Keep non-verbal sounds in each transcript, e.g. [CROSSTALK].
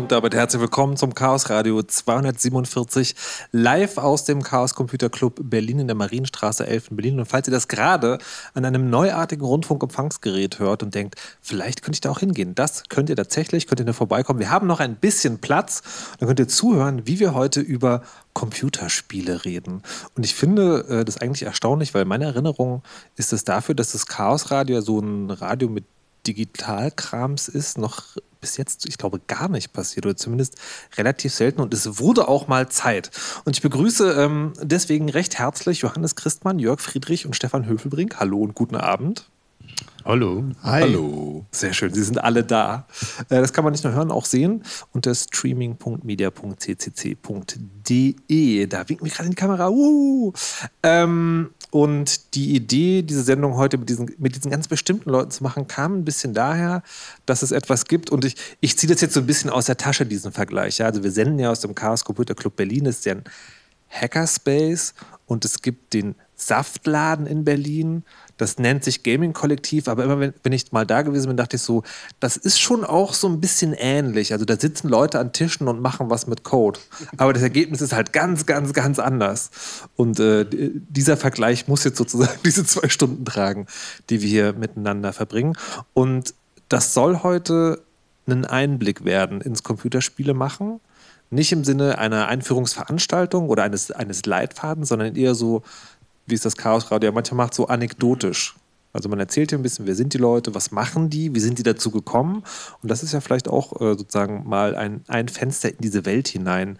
Und damit herzlich willkommen zum Chaos Radio 247 live aus dem Chaos Computer Club Berlin in der Marienstraße 11 in Berlin. Und falls ihr das gerade an einem neuartigen Rundfunkempfangsgerät hört und denkt, vielleicht könnte ich da auch hingehen, das könnt ihr tatsächlich, könnt ihr da vorbeikommen. Wir haben noch ein bisschen Platz. Dann könnt ihr zuhören, wie wir heute über Computerspiele reden. Und ich finde äh, das eigentlich erstaunlich, weil meine Erinnerung ist es dafür, dass das Chaos Radio so ein Radio mit Digitalkrams ist, noch bis jetzt, ich glaube, gar nicht passiert oder zumindest relativ selten und es wurde auch mal Zeit. Und ich begrüße ähm, deswegen recht herzlich Johannes Christmann, Jörg Friedrich und Stefan Höfelbrink. Hallo und guten Abend. Hallo. Hi. Hallo. Sehr schön, Sie sind alle da. Äh, das kann man nicht nur hören, auch sehen unter streaming.media.ccc.de. Da winkt mir gerade in die Kamera. Uh. Ähm, und die Idee, diese Sendung heute mit diesen, mit diesen ganz bestimmten Leuten zu machen, kam ein bisschen daher, dass es etwas gibt. Und ich, ich ziehe das jetzt so ein bisschen aus der Tasche, diesen Vergleich. Ja? Also wir senden ja aus dem Chaos Computer Club Berlin, das ist ja ein Hackerspace und es gibt den Saftladen in Berlin. Das nennt sich Gaming-Kollektiv, aber immer wenn, ich mal da gewesen bin, dachte ich so, das ist schon auch so ein bisschen ähnlich. Also da sitzen Leute an Tischen und machen was mit Code. Aber das Ergebnis ist halt ganz, ganz, ganz anders. Und äh, dieser Vergleich muss jetzt sozusagen [LAUGHS] diese zwei Stunden tragen, die wir hier miteinander verbringen. Und das soll heute einen Einblick werden ins Computerspiele machen. Nicht im Sinne einer Einführungsveranstaltung oder eines, eines Leitfadens, sondern eher so wie es das Chaos Radio ja manchmal macht, so anekdotisch. Also man erzählt ja ein bisschen, wer sind die Leute, was machen die, wie sind die dazu gekommen. Und das ist ja vielleicht auch äh, sozusagen mal ein, ein Fenster in diese Welt hinein.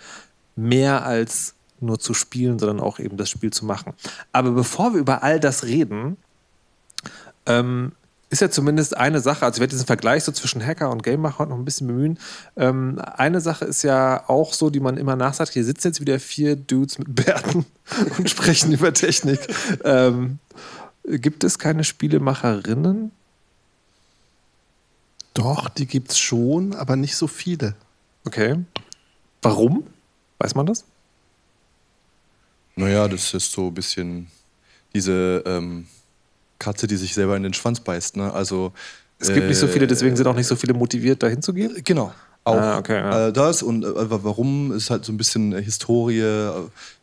Mehr als nur zu spielen, sondern auch eben das Spiel zu machen. Aber bevor wir über all das reden, ähm, ist ja zumindest eine Sache, also ich werde diesen Vergleich so zwischen Hacker und Gamemacher noch ein bisschen bemühen. Ähm, eine Sache ist ja auch so, die man immer nachsagt, hier sitzen jetzt wieder vier Dudes mit Bärten [LAUGHS] und sprechen über Technik. Ähm, gibt es keine Spielemacherinnen? Doch, die gibt es schon, aber nicht so viele. Okay. Warum? Weiß man das? Naja, das ist so ein bisschen diese ähm Katze, die sich selber in den Schwanz beißt. Ne? Also, es gibt äh, nicht so viele, deswegen sind auch nicht so viele motiviert, dahin zu gehen? Genau. Auch ah, okay, ja. äh, das und äh, warum ist halt so ein bisschen Historie,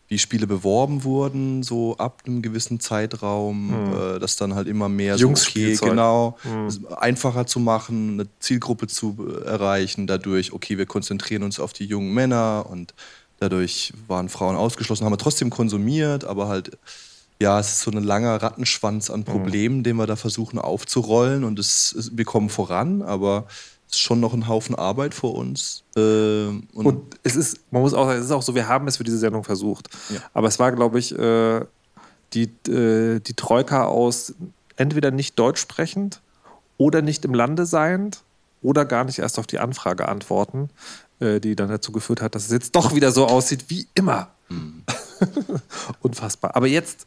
wie Spiele beworben wurden, so ab einem gewissen Zeitraum, mhm. dass dann halt immer mehr Jungs so, okay, genau, mhm. einfacher zu machen, eine Zielgruppe zu erreichen, dadurch, okay, wir konzentrieren uns auf die jungen Männer und dadurch waren Frauen ausgeschlossen, haben wir trotzdem konsumiert, aber halt ja, es ist so ein langer Rattenschwanz an Problemen, mhm. den wir da versuchen aufzurollen und es, es, wir kommen voran, aber es ist schon noch ein Haufen Arbeit vor uns. Äh, und, und, es ist, man muss auch sagen, es ist auch so, wir haben es für diese Sendung versucht. Ja. Aber es war, glaube ich, äh, die, äh, die Troika aus entweder nicht deutsch sprechend oder nicht im Lande seiend oder gar nicht erst auf die Anfrage antworten, äh, die dann dazu geführt hat, dass es jetzt doch wieder so aussieht wie immer. Mhm. [LAUGHS] Unfassbar. Aber jetzt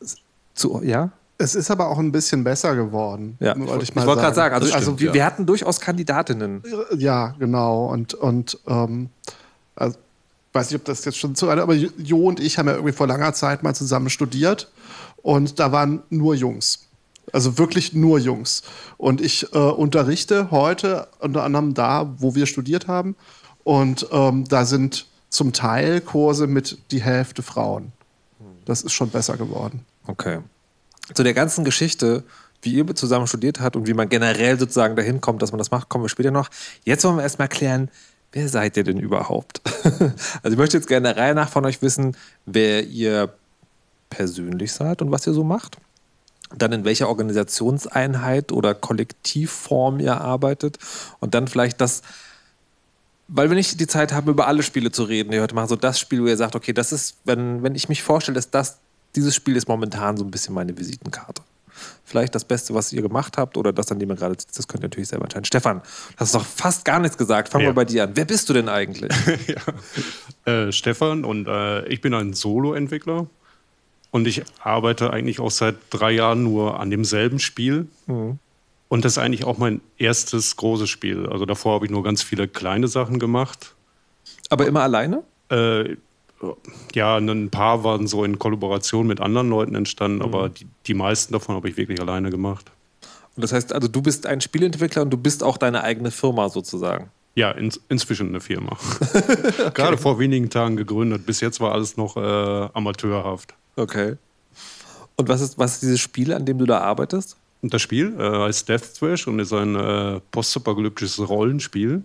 zu, ja? Es ist aber auch ein bisschen besser geworden. Ja, wollte ich, ich wollte gerade sagen, also, stimmt, also wir, ja. wir, hatten durchaus Kandidatinnen. Ja, genau. Und, und ähm, also, weiß nicht, ob das jetzt schon zu, aber Jo und ich haben ja irgendwie vor langer Zeit mal zusammen studiert und da waren nur Jungs. Also wirklich nur Jungs. Und ich äh, unterrichte heute unter anderem da, wo wir studiert haben. Und ähm, da sind zum Teil Kurse mit die Hälfte Frauen. Das ist schon besser geworden. Okay. Zu der ganzen Geschichte, wie ihr zusammen studiert habt und wie man generell sozusagen dahin kommt, dass man das macht, kommen wir später noch. Jetzt wollen wir erstmal klären, wer seid ihr denn überhaupt? [LAUGHS] also ich möchte jetzt gerne der Reihe nach von euch wissen, wer ihr persönlich seid und was ihr so macht. Dann in welcher Organisationseinheit oder Kollektivform ihr arbeitet und dann vielleicht das, weil wir nicht die Zeit haben, über alle Spiele zu reden, die heute machen, so das Spiel, wo ihr sagt, okay, das ist, wenn, wenn ich mich vorstelle, dass das, dieses Spiel ist momentan so ein bisschen meine Visitenkarte. Vielleicht das Beste, was ihr gemacht habt oder das, an dem ihr gerade sitzt, das könnt ihr natürlich selber entscheiden. Stefan, du hast doch fast gar nichts gesagt. Fangen ja. wir bei dir an. Wer bist du denn eigentlich? [LAUGHS] ja. äh, Stefan und äh, ich bin ein Solo-Entwickler und ich arbeite eigentlich auch seit drei Jahren nur an demselben Spiel. Mhm. Und das ist eigentlich auch mein erstes großes Spiel. Also davor habe ich nur ganz viele kleine Sachen gemacht. Aber immer alleine? Äh, ja, ein paar waren so in Kollaboration mit anderen Leuten entstanden, mhm. aber die, die meisten davon habe ich wirklich alleine gemacht. Und das heißt, also du bist ein Spielentwickler und du bist auch deine eigene Firma sozusagen. Ja, in, inzwischen eine Firma. [LAUGHS] [LAUGHS] okay. Gerade vor wenigen Tagen gegründet. Bis jetzt war alles noch äh, amateurhaft. Okay. Und was ist, was ist dieses Spiel, an dem du da arbeitest? Das Spiel äh, heißt Death Thrash und ist ein äh, postapokalyptisches Rollenspiel.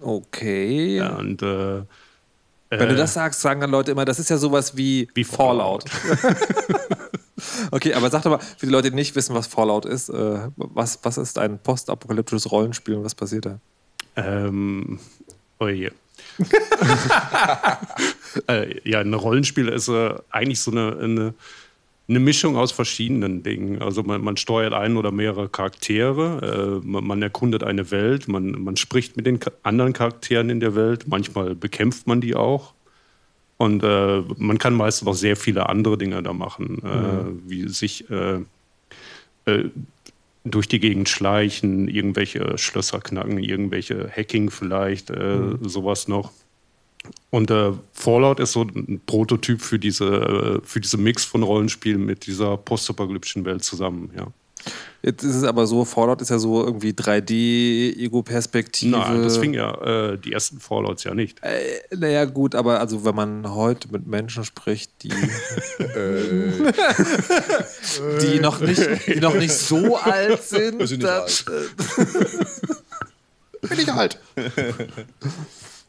Okay. Ja, und äh, wenn du das sagst, sagen dann Leute immer, das ist ja sowas wie, wie Fallout. [LAUGHS] okay, aber sag doch mal, für die Leute, die nicht wissen, was Fallout ist, äh, was, was ist ein postapokalyptisches Rollenspiel und was passiert da? Ähm, oh je. [LAUGHS] äh, ja, ein Rollenspiel ist äh, eigentlich so eine, eine, eine, Mischung aus verschiedenen Dingen. Also man, man steuert einen oder mehrere Charaktere, äh, man, man, erkundet eine Welt, man, man spricht mit den anderen Charakteren in der Welt, manchmal bekämpft man die auch. Und äh, man kann meistens noch sehr viele andere Dinge da machen, äh, mhm. wie sich äh, durch die Gegend schleichen, irgendwelche Schlösser knacken, irgendwelche Hacking vielleicht, äh, mhm. sowas noch. Und äh, Fallout ist so ein Prototyp für diese, äh, für diese Mix von Rollenspielen mit dieser postapokalyptischen Welt zusammen, ja. Jetzt ist es aber so, Fallout ist ja so irgendwie 3D-Ego-Perspektive. Nein, das fing ja äh, die ersten Fallouts ja nicht. Äh, naja, gut, aber also wenn man heute mit Menschen spricht, die, [LAUGHS] die, noch, nicht, die noch nicht so alt sind. nicht alt. [LAUGHS] Bin ich alt. [LAUGHS]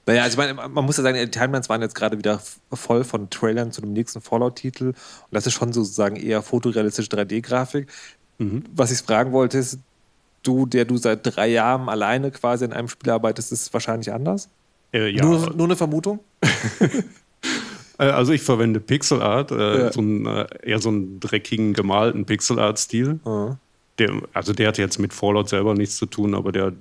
Naja, also ich meine, man muss ja sagen, die Timelines waren jetzt gerade wieder voll von Trailern zu dem nächsten Fallout-Titel. Und das ist schon sozusagen eher fotorealistische 3D-Grafik. Mhm. Was ich fragen wollte, ist, du, der du seit drei Jahren alleine quasi in einem Spiel arbeitest, ist es wahrscheinlich anders? Äh, ja. Nur, nur eine Vermutung? [LAUGHS] Äh, also ich verwende Pixel Art, äh, ja. so einen, äh, eher so einen dreckigen, gemalten Pixel Art-Stil. Mhm. Der, also der hat jetzt mit Fallout selber nichts zu tun, aber der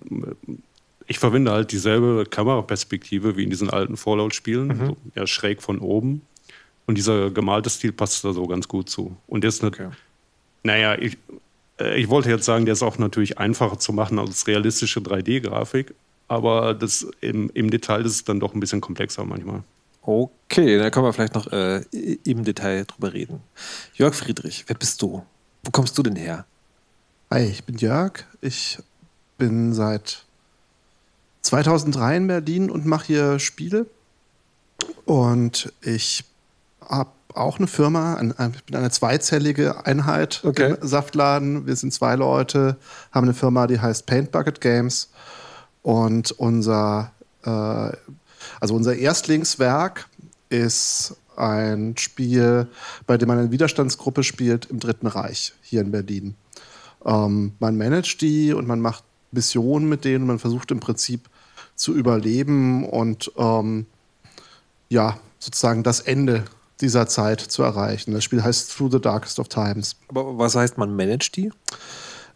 ich verwende halt dieselbe Kameraperspektive wie in diesen alten Fallout-Spielen, mhm. so, ja, schräg von oben. Und dieser gemalte Stil passt da so ganz gut zu. Und der ist okay. naja, ich, äh, ich wollte jetzt sagen, der ist auch natürlich einfacher zu machen als realistische 3D-Grafik, aber das im, im Detail ist es dann doch ein bisschen komplexer manchmal. Okay, dann können wir vielleicht noch äh, im Detail drüber reden. Jörg Friedrich, wer bist du? Wo kommst du denn her? Hi, ich bin Jörg. Ich bin seit 2003 in Berlin und mache hier Spiele. Und ich habe auch eine Firma, ich bin eine zweizellige Einheit okay. im Saftladen. Wir sind zwei Leute, haben eine Firma, die heißt Paint Bucket Games. Und unser, äh, also unser Erstlingswerk ist ein Spiel, bei dem man eine Widerstandsgruppe spielt im Dritten Reich hier in Berlin. Ähm, man managt die und man macht Missionen mit denen. Man versucht im Prinzip zu überleben und ähm, ja, sozusagen das Ende dieser Zeit zu erreichen. Das Spiel heißt Through the Darkest of Times. Aber was heißt, man managt die?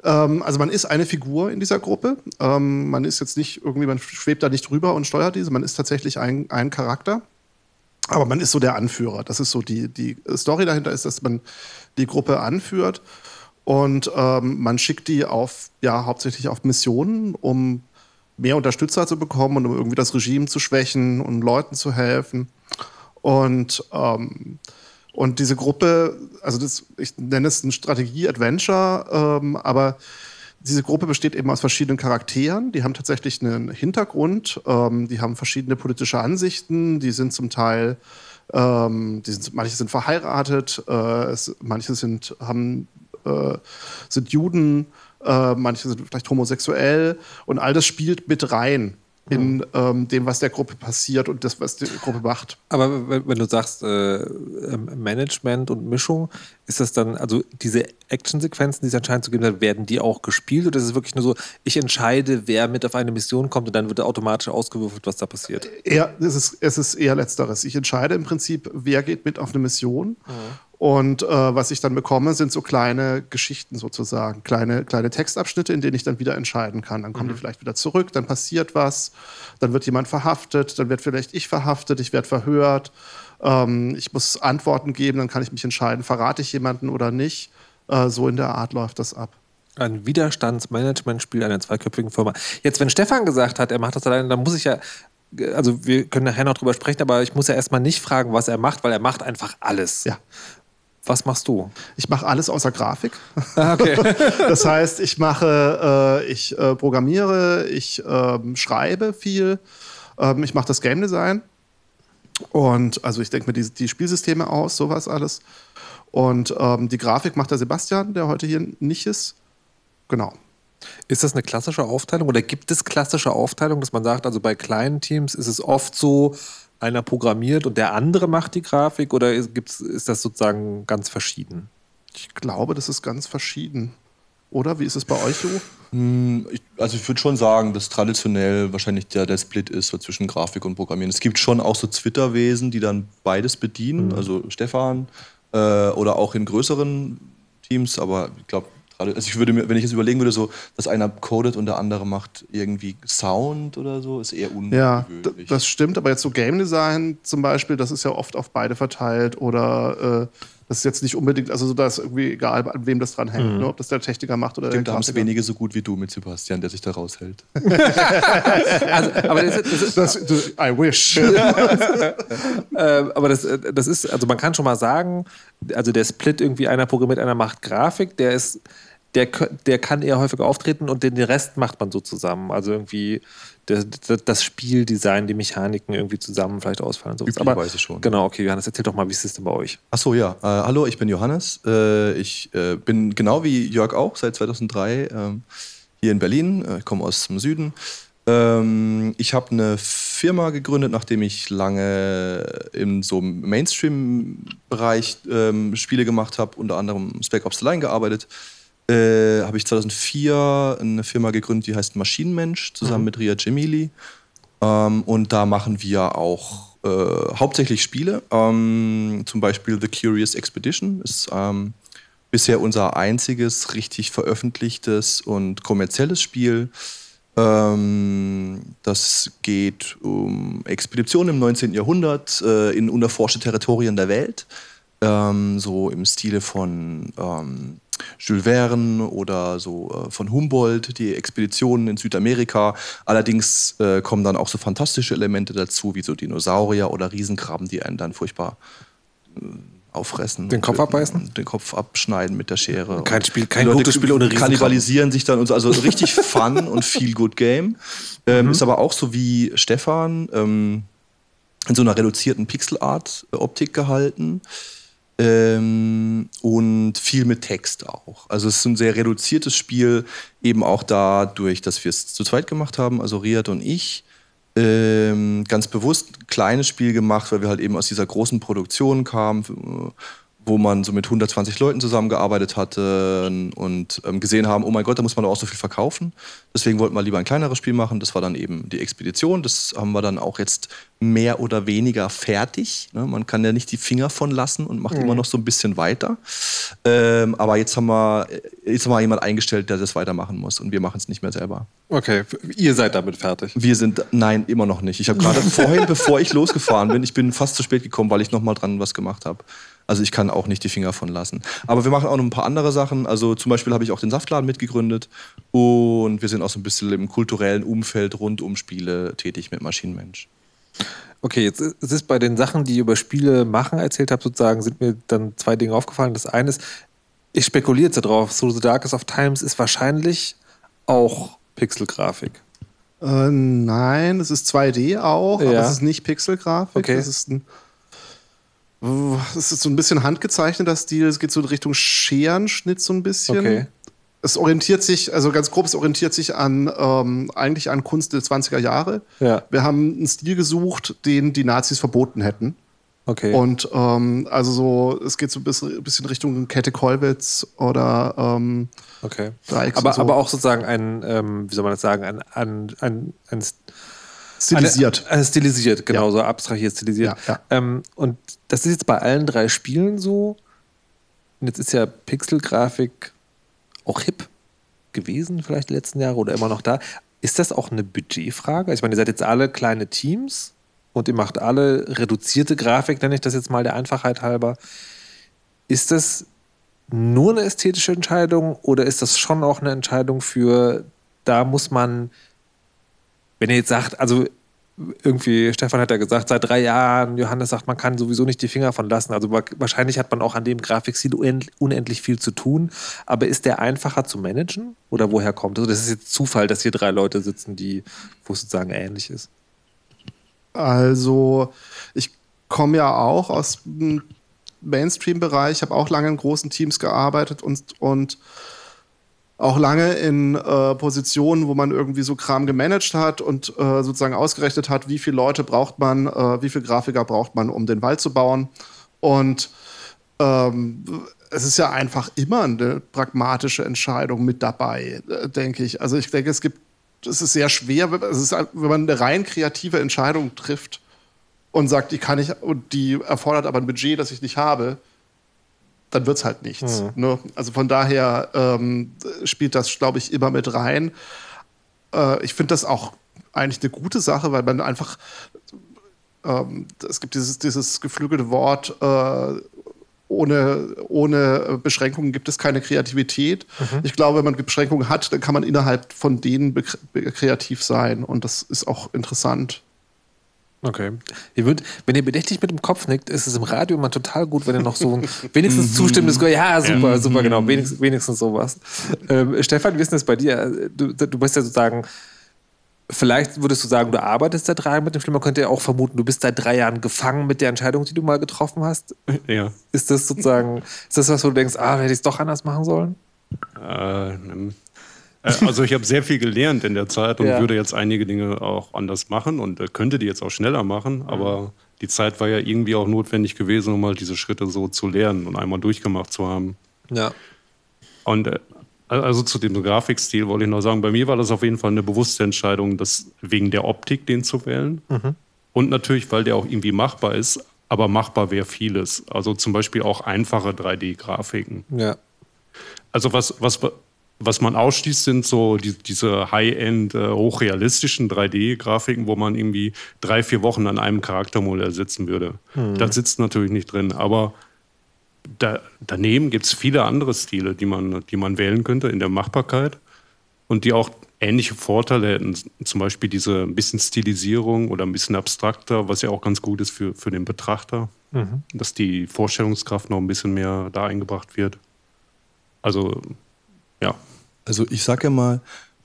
Ähm, also man ist eine Figur in dieser Gruppe. Ähm, man ist jetzt nicht irgendwie, man schwebt da nicht drüber und steuert diese. Man ist tatsächlich ein, ein Charakter. Aber man ist so der Anführer. Das ist so die, die Story dahinter ist, dass man die Gruppe anführt und ähm, man schickt die auf, ja, hauptsächlich auf Missionen, um mehr Unterstützer zu bekommen und um irgendwie das Regime zu schwächen und Leuten zu helfen. Und, ähm, und diese Gruppe, also das, ich nenne es ein Strategie-Adventure, ähm, aber diese Gruppe besteht eben aus verschiedenen Charakteren. Die haben tatsächlich einen Hintergrund, ähm, die haben verschiedene politische Ansichten, die sind zum Teil, ähm, die sind, manche sind verheiratet, äh, es, manche sind, haben, äh, sind Juden äh, manche sind vielleicht homosexuell und all das spielt mit rein in ähm, dem, was der Gruppe passiert und das, was die Gruppe macht. Aber wenn, wenn du sagst äh, ähm, Management und Mischung, ist das dann, also diese Actionsequenzen, die es anscheinend zu geben hat, werden die auch gespielt oder ist es wirklich nur so, ich entscheide, wer mit auf eine Mission kommt und dann wird automatisch ausgewürfelt, was da passiert? Eher, es, ist, es ist eher letzteres. Ich entscheide im Prinzip, wer geht mit auf eine Mission. Mhm. Und äh, was ich dann bekomme, sind so kleine Geschichten sozusagen, kleine, kleine Textabschnitte, in denen ich dann wieder entscheiden kann. Dann kommen mhm. die vielleicht wieder zurück, dann passiert was, dann wird jemand verhaftet, dann wird vielleicht ich verhaftet, ich werde verhört, ähm, ich muss Antworten geben, dann kann ich mich entscheiden, verrate ich jemanden oder nicht. Äh, so in der Art läuft das ab. Ein Widerstandsmanagementspiel einer zweiköpfigen Firma. Jetzt, wenn Stefan gesagt hat, er macht das alleine, dann muss ich ja also wir können nachher noch drüber sprechen, aber ich muss ja erstmal nicht fragen, was er macht, weil er macht einfach alles. Ja. Was machst du? Ich mache alles außer Grafik. Ah, okay. [LAUGHS] das heißt, ich mache, äh, ich äh, programmiere, ich ähm, schreibe viel, ähm, ich mache das Game Design und also ich denke mir die, die, Spielsysteme aus, sowas alles. Und ähm, die Grafik macht der Sebastian, der heute hier nicht ist. Genau. Ist das eine klassische Aufteilung oder gibt es klassische Aufteilung, dass man sagt, also bei kleinen Teams ist es oft so, einer programmiert und der andere macht die Grafik oder gibt's, ist das sozusagen ganz verschieden? Ich glaube, das ist ganz verschieden. Oder wie ist es bei euch so? Hm, also ich würde schon sagen, dass traditionell wahrscheinlich der, der Split ist so zwischen Grafik und Programmieren. Es gibt schon auch so Twitter-Wesen, die dann beides bedienen, mhm. also Stefan äh, oder auch in größeren Teams, aber ich glaube, also ich würde mir, wenn ich jetzt überlegen würde, so, dass einer codet und der andere macht irgendwie Sound oder so, ist eher ungewöhnlich. Ja, das stimmt, aber jetzt so Game Design zum Beispiel, das ist ja oft auf beide verteilt oder äh, das ist jetzt nicht unbedingt, also so, da ist irgendwie egal, an wem das dran hängt, mhm. ne? ob das der Techniker macht oder Stimmt, der Da haben es wenige so gut wie du mit Sebastian, der sich da raushält. [LAUGHS] also, aber das, ist, das ist das, I wish. [LAUGHS] ähm, aber das, das ist, also man kann schon mal sagen, also der Split irgendwie einer programmiert, einer macht Grafik, der ist der, der kann eher häufiger auftreten und den, den Rest macht man so zusammen. Also irgendwie das, das Spieldesign, die Mechaniken irgendwie zusammen vielleicht ausfallen. So. Aber schon. Genau, okay, Johannes, erzähl doch mal, wie ist es denn bei euch? Achso, ja. Äh, hallo, ich bin Johannes. Äh, ich äh, bin genau wie Jörg auch seit 2003 ähm, hier in Berlin. Äh, ich komme aus dem Süden. Ähm, ich habe eine Firma gegründet, nachdem ich lange im so Mainstream-Bereich ähm, Spiele gemacht habe, unter anderem Spec Ops The Line gearbeitet äh, habe ich 2004 eine Firma gegründet, die heißt Maschinenmensch, zusammen mhm. mit Ria Gemili. Ähm, und da machen wir auch äh, hauptsächlich Spiele. Ähm, zum Beispiel The Curious Expedition ist ähm, bisher unser einziges richtig veröffentlichtes und kommerzielles Spiel. Ähm, das geht um Expeditionen im 19. Jahrhundert äh, in unerforschte Territorien der Welt. Ähm, so im Stile von ähm, Jules Verne oder so äh, von Humboldt, die Expeditionen in Südamerika. Allerdings äh, kommen dann auch so fantastische Elemente dazu, wie so Dinosaurier oder Riesenkrabben, die einen dann furchtbar äh, auffressen. Den Kopf abbeißen? Den Kopf abschneiden mit der Schere. Kein Spiel, kein gutes Spiel ohne Riesenkrabben. Kannibalisieren sich dann und so. Also richtig [LAUGHS] Fun und viel Good Game. Ähm, mhm. Ist aber auch so wie Stefan ähm, in so einer reduzierten Pixelart-Optik gehalten. Ähm, und viel mit Text auch. Also es ist ein sehr reduziertes Spiel, eben auch dadurch, dass wir es zu zweit gemacht haben, also Riad und ich. Ähm, ganz bewusst ein kleines Spiel gemacht, weil wir halt eben aus dieser großen Produktion kamen, wo man so mit 120 Leuten zusammengearbeitet hatte und ähm, gesehen haben, oh mein Gott, da muss man doch auch so viel verkaufen. Deswegen wollten wir lieber ein kleineres Spiel machen. Das war dann eben die Expedition. Das haben wir dann auch jetzt mehr oder weniger fertig. Ne? Man kann ja nicht die Finger von lassen und macht mhm. immer noch so ein bisschen weiter. Ähm, aber jetzt haben, wir, jetzt haben wir jemand eingestellt, der das weitermachen muss und wir machen es nicht mehr selber. Okay, ihr seid damit fertig. Wir sind, nein, immer noch nicht. Ich habe gerade [LAUGHS] vorhin, bevor ich losgefahren bin, ich bin fast zu spät gekommen, weil ich noch mal dran was gemacht habe. Also ich kann auch nicht die Finger von lassen. Aber wir machen auch noch ein paar andere Sachen. Also zum Beispiel habe ich auch den Saftladen mitgegründet und wir sind auch so ein bisschen im kulturellen Umfeld rund um Spiele tätig mit Maschinenmensch. Okay, jetzt ist es bei den Sachen, die ihr über Spiele machen erzählt habt, sozusagen, sind mir dann zwei Dinge aufgefallen. Das eine ist, ich spekuliere jetzt darauf, So the Darkest of Times ist wahrscheinlich auch Pixelgrafik. Äh, nein, es ist 2D auch, ja. aber es ist nicht Pixelgrafik. Okay. Es ist ein es ist so ein bisschen handgezeichneter Stil. Es geht so in Richtung Scherenschnitt so ein bisschen. Okay. Es orientiert sich, also ganz grob, es orientiert sich an ähm, eigentlich an Kunst der 20er Jahre. Ja. Wir haben einen Stil gesucht, den die Nazis verboten hätten. Okay. Und ähm, also so, es geht so ein bisschen Richtung Kette Kollwitz oder ähm, Okay. Aber, so. aber auch sozusagen ein, ähm, wie soll man das sagen, ein, ein, ein, ein Stilisiert. Eine, eine stilisiert, genau, ja. so abstrahiert, stilisiert. Ja, ja. Ähm, und das ist jetzt bei allen drei Spielen so. Und jetzt ist ja Pixelgrafik auch hip gewesen, vielleicht die letzten Jahre oder immer noch da. Ist das auch eine Budgetfrage? Ich meine, ihr seid jetzt alle kleine Teams und ihr macht alle reduzierte Grafik, nenne ich das jetzt mal der Einfachheit halber. Ist das nur eine ästhetische Entscheidung oder ist das schon auch eine Entscheidung für, da muss man wenn ihr jetzt sagt, also irgendwie, Stefan hat ja gesagt, seit drei Jahren, Johannes sagt, man kann sowieso nicht die Finger von lassen. Also wahrscheinlich hat man auch an dem Grafikstil unendlich viel zu tun. Aber ist der einfacher zu managen? Oder woher kommt das? Also das ist jetzt Zufall, dass hier drei Leute sitzen, die, wo es sozusagen ähnlich ist. Also, ich komme ja auch aus dem Mainstream-Bereich, habe auch lange in großen Teams gearbeitet und, und auch lange in äh, Positionen, wo man irgendwie so Kram gemanagt hat und äh, sozusagen ausgerechnet hat, wie viele Leute braucht man, äh, wie viele Grafiker braucht man, um den Wald zu bauen. Und ähm, es ist ja einfach immer eine pragmatische Entscheidung mit dabei, äh, denke ich. Also ich denke, es gibt, es ist sehr schwer, es ist, wenn man eine rein kreative Entscheidung trifft und sagt, die kann ich, und die erfordert aber ein Budget, das ich nicht habe, dann wird es halt nichts. Mhm. Ne? Also von daher ähm, spielt das, glaube ich, immer mit rein. Äh, ich finde das auch eigentlich eine gute Sache, weil man einfach, ähm, es gibt dieses, dieses geflügelte Wort, äh, ohne, ohne Beschränkungen gibt es keine Kreativität. Mhm. Ich glaube, wenn man Beschränkungen hat, dann kann man innerhalb von denen kreativ sein und das ist auch interessant. Okay. Ihr würd, wenn ihr bedächtig mit dem Kopf nickt, ist es im Radio immer total gut, wenn ihr noch so ein [LAUGHS] wenigstens zustimmendes Ja, super, super, genau. Wenigstens, wenigstens sowas. Ähm, Stefan, wie ist das bei dir? Du, du bist ja sozusagen, vielleicht würdest du sagen, du arbeitest seit drei Jahren mit dem Film. Man könnte ja auch vermuten, du bist seit drei Jahren gefangen mit der Entscheidung, die du mal getroffen hast. [LAUGHS] Ja. Ist das sozusagen, ist das was, wo du denkst, ah, hätte ich es doch anders machen sollen? Äh, äh, also ich habe sehr viel gelernt in der Zeit und ja. würde jetzt einige Dinge auch anders machen und äh, könnte die jetzt auch schneller machen, aber die Zeit war ja irgendwie auch notwendig gewesen, um mal diese Schritte so zu lernen und einmal durchgemacht zu haben. Ja. Und äh, also zu dem Grafikstil wollte ich noch sagen, bei mir war das auf jeden Fall eine bewusste Entscheidung, das wegen der Optik den zu wählen. Mhm. Und natürlich, weil der auch irgendwie machbar ist, aber machbar wäre vieles. Also zum Beispiel auch einfache 3D-Grafiken. Ja. Also was, was, was man ausschließt, sind so die, diese High-End, äh, hochrealistischen 3D-Grafiken, wo man irgendwie drei, vier Wochen an einem Charaktermodell sitzen würde. Mhm. Das sitzt natürlich nicht drin. Aber da, daneben gibt es viele andere Stile, die man, die man wählen könnte in der Machbarkeit und die auch ähnliche Vorteile hätten. Zum Beispiel diese ein bisschen Stilisierung oder ein bisschen abstrakter, was ja auch ganz gut ist für, für den Betrachter, mhm. dass die Vorstellungskraft noch ein bisschen mehr da eingebracht wird. Also, ja. Also ich sage ja mal,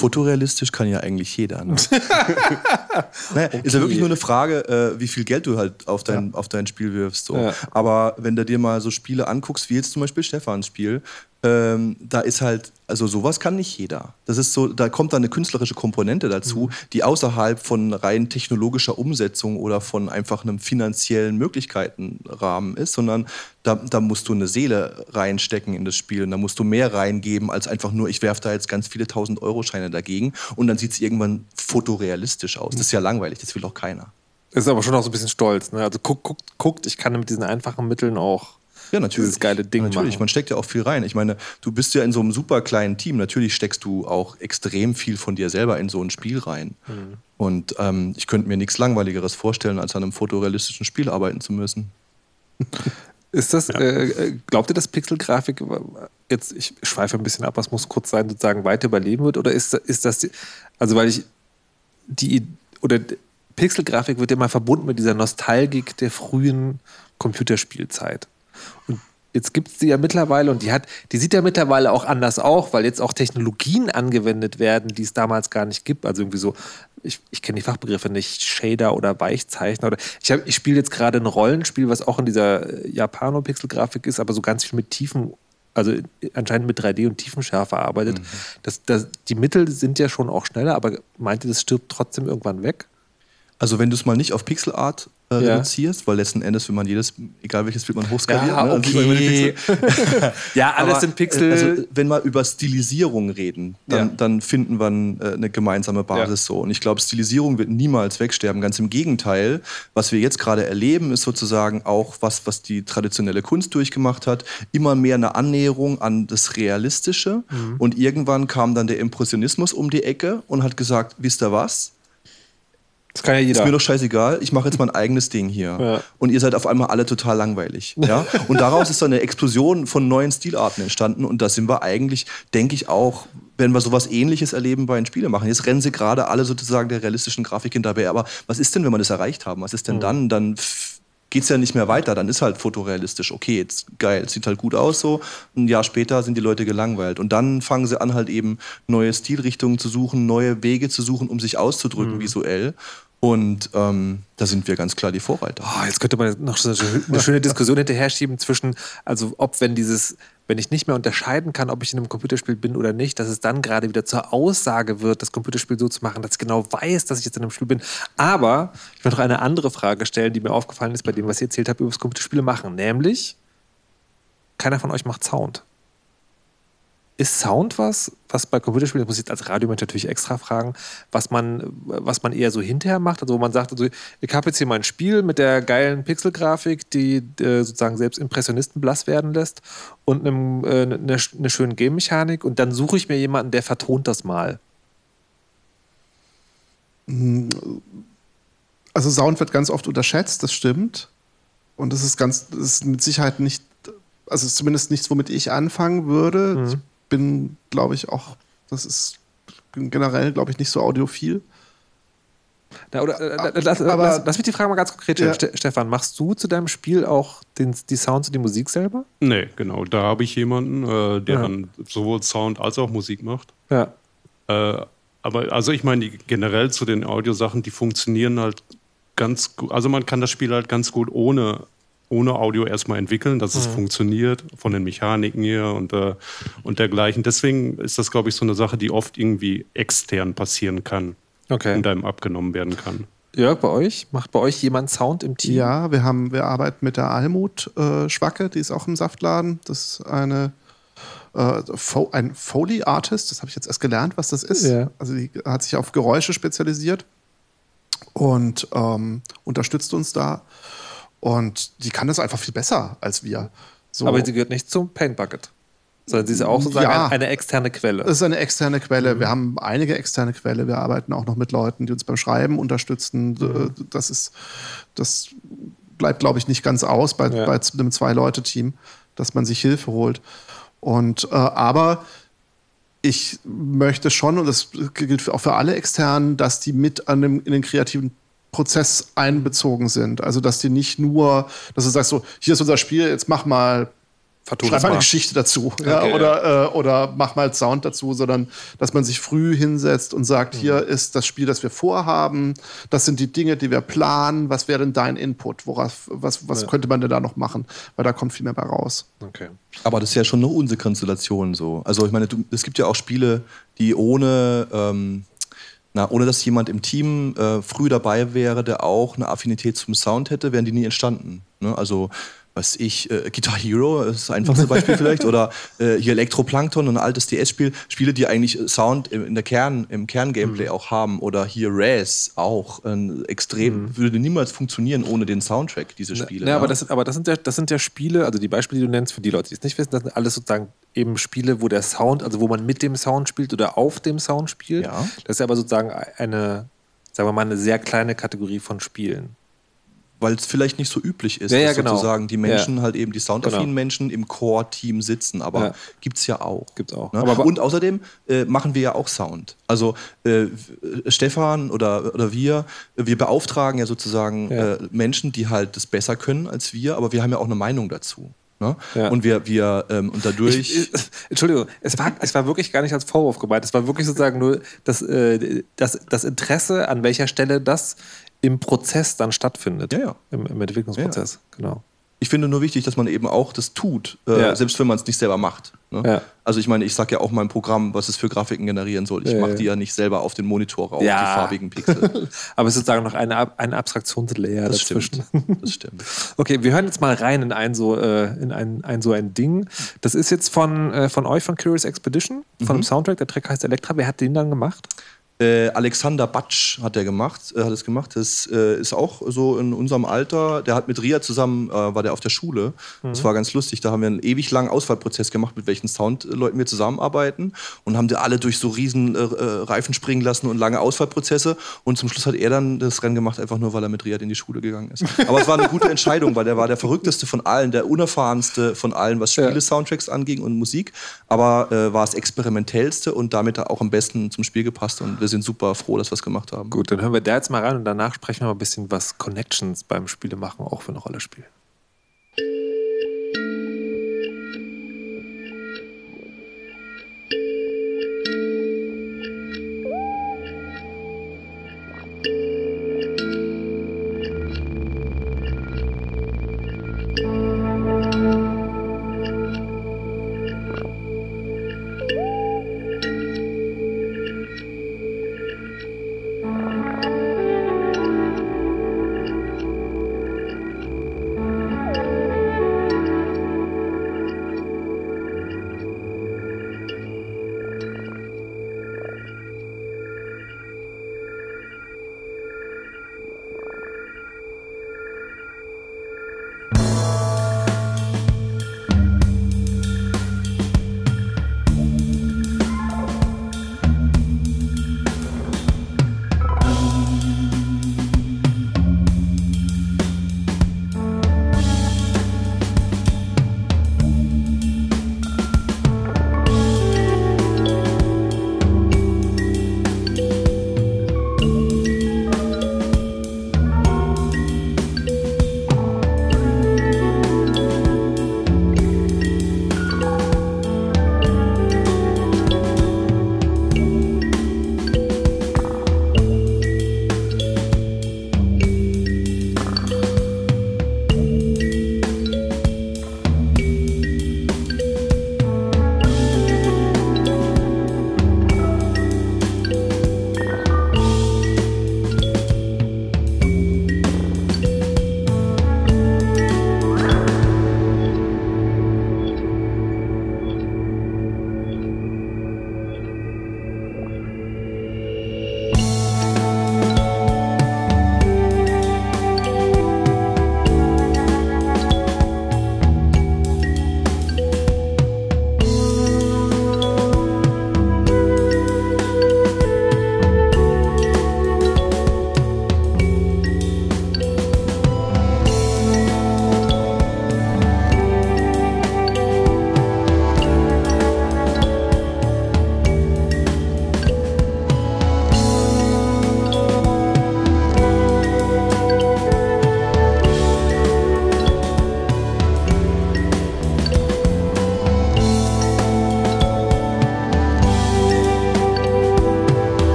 fotorealistisch kann ja eigentlich jeder. Ne? [LAUGHS] naja, okay. Ist ja wirklich nur eine Frage, äh, wie viel Geld du halt auf dein, ja. auf dein Spiel wirfst. So. Ja. Aber wenn du dir mal so Spiele anguckst, wie jetzt zum Beispiel Stefans Spiel, ähm, da ist halt, also sowas kann nicht jeder. Das ist so, da kommt dann eine künstlerische Komponente dazu, mhm. die außerhalb von rein technologischer Umsetzung oder von einfach einem finanziellen Möglichkeitenrahmen ist, sondern da, da musst du eine Seele reinstecken in das Spiel und da musst du mehr reingeben als einfach nur, ich werfe da jetzt ganz viele tausend Euro Scheine dagegen und dann sieht es irgendwann fotorealistisch aus. Das ist ja langweilig, das will auch keiner. Ist aber schon auch so ein bisschen stolz. Ne? Also guckt, guckt, guckt, ich kann mit diesen einfachen Mitteln auch ja, natürlich. dieses geile Ding Natürlich, machen. man steckt ja auch viel rein. Ich meine, du bist ja in so einem super kleinen Team. Natürlich steckst du auch extrem viel von dir selber in so ein Spiel rein. Mhm. Und ähm, ich könnte mir nichts Langweiligeres vorstellen, als an einem fotorealistischen Spiel arbeiten zu müssen. [LAUGHS] Ist das, ja. äh, glaubt ihr, dass Pixelgrafik, jetzt, ich schweife ein bisschen ab, was muss kurz sein, sozusagen weiter überleben wird? Oder ist, ist das, also weil ich die, oder Pixelgrafik wird ja mal verbunden mit dieser Nostalgik der frühen Computerspielzeit. Und jetzt gibt es die ja mittlerweile und die hat, die sieht ja mittlerweile auch anders auch, weil jetzt auch Technologien angewendet werden, die es damals gar nicht gibt. Also irgendwie so, ich, ich kenne die Fachbegriffe nicht, Shader oder Weichzeichner oder ich, ich spiele jetzt gerade ein Rollenspiel, was auch in dieser Japano-Pixel-Grafik ist, aber so ganz viel mit tiefen also anscheinend mit 3D und Tiefenschärfe arbeitet. Mhm. Das, das, die Mittel sind ja schon auch schneller, aber meint ihr, das stirbt trotzdem irgendwann weg? Also wenn du es mal nicht auf Pixelart äh, ja. reduzierst, weil letzten Endes, wenn man jedes, egal welches Bild man hochskaliert, ja, ne, okay. [LAUGHS] [LAUGHS] ja, alles Aber, sind Pixel. Also, wenn wir über Stilisierung reden, dann, ja. dann finden wir äh, eine gemeinsame Basis so. Und ich glaube, Stilisierung wird niemals wegsterben. Ganz im Gegenteil, was wir jetzt gerade erleben, ist sozusagen auch was, was die traditionelle Kunst durchgemacht hat, immer mehr eine Annäherung an das Realistische. Mhm. Und irgendwann kam dann der Impressionismus um die Ecke und hat gesagt, wisst ihr was? Das kann ja jeder. Ist mir doch scheißegal, ich mache jetzt mein eigenes Ding hier. Ja. Und ihr seid auf einmal alle total langweilig. Ja? [LAUGHS] Und daraus ist dann eine Explosion von neuen Stilarten entstanden. Und da sind wir eigentlich, denke ich auch, wenn wir sowas ähnliches erleben bei den Spielemachen. Jetzt rennen sie gerade alle sozusagen der realistischen Grafik hinterher. Aber was ist denn, wenn wir das erreicht haben? Was ist denn dann? Dann geht es ja nicht mehr weiter. Dann ist halt fotorealistisch. Okay, jetzt geil, sieht halt gut aus so. Ein Jahr später sind die Leute gelangweilt. Und dann fangen sie an, halt eben neue Stilrichtungen zu suchen, neue Wege zu suchen, um sich auszudrücken visuell. Und ähm, da sind wir ganz klar die Vorreiter. Oh, jetzt könnte man noch so eine schöne [LAUGHS] Diskussion hinterher schieben zwischen, also ob wenn dieses, wenn ich nicht mehr unterscheiden kann, ob ich in einem Computerspiel bin oder nicht, dass es dann gerade wieder zur Aussage wird, das Computerspiel so zu machen, dass ich genau weiß, dass ich jetzt in einem Spiel bin. Aber ich möchte noch eine andere Frage stellen, die mir aufgefallen ist bei dem, was ihr erzählt habt über das Computerspiele machen. Nämlich, keiner von euch macht Sound. Ist Sound was, was bei Computerspielen, das muss ich jetzt als Radiomensch natürlich extra fragen, was man, was man eher so hinterher macht? Also wo man sagt, also ich habe jetzt hier mein Spiel mit der geilen Pixelgrafik, die äh, sozusagen selbst Impressionisten blass werden lässt und einem, äh, eine, eine schöne Game-Mechanik und dann suche ich mir jemanden, der vertont das mal. Also Sound wird ganz oft unterschätzt, das stimmt. Und das ist ganz, das ist mit Sicherheit nicht, also ist zumindest nichts, womit ich anfangen würde. Mhm. Ich bin, glaube ich, auch, das ist generell, glaube ich, nicht so audiophil. Na, oder, äh, lass, Aber- lass, lass mich die Frage mal ganz konkret stellen. Ja. Ste Stefan, machst du zu deinem Spiel auch den, die Sounds und die Musik selber? Nee, genau. Da habe ich jemanden, äh, der Ja. dann sowohl Sound als auch Musik macht. Ja. Äh, aber also ich meine, die, generell zu den Audiosachen, die funktionieren halt ganz gut. Also man kann das Spiel halt ganz gut ohne, ohne Audio erstmal entwickeln, dass es funktioniert von den Mechaniken her und, äh, und dergleichen. Deswegen ist das, glaube ich, so eine Sache, die oft irgendwie extern passieren kann Okay. und einem abgenommen werden kann. Jörg, bei euch? Macht bei euch jemand Sound im Team? Ja, wir haben, wir arbeiten mit der Almut äh, Schwacke, die ist auch im Saftladen. Das ist eine äh, Fo ein Foley Artist, das habe ich jetzt erst gelernt, was das ist. Ja. Also die hat sich auf Geräusche spezialisiert und ähm, unterstützt uns da. Und die kann das einfach viel besser als wir. So. Aber sie gehört nicht zum Paint Bucket. Sondern sie ist auch sozusagen Ja. eine, eine externe Quelle. Das ist eine externe Quelle. Wir haben einige externe Quellen. Wir arbeiten auch noch mit Leuten, die uns beim Schreiben unterstützen. Äh, Das ist, das bleibt, glaube ich, nicht ganz aus bei, Ja. bei einem Zwei-Leute-Team, dass man sich Hilfe holt. Und äh, aber ich möchte schon, und das gilt auch für alle externen, dass die mit an dem, in den kreativen Prozess einbezogen sind. Also dass die nicht nur, dass du sagst so, hier ist unser Spiel, jetzt mach mal Verton Schreib mal eine. Geschichte dazu. Ja, Okay, oder, Äh, oder mach mal Sound dazu, sondern dass man sich früh hinsetzt und sagt, Mhm. hier ist das Spiel, das wir vorhaben, das sind die Dinge, die wir planen, was wäre denn dein Input? Worauf, was was könnte man denn da noch machen? Weil da kommt viel mehr bei raus. Okay. Aber das ist ja schon eine unsere Konstellation so. Also ich meine, du, es gibt ja auch Spiele, die ohne, ähm, na, ohne dass jemand im Team äh, früh dabei wäre, der auch eine Affinität zum Sound hätte, wären die nie entstanden. Ne? Also was ich, äh, Guitar Hero ist das einfachste [LAUGHS] Beispiel vielleicht, oder äh, hier Elektroplankton, ein altes DS-Spiel, Spiele, die eigentlich Sound im, in der Kern, im Kern-Gameplay auch haben, oder hier Raz auch, ein extrem, würde niemals funktionieren ohne den Soundtrack, diese Spiele. Ja, aber, ne? das, aber das, sind ja, das sind ja Spiele, also die Beispiele, die du nennst, für die Leute, die es nicht wissen, das sind alles sozusagen eben Spiele, wo der Sound, also wo man mit dem Sound spielt oder auf dem Sound spielt. Ja. Das ist aber sozusagen eine, sagen wir mal, eine sehr kleine Kategorie von Spielen. weil es vielleicht nicht so üblich ist, Ja, ja, dass genau. sozusagen die Menschen Ja. halt eben die soundaffinen Genau. Menschen im Core-Team sitzen. Aber Ja. gibt's ja auch. Gibt's auch. Ne? Und außerdem äh, machen wir ja auch Sound. Also äh, Stefan oder, oder wir, wir beauftragen ja sozusagen. Äh, Menschen, die halt das besser können als wir, aber wir haben ja auch eine Meinung dazu. Ne? Ja. Und wir, wir ähm, und dadurch. Ich, ich, Entschuldigung, es war, es war wirklich gar nicht als Vorwurf gemeint. Es war wirklich sozusagen nur das, äh, das, das Interesse, an welcher Stelle das im Prozess dann stattfindet. Ja, ja. Im, im Entwicklungsprozess, genau. Ich finde nur wichtig, dass man eben auch das tut, äh, Ja. selbst wenn man es nicht selber macht. Ne? Ja. Also ich meine, ich sage ja auch meinem Programm, was es für Grafiken generieren soll. Ich Ja, mache die ja nicht selber auf den Monitor rauf, die farbigen Pixel. [LAUGHS] Aber es ist sozusagen noch eine, Ab- ein Abstraktionslayer Das dazwischen. stimmt. [LAUGHS] Das stimmt. Okay, wir hören jetzt mal rein in ein so, äh, in ein, ein so ein Ding. Das ist jetzt von, äh, von euch, von Curious Expedition, von dem Soundtrack. Der Track heißt Elektra. Wer hat den dann gemacht? Äh, Alexander Batsch hat er gemacht, äh, hat es gemacht. Das äh, ist auch so in unserem Alter. Der hat mit Ria zusammen, äh, war der auf der Schule. Mhm. Das war ganz lustig. Da haben wir einen ewig langen Auswahlprozess gemacht, mit welchen Soundleuten wir zusammenarbeiten und haben die alle durch so riesen äh, Reifen springen lassen und lange Auswahlprozesse. Und zum Schluss hat er dann das Rennen gemacht, einfach nur, weil er mit Riyad in die Schule gegangen ist. Aber es war eine gute Entscheidung, weil der war der verrückteste von allen, der unerfahrenste von allen, was Spiele-Soundtracks anging und Musik. Aber war es experimentellste und damit auch am besten zum Spiel gepasst. Und wir sind super froh, dass wir es gemacht haben. Gut, dann hören wir da jetzt mal rein und danach sprechen wir mal ein bisschen, was Connections beim Spiele machen auch für eine Rolle spielen.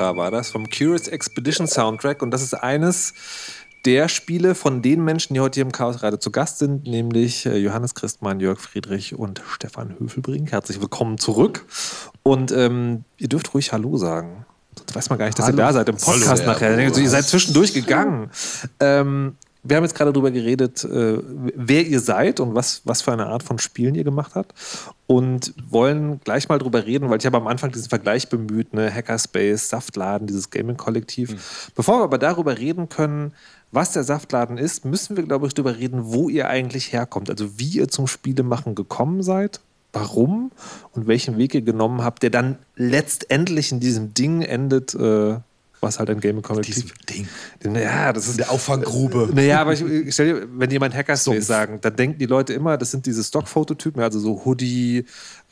Elektra war das, vom Curious Expedition Soundtrack. Und das ist eines der Spiele von den Menschen, die heute hier im Chaos Radio zu Gast sind, nämlich äh, Johannes Christmann, Jörg Friedrich und Stefan Höfelbrink. Herzlich willkommen zurück. Und ähm, ihr dürft ruhig Hallo sagen. Sonst weiß man gar nicht, dass Hallo. ihr da seid im Podcast Hallo. nachher. Ihr seid zwischendurch gegangen. Ähm, wir haben jetzt gerade darüber geredet, äh, wer ihr seid und was, was für eine Art von Spielen ihr gemacht habt. Und wollen gleich mal drüber reden, weil ich habe am Anfang diesen Vergleich bemüht, ne? Hackerspace, Saftladen, dieses Gaming-Kollektiv. Bevor wir aber darüber reden können, was der Saftladen ist, müssen wir, glaube ich, darüber reden, wo ihr eigentlich herkommt. Also wie ihr zum Spielemachen gekommen seid, warum und welchen Weg ihr genommen habt, der dann letztendlich in diesem Ding endet, äh, was halt ein Gaming-Kollektiv Ding. ja, das ist. Der Auffanggrube. Naja, aber ich, ich stell dir, wenn jemand Hackerspace sagen, dann denken die Leute immer, das sind diese Stock-Fototypen, also so Hoodie,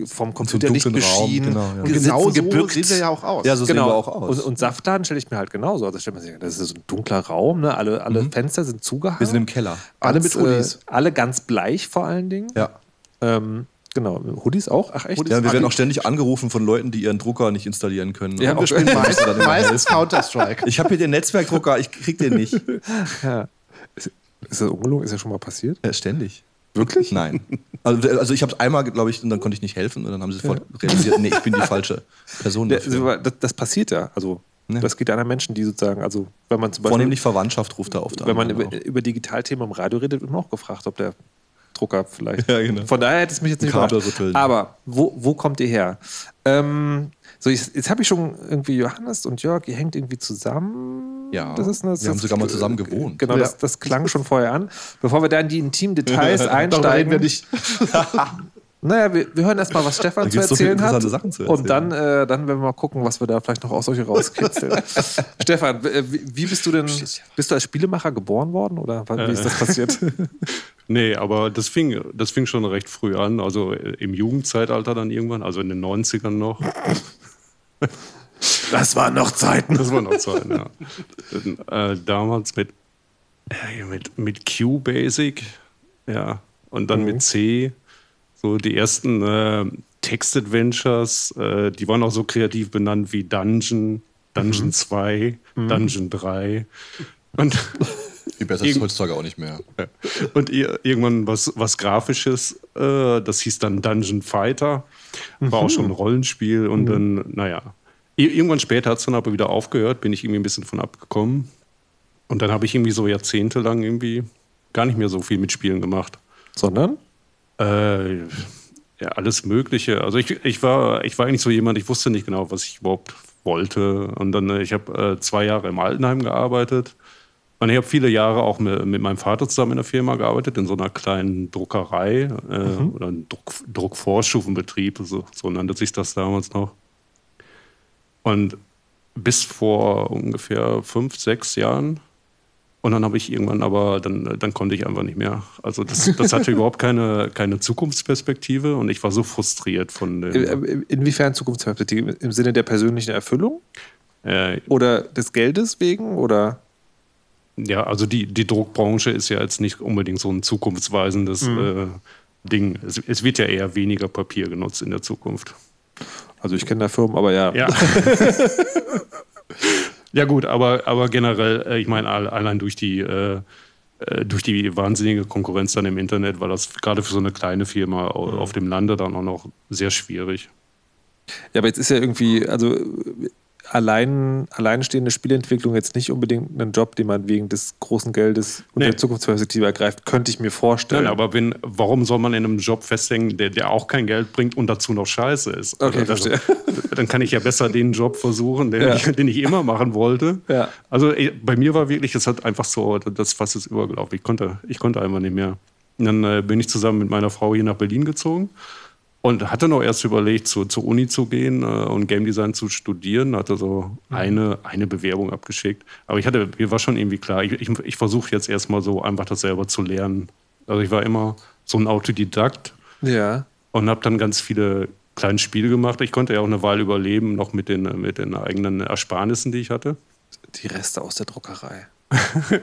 vom Computer nicht dunklen Raum, beschienen, genau, ja. Genau so gebückt. sehen wir ja auch aus. Ja, so sehen genau. wir auch aus. Und, und Saftladen stelle ich mir halt genauso. Also stellt man sich, das ist so ein dunkler Raum, ne? alle, alle Fenster sind zugehangen. Mhm. Wir sind im Keller. Alle Ganz, mit Hoodies. Äh, alle ganz bleich vor allen Dingen. Ja. Ähm, genau, Hoodies auch? Ach echt? Hoodies Ja, wir werden auch ständig angerufen von Leuten, die ihren Drucker nicht installieren können. Ja, auch- Wir spielen meist, meistens Counter-Strike. Ich habe hier den Netzwerkdrucker, ich krieg den nicht. [LAUGHS] Ist das ungelogen? Ist ja schon mal passiert? Ja, ständig. Wirklich? Nein. Also, also ich habe es einmal, glaube ich, und dann konnte ich nicht helfen und dann haben sie sofort realisiert, nee, ich bin die falsche Person Ja, dafür. das, das passiert ja. Also, Ja. das geht ja an Menschen, die sozusagen, also, wenn man zum Beispiel. Vornehmlich Verwandtschaft ruft da oft wenn man an. über, über Digitalthemen im Radio redet, wird man auch gefragt, ob der Drucker vielleicht. Ja, genau. Von daher hätte es mich jetzt nicht Kabel überrascht. rütteln. Aber wo, wo kommt ihr her? Ähm, so, ich, jetzt habe ich schon irgendwie Johannes und Jörg, ihr hängt irgendwie zusammen. Ja, das ist eine, das wir haben sogar mal zusammen gewohnt. Genau, Ja. das, das klang schon vorher an. Bevor wir da in die intimen Details [LAUGHS] Darüber reden einsteigen. wir nicht. [LAUGHS] Naja, wir, wir hören erstmal, was [LAUGHS] Stefan zu gibt's so erzählen hat. Sachen zu Und dann, erzählen. äh, dann werden wir mal gucken, was wir da vielleicht noch aus euch rauskitzeln. [LAUGHS] Stefan, äh, wie, bist du denn, bist du als Spielemacher geboren worden oder wie ist das passiert? [LAUGHS] Nee, aber das fing, das fing schon recht früh an, also äh, im Jugendzeitalter dann irgendwann, also in den 90ern noch. Das waren noch Zeiten. Das war noch Zeit, ja. Äh, damals mit, äh, mit, mit Q-Basic, ja, und dann mit C, so die ersten äh, Text-Adventures, äh, die waren auch so kreativ benannt wie Dungeon, Dungeon 2, Dungeon 3. Und Viel besser ist heutzutage auch nicht mehr. Und ir- irgendwann was, was Grafisches, äh, das hieß dann Dungeon Fighter. War auch schon ein Rollenspiel und dann, naja. Ir- Irgendwann später hat es dann aber wieder aufgehört, bin ich irgendwie ein bisschen von abgekommen. Und dann habe ich irgendwie so jahrzehntelang irgendwie gar nicht mehr so viel mit Spielen gemacht. Sondern? Äh, ja, alles Mögliche. Also ich, ich, war, ich war eigentlich so jemand, ich wusste nicht genau, was ich überhaupt wollte. Und dann, äh, ich habe äh, zwei Jahre im Altenheim gearbeitet. Und ich habe viele Jahre auch mit, mit meinem Vater zusammen in der Firma gearbeitet, in so einer kleinen Druckerei äh, oder ein Druck, Druckvorstufenbetrieb, so, so nannte sich das damals noch. Und bis vor ungefähr fünf, sechs Jahren. Und dann habe ich irgendwann aber, dann, dann konnte ich einfach nicht mehr. Also das, das hatte [LAUGHS] überhaupt keine, keine Zukunftsperspektive und ich war so frustriert von dem. äh, Inwiefern Zukunftsperspektive? Im Sinne der persönlichen Erfüllung? Äh, Oder des Geldes wegen? Oder? ja, also die, die Druckbranche ist ja jetzt nicht unbedingt so ein zukunftsweisendes äh, Ding. Es, es wird ja eher weniger Papier genutzt in der Zukunft. Also ich kenne da Firmen, aber ja. Ja. [LAUGHS] [LAUGHS] ja, gut, aber, aber generell, äh, ich meine, all- allein durch die, äh, äh, durch die wahnsinnige Konkurrenz dann im Internet war das gerade für so eine kleine Firma au- auf dem Lande dann auch noch sehr schwierig. Ja, aber jetzt ist ja irgendwie, also allein, alleinstehende Spielentwicklung jetzt nicht unbedingt ein Job, den man wegen des großen Geldes und Nee. der Zukunftsperspektive ergreift, könnte ich mir vorstellen. Nein, aber wenn, warum soll man in einem Job festhängen, der, der auch kein Geld bringt und dazu noch scheiße ist? Okay, Also, verstehe. Dann kann ich ja besser den Job versuchen, den, Ja. ich, den ich immer machen wollte. Ja. Also bei mir war wirklich, es hat einfach so, das Fass ist übergelaufen. Ich konnte, ich konnte einfach nicht mehr. Und dann äh, bin ich zusammen mit meiner Frau hier nach Berlin gezogen und hatte noch erst überlegt, zu, zur Uni zu gehen äh, und Game Design zu studieren. Hatte so eine, eine Bewerbung abgeschickt. Aber ich hatte, mir war schon irgendwie klar, ich, ich, ich versuche jetzt erstmal so einfach das selber zu lernen. Also ich war immer so ein Autodidakt ja. und habe dann ganz viele kleine Spiele gemacht. Ich konnte ja auch eine Weile überleben, noch mit den, mit den eigenen Ersparnissen, die ich hatte. Die Reste aus der Druckerei. [LAUGHS]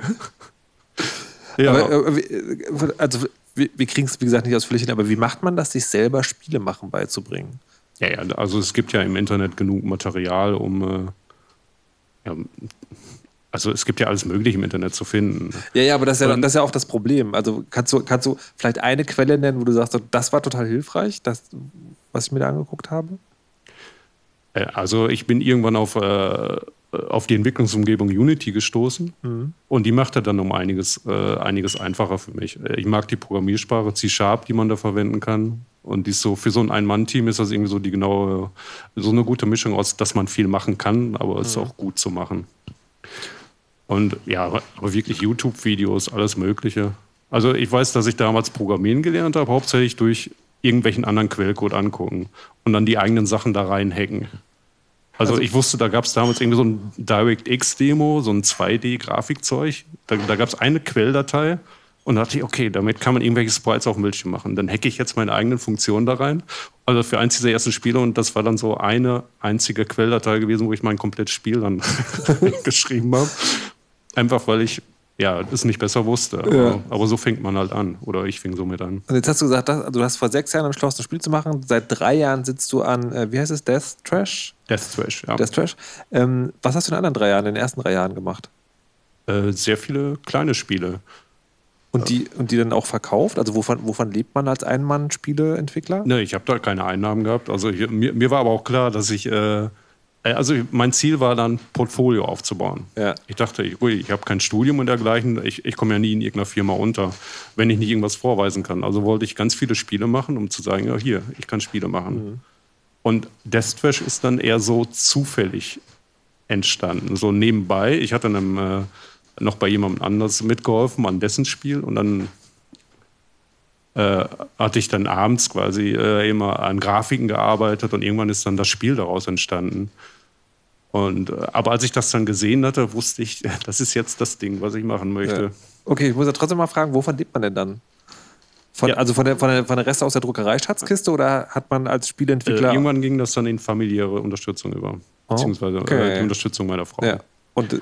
Ja, Aber, äh, wie- also wir, wir kriegen es, wie gesagt, nicht ausführlich hin, aber wie macht man das, sich selber Spiele machen beizubringen? ja, ja, also es gibt ja im Internet genug Material, um, äh, Ja, also es gibt ja alles Mögliche im Internet zu finden. Ja, ja, aber das ist ja, das ist ja auch das Problem. Also kannst du, kannst du vielleicht eine Quelle nennen, wo du sagst, das war total hilfreich, das, was ich mir da angeguckt habe? Äh, also ich bin irgendwann auf, äh, auf die Entwicklungsumgebung Unity gestoßen mhm. und die machte dann um einiges, äh, einiges einfacher für mich. Äh, ich mag die Programmiersprache C-Sharp, die man da verwenden kann. Und die ist so, für so ein Ein-Mann-Team ist das irgendwie so die genaue, so eine gute Mischung aus, dass man viel machen kann, aber es mhm. ist auch gut zu machen. Und ja, aber wirklich YouTube-Videos, alles Mögliche. Also ich weiß, dass ich damals Programmieren gelernt habe, hauptsächlich durch irgendwelchen anderen Quellcode angucken und dann die eigenen Sachen da reinhacken. Also, also ich wusste, da gab es damals irgendwie so ein DirectX-Demo, so ein 2D-Grafikzeug. Da, da gab es eine Quelldatei und da dachte ich, okay, damit kann man irgendwelche Sprites auf dem Bildschirm machen. Dann hacke ich jetzt meine eigenen Funktionen da rein. Also für eins dieser ersten Spiele und das war dann so eine einzige Quelldatei gewesen, wo ich mein komplettes Spiel dann [LAUGHS] geschrieben habe. Einfach weil ich ja, es nicht besser wusste. Aber, ja. aber, so fängt man halt an. Oder ich fing so mit an. Und jetzt hast du gesagt, also du hast vor sechs Jahren entschlossen, ein Spiel zu machen. Seit drei Jahren sitzt du an, äh, wie heißt es, Death Trash? Death Trash, ja. Death Trash. Ähm, was hast du in den anderen drei Jahren, in den ersten drei Jahren gemacht? Äh, sehr viele kleine Spiele. Und die, und die dann auch verkauft? Also wovon, wovon lebt man als Ein-Mann-Spieleentwickler? Ne, ich habe da keine Einnahmen gehabt. Also ich, mir, mir, war aber auch klar, dass ich äh, äh, also mein Ziel war dann, Portfolio aufzubauen. Ja. Ich dachte, ich, ich habe kein Studium und dergleichen, ich, ich komme ja nie in irgendeiner Firma unter, wenn ich nicht irgendwas vorweisen kann. Also wollte ich ganz viele Spiele machen, um zu sagen, ja hier, ich kann Spiele machen. Mhm. Und Deathtrash ist dann eher so zufällig entstanden, so nebenbei. Ich hatte einem, äh, noch bei jemandem anders mitgeholfen an dessen Spiel und dann äh, hatte ich dann abends quasi äh, immer an Grafiken gearbeitet und irgendwann ist dann das Spiel daraus entstanden. Und, äh, aber als ich das dann gesehen hatte, wusste ich, [LAUGHS] das ist jetzt das Ding, was ich machen möchte. Ja. Okay, ich muss ja trotzdem mal fragen, wovon lebt man denn dann? Von, ja. Also von der, von, der, von der Reste aus der Druckerei Schatzkiste oder hat man als Spieleentwickler. Äh, irgendwann ging das dann in familiäre Unterstützung über. Oh, beziehungsweise okay. äh, die Unterstützung meiner Frau. Ja. Und, äh,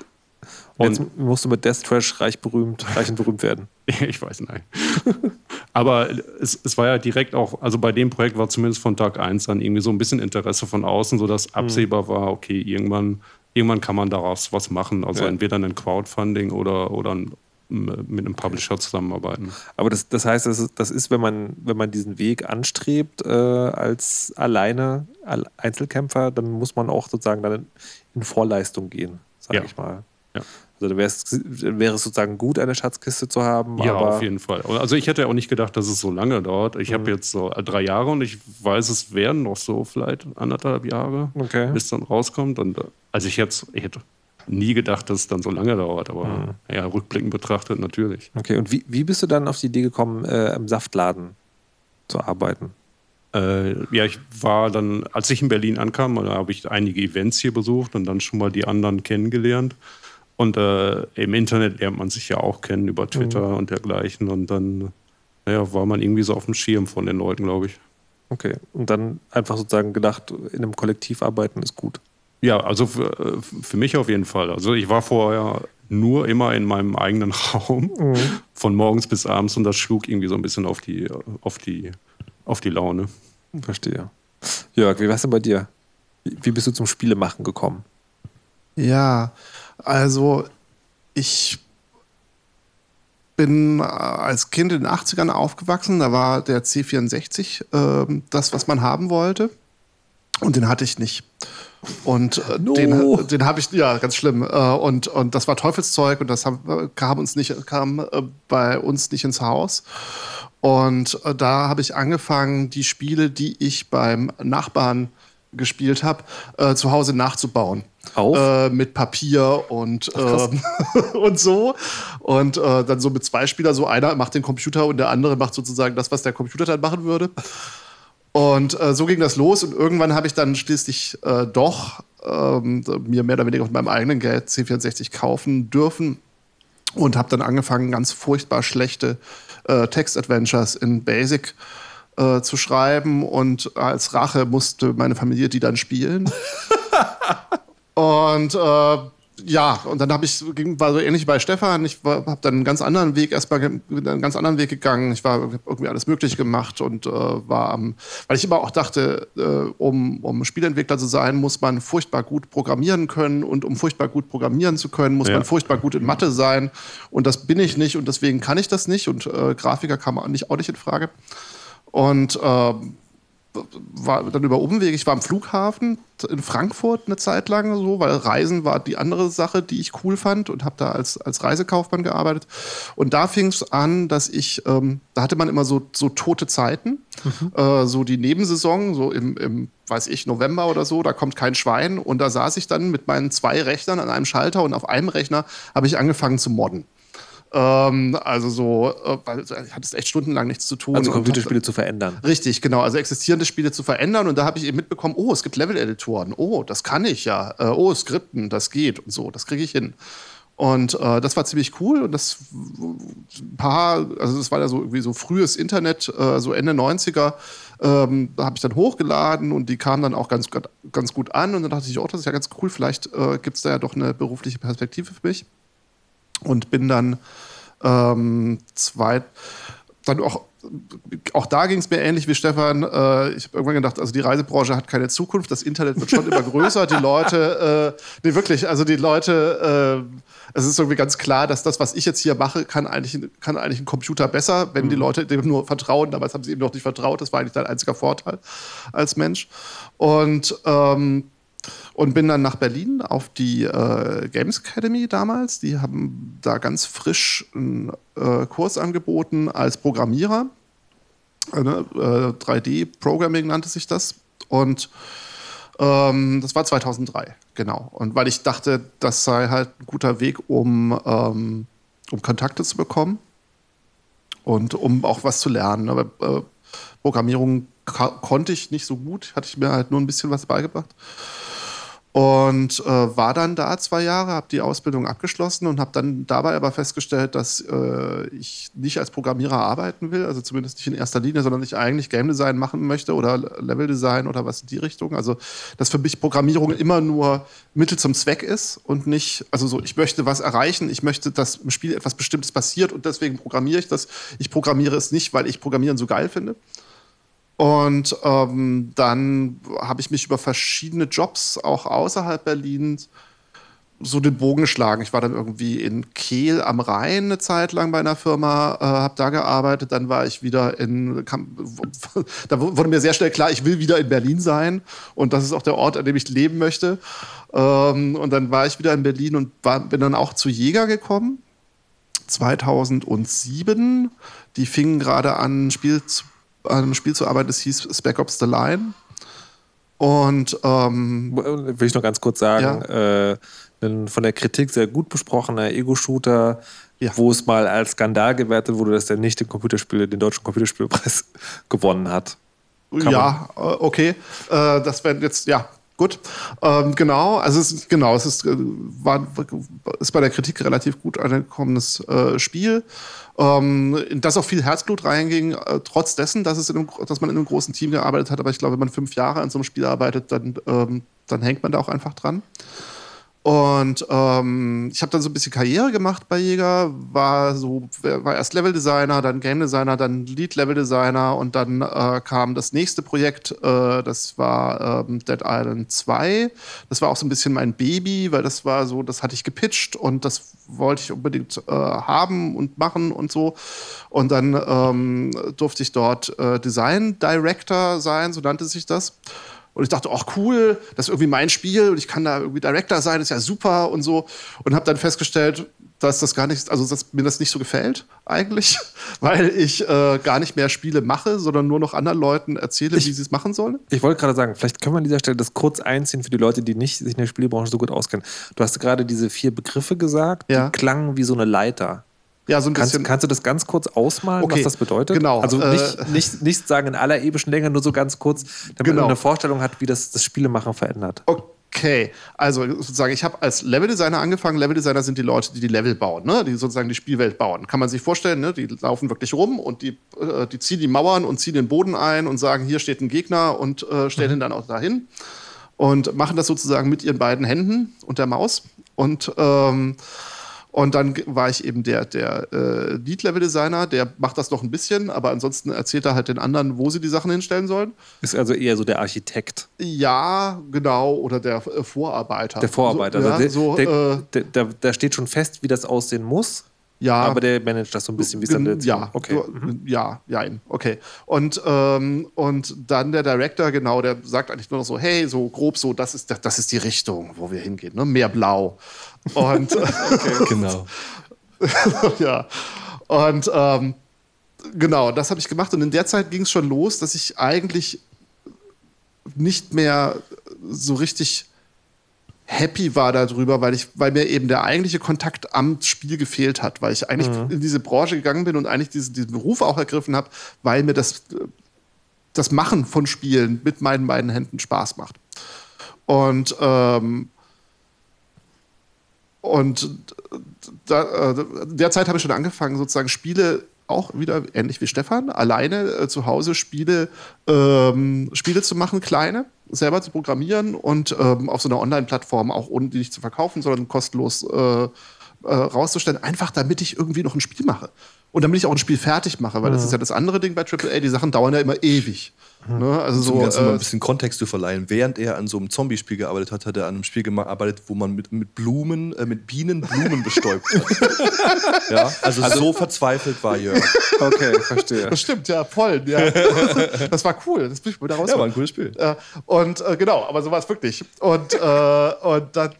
und jetzt musst du mit Death Trash reich berühmt, reich und berühmt werden. [LAUGHS] ich weiß nicht. [LAUGHS] Aber es, es, war ja direkt auch, also bei dem Projekt war zumindest von Tag 1 dann irgendwie so ein bisschen Interesse von außen, sodass mhm. absehbar war, okay, irgendwann, irgendwann kann man daraus was machen. Also ja. entweder ein Crowdfunding oder, oder ein, mit einem Publisher zusammenarbeiten. Aber das, das heißt, das ist, das ist, wenn man, wenn man diesen Weg anstrebt äh, als alleine Einzelkämpfer, dann muss man auch sozusagen dann in Vorleistung gehen, sage ja. ich mal. Ja. Also dann wäre es sozusagen gut, eine Schatzkiste zu haben. Ja, auf jeden Fall. Also ich hätte auch nicht gedacht, dass es so lange dauert. Ich mhm. habe jetzt so drei Jahre und ich weiß, es werden noch so vielleicht anderthalb Jahre, okay. bis dann rauskommt. Und also ich jetzt, ich hätte nie gedacht, dass es dann so lange dauert, aber mhm. ja, rückblickend betrachtet natürlich. Okay, und wie, wie bist du dann auf die Idee gekommen, äh, im Saftladen zu arbeiten? Äh, ja, ich war dann, als ich in Berlin ankam, habe ich einige Events hier besucht und dann schon mal die anderen kennengelernt. Und äh, im Internet lernt man sich ja auch kennen über Twitter mhm. und dergleichen. Und dann naja, war man irgendwie so auf dem Schirm von den Leuten, glaube ich. Okay. Und dann einfach sozusagen gedacht, in einem Kollektiv arbeiten ist gut. Ja, also für, für mich auf jeden Fall. Also ich war vorher nur immer in meinem eigenen [LAUGHS] Raum, mhm. von morgens bis abends, und das schlug irgendwie so ein bisschen auf die, auf die, auf die Laune. Verstehe. Jörg, wie war es denn bei dir? Wie bist du zum Spielemachen gekommen? Ja, also ich bin äh, als Kind in den 80ern aufgewachsen. Da war der C64 äh, das, was man haben wollte. Und den hatte ich nicht. Und äh, no. den, den habe ich, ja, ganz schlimm. Äh, und, und das war Teufelszeug und das haben, kam, uns nicht, kam äh, bei uns nicht ins Haus. Und äh, da habe ich angefangen, die Spiele, die ich beim Nachbarn gespielt habe, äh, zu Hause nachzubauen. Äh, mit Papier und, Ach, äh, [LAUGHS] und so. Und äh, dann so mit zwei Spielern, so einer macht den Computer und der andere macht sozusagen das, was der Computer dann machen würde. Und äh, so ging das los und irgendwann habe ich dann schließlich äh, doch ähm, mir mehr oder weniger mit meinem eigenen Geld C64 kaufen dürfen und habe dann angefangen, ganz furchtbar schlechte äh, Text-Adventures in Basic äh, zu schreiben und als Rache musste meine Familie die dann spielen. [LAUGHS] und äh, ja, und dann habe ich, war so ähnlich wie bei Stefan, ich habe dann einen ganz anderen Weg, erstmal einen ganz anderen Weg gegangen. Ich war irgendwie alles Mögliche gemacht und äh, war am, weil ich immer auch dachte, äh, um, um Spielentwickler zu sein, muss man furchtbar gut programmieren können und um furchtbar gut programmieren zu können, muss ja. man furchtbar gut in Mathe sein. Und das bin ich nicht und deswegen kann ich das nicht und äh, Grafiker kam auch nicht, auch nicht in Frage. Und äh, war dann über Umweg, ich war am Flughafen in Frankfurt eine Zeit lang so, weil Reisen war die andere Sache, die ich cool fand und habe da als, als Reisekaufmann gearbeitet. Und da fing es an, dass ich, ähm, da hatte man immer so, so tote Zeiten, mhm. äh, so die Nebensaison, so im, im, weiß ich, November oder so, da kommt kein Schwein. Und da saß ich dann mit meinen zwei Rechnern an einem Schalter und auf einem Rechner habe ich angefangen zu modden. Ähm, also so, äh, weil ich hatte es echt stundenlang nichts zu tun. Also Computerspiele zu verändern. Richtig, genau. Also existierende Spiele zu verändern. Und da habe ich eben mitbekommen, oh, es gibt Level-Editoren. Oh, das kann ich ja. Äh, oh, Skripten, das geht und so. Das kriege ich hin. Und äh, das war ziemlich cool. Und das paar, also das war ja so irgendwie so frühes Internet, äh, so Ende 90er, ähm, da habe ich dann hochgeladen und die kamen dann auch ganz, ganz gut an. Und dann dachte ich, oh, das ist ja ganz cool, vielleicht äh, gibt es da ja doch eine berufliche Perspektive für mich und bin dann ähm, zwei, dann auch auch da ging es mir ähnlich wie Stefan. Äh, ich habe irgendwann gedacht, also die Reisebranche hat keine Zukunft, das Internet wird schon immer größer. Die Leute, äh, nee, wirklich, also die Leute, äh, es ist irgendwie ganz klar, dass das, was ich jetzt hier mache, kann eigentlich, kann eigentlich ein Computer besser, wenn mhm. die Leute dem nur vertrauen. Damals haben sie ihm noch nicht vertraut, das war eigentlich dein einziger Vorteil als Mensch. Und ähm, und bin dann nach Berlin auf die äh, Games Academy damals. Die haben da ganz frisch einen äh, Kurs angeboten als Programmierer. Äh, 3D-Programming nannte sich das. Und ähm, das war 2003, genau. Und weil ich dachte, das sei halt ein guter Weg, um, ähm, um Kontakte zu bekommen und um auch was zu lernen. Aber äh, Programmierung konnte ich nicht so gut, hatte ich mir halt nur ein bisschen was beigebracht. Und äh, war dann da zwei Jahre, habe die Ausbildung abgeschlossen und habe dann dabei aber festgestellt, dass äh, ich nicht als Programmierer arbeiten will, also zumindest nicht in erster Linie, sondern ich eigentlich Game Design machen möchte oder Level Design oder was in die Richtung. Also dass für mich Programmierung immer nur Mittel zum Zweck ist und nicht, also so, ich möchte was erreichen, ich möchte, dass im Spiel etwas Bestimmtes passiert und deswegen programmiere ich das. Ich programmiere es nicht, weil ich Programmieren so geil finde. Und ähm, dann habe ich mich über verschiedene Jobs auch außerhalb Berlins so den Bogen geschlagen. Ich war dann irgendwie in Kehl am Rhein eine Zeit lang bei einer Firma, äh, habe da gearbeitet. Dann war ich wieder in, kam, [LAUGHS] da wurde mir sehr schnell klar, ich will wieder in Berlin sein und das ist auch der Ort, an dem ich leben möchte. Ähm, und dann war ich wieder in Berlin und war, bin dann auch zu Jäger gekommen. 2007. Die fingen gerade an, Spiel zu an einem Spiel zu arbeiten, das hieß Spec Ops The Line. Und ähm, will ich noch ganz kurz sagen, ja. äh, ein von der Kritik sehr gut besprochener Ego-Shooter, ja. wo es mal als Skandal gewertet wurde, dass der nicht den Computerspiel, den deutschen Computerspielpreis [LAUGHS] gewonnen hat. Kann ja, man. Äh, okay. Äh, das wäre jetzt, ja, gut. Ähm, genau, also es ist, genau, es ist, äh, war, ist bei der Kritik relativ gut angekommenes äh, Spiel ähm, in das auch viel Herzblut reinging, äh, trotz dessen, dass, es in einem, dass man in einem großen Team gearbeitet hat. Aber ich glaube, wenn man fünf Jahre an so einem Spiel arbeitet, dann, ähm, dann hängt man da auch einfach dran. Und ähm, ich habe dann so ein bisschen Karriere gemacht bei Jäger, war so, war erst Level-Designer, dann Game-Designer, dann Lead-Level-Designer und dann äh, kam das nächste Projekt, äh, das war ähm, Dead Island 2. Das war auch so ein bisschen mein Baby, weil das war so, das hatte ich gepitcht und das wollte ich unbedingt äh, haben und machen und so. Und dann ähm, durfte ich dort äh, Design Director sein, so nannte sich das. Und ich dachte, ach cool, das ist irgendwie mein Spiel und ich kann da irgendwie Director sein, ist ja super und so. Und habe dann festgestellt, dass das gar nicht, also dass mir das nicht so gefällt eigentlich, [LAUGHS] weil ich äh, gar nicht mehr Spiele mache, sondern nur noch anderen Leuten erzähle, ich, wie sie es machen sollen. Ich wollte gerade sagen, vielleicht können wir an dieser Stelle das kurz einziehen für die Leute, die nicht sich in der Spielebranche so gut auskennen. Du hast gerade diese vier Begriffe gesagt, die klangen wie so eine Leiter. Ja, so ein kannst, bisschen. Kannst du das ganz kurz ausmalen, okay. was das bedeutet? Genau. Also nicht, äh, nicht, nicht sagen in aller epischen Länge, nur so ganz kurz, damit genau. man eine Vorstellung hat, wie das das Spielemachen verändert. Okay, also sozusagen, ich habe als Leveldesigner angefangen. Leveldesigner sind die Leute, die die Level bauen, ne? die sozusagen die Spielwelt bauen. Kann man sich vorstellen, ne? die laufen wirklich rum und die, äh, die ziehen die Mauern und ziehen den Boden ein und sagen, hier steht ein Gegner und äh, stellen mhm. ihn dann auch dahin. und machen das sozusagen mit ihren beiden Händen und der Maus. Und, ähm, und dann war ich eben der, der äh, Lead-Level-Designer, der macht das noch ein bisschen, aber ansonsten erzählt er halt den anderen, wo sie die Sachen hinstellen sollen. Ist also eher so der Architekt. Ja, genau, oder der äh, Vorarbeiter. Der Vorarbeiter. So, also ja, so, der, äh, der, der, da steht schon fest, wie das aussehen muss. Ja, Aber der managt das so ein bisschen, wie es dann jetzt ja, Okay. ja, ja, okay. Und, ähm, und dann der Director, genau, der sagt eigentlich nur noch so, hey, so grob so, das ist, das ist die Richtung, wo wir hingehen, ne? mehr blau. Und [LAUGHS] [LAUGHS] Genau. ja, und ähm, genau, das habe ich gemacht. Und in der Zeit ging es schon los, dass ich eigentlich nicht mehr so richtig happy war darüber, weil ich, weil mir eben der eigentliche Kontakt am Spiel gefehlt hat, weil ich eigentlich in diese Branche gegangen bin und eigentlich diesen, diesen Beruf auch ergriffen habe, weil mir das, das Machen von Spielen mit meinen beiden Händen Spaß macht. Und ähm, und da, äh, derzeit habe ich schon angefangen, sozusagen Spiele auch wieder ähnlich wie Stefan, alleine äh, zu Hause Spiele, ähm, Spiele zu machen, kleine, selber zu programmieren und ähm, auf so einer Online-Plattform auch ohne die nicht zu verkaufen, sondern kostenlos äh, äh, rauszustellen, einfach damit ich irgendwie noch ein Spiel mache. Und damit ich auch ein Spiel fertig mache, weil das ist ja das andere Ding bei AAA, die Sachen dauern ja immer ewig. Ne? Also Um so, Ganzen mal äh, ein bisschen Kontext zu verleihen. Während er an so einem Zombie-Spiel gearbeitet hat, hat er an einem Spiel gearbeitet, wo man mit, mit Blumen, äh, mit Bienen Blumen [LAUGHS] bestäubt hat. ja, also, so verzweifelt war Jörg. Okay, verstehe. Das stimmt, ja, Pollen, ja. [LAUGHS] das war cool, das bin ich wieder raus. Ja, war ein cooles Spiel. Äh, und äh, genau, aber so war es wirklich. Und, äh, und dann,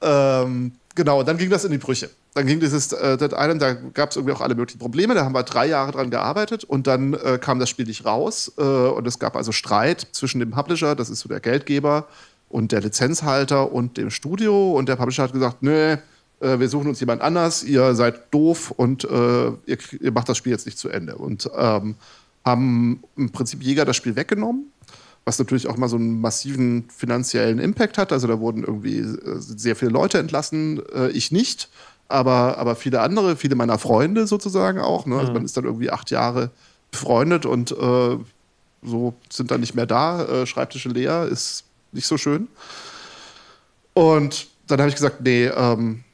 ähm, genau, dann ging das in die Brüche. Dann ging dieses äh, Dead Island, da gab es irgendwie auch alle möglichen Probleme. Da haben wir drei Jahre dran gearbeitet und dann äh, kam das Spiel nicht raus. Äh, und es gab also Streit zwischen dem Publisher, das ist so der Geldgeber, und der Lizenzhalter und dem Studio. Und der Publisher hat gesagt: Nö, äh, wir suchen uns jemand anders, ihr seid doof und äh, ihr, ihr macht das Spiel jetzt nicht zu Ende. Und ähm, haben im Prinzip Jäger das Spiel weggenommen was natürlich auch mal so einen massiven finanziellen Impact hat. Also da wurden irgendwie äh, sehr viele Leute entlassen, äh, ich nicht, aber, aber viele andere, viele meiner Freunde sozusagen auch. Ne? Also man ist dann irgendwie acht Jahre befreundet und äh, so sind dann nicht mehr da. Äh, Schreibtische leer, ist nicht so schön. Und dann habe ich gesagt, nee, ähm,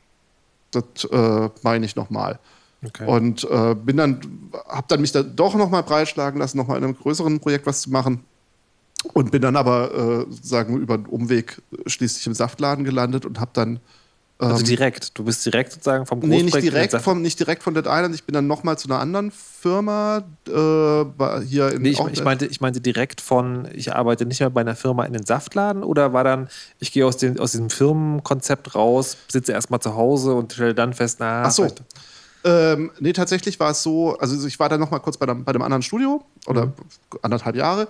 das äh, mache ich nochmal. Okay. Und äh, bin dann, habe dann mich da doch nochmal breitschlagen lassen, nochmal in einem größeren Projekt was zu machen. Und bin dann aber äh, sozusagen über einen Umweg schließlich im Saftladen gelandet und habe dann Also direkt. Du bist direkt sozusagen vom Ähm, Nee, nicht Großprojekt direkt, den vom, nicht direkt von Dead Island. Ich bin dann nochmal zu einer anderen Firma äh, hier in Nee, ich, ich, meinte, ich meinte direkt von, ich arbeite nicht mehr bei einer Firma in den Saftladen oder war dann, ich gehe aus, dem, aus diesem Firmenkonzept raus, sitze erstmal zu Hause und stelle dann fest, na, Ach so. Ähm, nee, tatsächlich war es so, also ich war dann noch mal kurz bei, einem- bei einem anderen Studio oder Mhm. anderthalb Jahre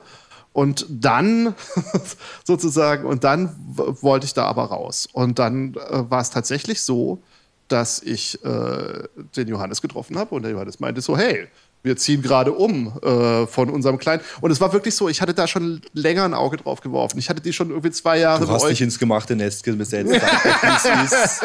und dann [LAUGHS] sozusagen, und dann wollte ich da aber raus. Und dann äh, war es tatsächlich so, dass ich äh, den Johannes getroffen habe und der Johannes meinte so, hey, wir ziehen gerade um äh, von unserem Kleinen. Und es war wirklich so, ich hatte da schon länger ein Auge drauf geworfen. Ich hatte die schon irgendwie zwei Jahre Du hast dich ins gemachte Nest gesetzt. es.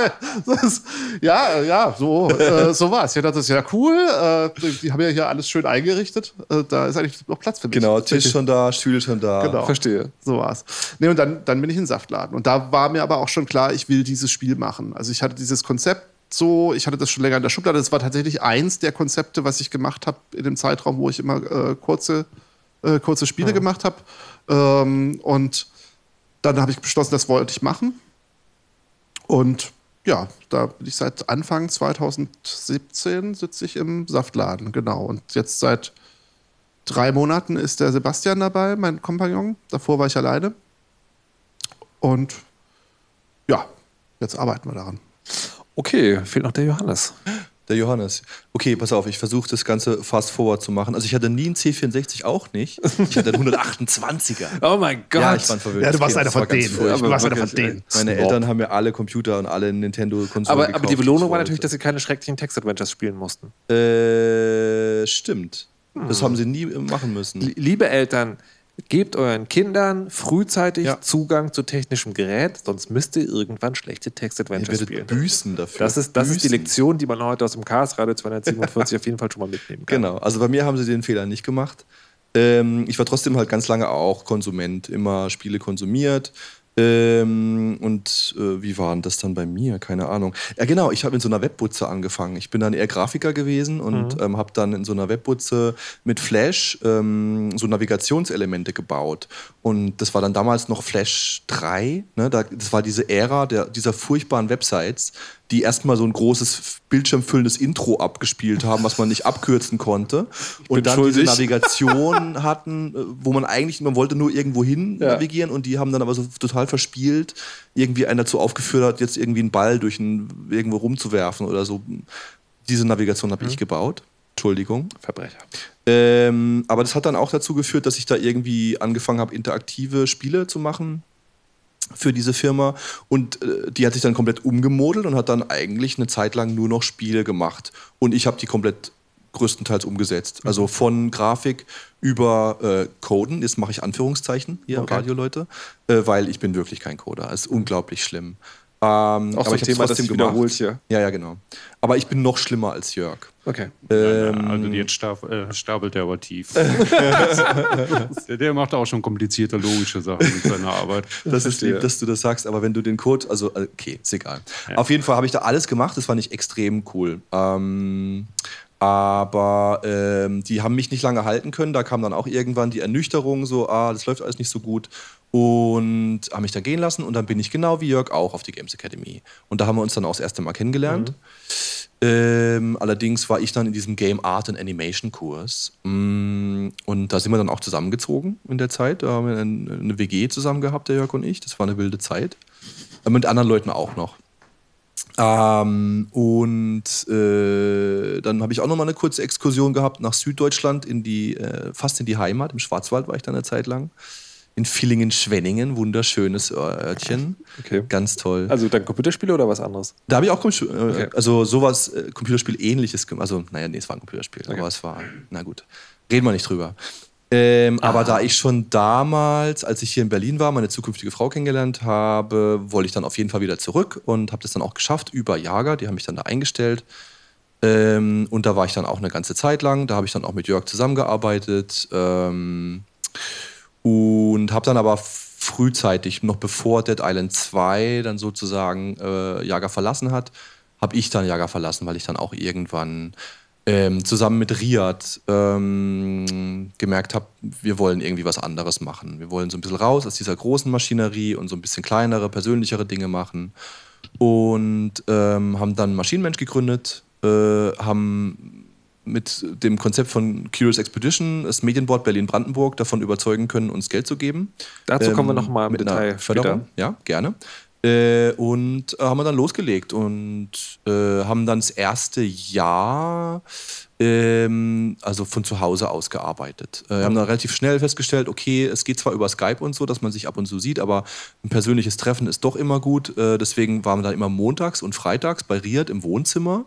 Das, ja, ja, so, äh, so war es. Ich dachte, das ist ja cool. Äh, die, die haben ja hier alles schön eingerichtet. Äh, da ist eigentlich noch Platz für mich. Genau, Tisch schon da, Stühle schon da. Genau. Verstehe. So war's. Nee, und dann, dann bin ich in den Saftladen. Und da war mir aber auch schon klar, ich will dieses Spiel machen. Also ich hatte dieses Konzept so, ich hatte das schon länger in der Schublade. Das war tatsächlich eins der Konzepte, was ich gemacht habe in dem Zeitraum, wo ich immer äh, kurze, äh, kurze Spiele gemacht habe. Ähm, und dann habe ich beschlossen, das wollte ich machen. Und ja, da bin ich seit Anfang 2017 sitze ich im Saftladen, genau. Und jetzt seit drei Monaten ist der Sebastian dabei, mein Kompagnon. Davor war ich alleine. Und ja, jetzt arbeiten wir daran. Okay, fehlt noch der Johannes. Der Johannes. Okay, pass auf, ich versuche das Ganze fast forward zu machen. Also ich hatte nie einen C64, auch nicht. Ich hatte einen 128er. [LAUGHS] Oh mein Gott. Ja, ich war ein verwöhntes Ja, du warst einer von denen. Du warst einer von denen. Meine Snob. Eltern haben mir alle Computer und alle Nintendo-Konsolen aber, gekauft. aber die Belohnung war natürlich, dass sie keine schrecklichen Text-Adventures spielen mussten. Äh, stimmt. Das haben sie nie machen müssen. Liebe Eltern, gebt euren Kindern frühzeitig Ja. Zugang zu technischem Gerät, sonst müsst ihr irgendwann schlechte Text-Adventures spielen. büßen dafür. Das ist, das ist die Büßen. Lektion, die man heute aus dem Chaos Radio 247 [LAUGHS] auf jeden Fall schon mal mitnehmen kann. Genau, also bei mir haben sie den Fehler nicht gemacht. Ähm, ich war trotzdem halt ganz lange auch Konsument, immer Spiele konsumiert. Ähm, und äh, wie war denn das dann bei mir? Keine Ahnung. Ja, genau, ich habe in so einer Webbutze angefangen. Ich bin dann eher Grafiker gewesen und mhm. ähm, habe dann in so einer Webbutze mit Flash ähm, so Navigationselemente gebaut. Und das war dann damals noch Flash 3. Ne? Da, das war diese Ära der, dieser furchtbaren Websites, die erstmal so ein großes bildschirmfüllendes Intro abgespielt haben, was man nicht abkürzen konnte. Und dann schuldig. diese Navigation [LAUGHS] hatten, äh, wo man eigentlich, man wollte nur irgendwo hin ja. navigieren und die haben dann aber so total verspielt, irgendwie einer dazu aufgeführt hat, jetzt irgendwie einen Ball durch ein, irgendwo rumzuwerfen oder so. Diese Navigation habe mhm. ich gebaut. Entschuldigung. Verbrecher. Ähm, aber das hat dann auch dazu geführt, dass ich da irgendwie angefangen habe, interaktive Spiele zu machen für diese Firma und äh, die hat sich dann komplett umgemodelt und hat dann eigentlich eine Zeit lang nur noch Spiele gemacht und ich habe die komplett größtenteils umgesetzt. Also mhm. von Grafik über äh, Coden, jetzt mache ich Anführungszeichen hier, okay. Radioleute, äh, weil ich bin wirklich kein Coder. Es ist unglaublich schlimm. Ähm, Auch so ein Thema, das sich wiederholt hier. Ja, ja, genau. Aber ich bin noch schlimmer als Jörg. Okay. Ähm, ja, also jetzt äh, stapelt er aber tief. [LAUGHS] der, der, macht auch schon komplizierte logische Sachen mit seiner Arbeit. Das ist lieb, dass du das sagst, aber wenn du den Code, also äh, okay, ist egal. Ja. Auf jeden Fall habe ich da alles gemacht, das fand ich extrem cool. Ähm, aber ähm, die haben mich nicht lange halten können. Da kam dann auch irgendwann die Ernüchterung, so, ah, das läuft alles nicht so gut. Und haben mich dann gehen lassen. Und dann bin ich genau wie Jörg auch auf die Games Academy. Und da haben wir uns dann auch das erste Mal kennengelernt. Mhm. Ähm, allerdings war ich dann in diesem Game Art and Animation Kurs. Mm, und da sind wir dann auch zusammengezogen in der Zeit. Da haben wir eine WG zusammen gehabt, der Jörg und ich. Das war eine wilde Zeit. Äh, mit anderen Leuten auch noch. Ähm, und äh, dann habe ich auch noch mal eine kurze Exkursion gehabt nach Süddeutschland, in die, äh, fast in die Heimat. Im Schwarzwald war ich dann eine Zeit lang. In Villingen-Schwenningen, wunderschönes Örtchen. [LAUGHS] Okay. Ganz toll. Also dann Computerspiele oder was anderes? Da habe ich auch Com äh, okay. also sowas, äh, Computerspiel ähnliches gemacht. Also, naja, nee, es war ein Computerspiel, okay. aber es war, na gut. Reden wir nicht drüber. Ähm, aber da ich schon damals, als ich hier in Berlin war, meine zukünftige Frau kennengelernt habe, wollte ich dann auf jeden Fall wieder zurück und habe das dann auch geschafft über Jager. Die haben mich dann da eingestellt. Ähm, und da war ich dann auch eine ganze Zeit lang. Da habe ich dann auch mit Jörg zusammengearbeitet. Ähm, und habe dann aber frühzeitig, noch bevor Dead Island 2 dann sozusagen äh, Jager verlassen hat, habe ich dann Jager verlassen, weil ich dann auch irgendwann ähm, zusammen mit Riyad ähm, gemerkt habe, wir wollen irgendwie was anderes machen. Wir wollen so ein bisschen raus aus dieser großen Maschinerie und so ein bisschen kleinere, persönlichere Dinge machen. Und ähm, haben dann Maschinenmensch gegründet, äh, haben mit dem Konzept von Curious Expedition das Medienboard Berlin-Brandenburg davon überzeugen können, uns Geld zu geben. Dazu kommen wir nochmal mit Detail Förderung. Später. Ja, gerne. Äh, und äh, haben wir dann losgelegt und äh, haben dann das erste Jahr ähm, also von zu Hause aus gearbeitet. Äh, wir haben dann relativ schnell festgestellt, okay, es geht zwar über Skype und so, dass man sich ab und zu sieht, aber ein persönliches Treffen ist doch immer gut. Äh, deswegen waren wir dann immer montags und freitags bei Riad im Wohnzimmer.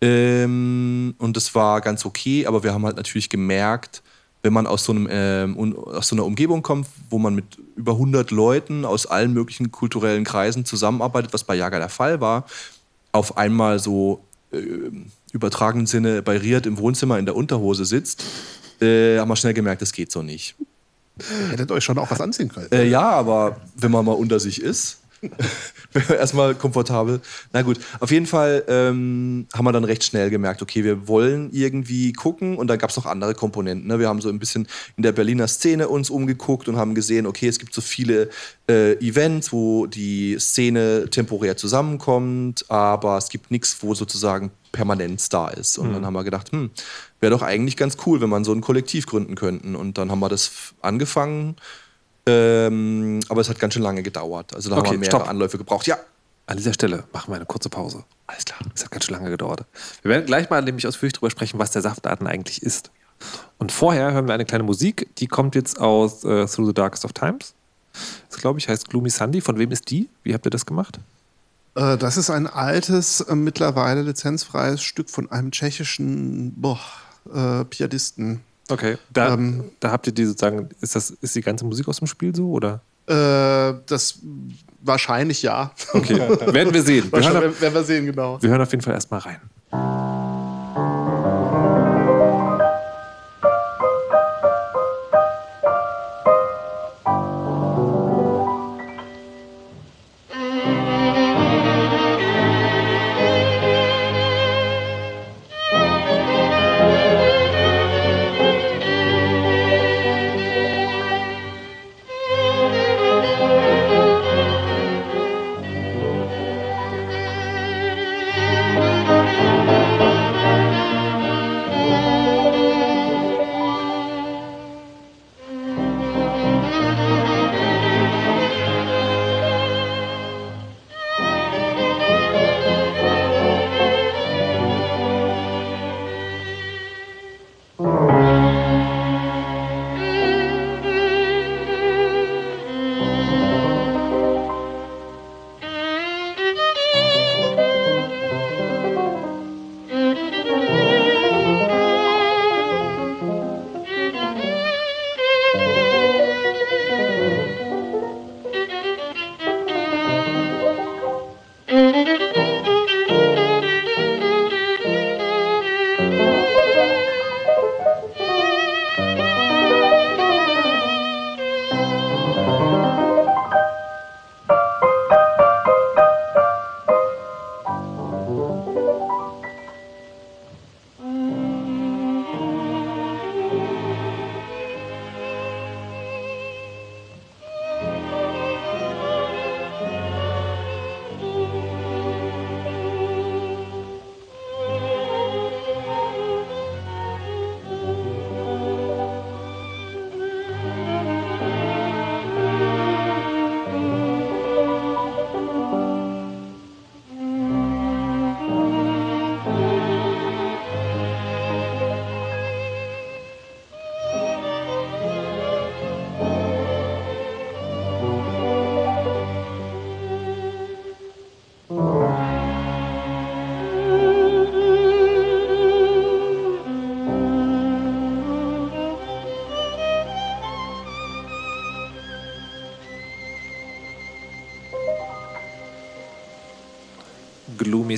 Ähm, und das war ganz okay, aber wir haben halt natürlich gemerkt, wenn man aus so, einem, äh, aus so einer Umgebung kommt, wo man mit über 100 Leuten aus allen möglichen kulturellen Kreisen zusammenarbeitet, was bei Jager der Fall war, auf einmal so äh, übertragenen Sinne bei Riad im Wohnzimmer in der Unterhose sitzt, äh, haben wir schnell gemerkt, das geht so nicht. Ihr hättet euch schon auch was anziehen können. Äh, ja, aber wenn man mal unter sich ist, [LAUGHS] Erstmal komfortabel. Na gut, auf jeden Fall ähm, haben wir dann recht schnell gemerkt, okay, wir wollen irgendwie gucken und dann gab es noch andere Komponenten. Ne? Wir haben so ein bisschen in der Berliner Szene uns umgeguckt und haben gesehen, okay, es gibt so viele äh, Events, wo die Szene temporär zusammenkommt, aber es gibt nichts, wo sozusagen Permanenz da ist. Und mhm. dann haben wir gedacht, hm, wäre doch eigentlich ganz cool, wenn man so ein Kollektiv gründen könnten. Und dann haben wir das angefangen ähm, aber es hat ganz schön lange gedauert. Also da okay, haben wir mehrere stopp. Anläufe gebraucht. Ja. An dieser Stelle machen wir eine kurze Pause. Alles klar. Es hat ganz schön lange gedauert. Wir werden gleich mal nämlich ausführlich darüber sprechen, was der Saftladen eigentlich ist. Und vorher hören wir eine kleine Musik, die kommt jetzt aus äh, Through the Darkest of Times. Das, glaube ich, heißt Gloomy Sunday. Von wem ist die? Wie habt ihr das gemacht? Äh, das ist ein altes, äh, mittlerweile lizenzfreies Stück von einem tschechischen boah, äh, Pianisten. Okay, da, ähm, da habt ihr die sozusagen, ist das, ist die ganze Musik aus dem Spiel so oder? Äh, das wahrscheinlich ja. Okay, [LAUGHS] werden wir sehen. Wir hören, werden wir sehen, genau. Wir hören auf jeden Fall erstmal rein.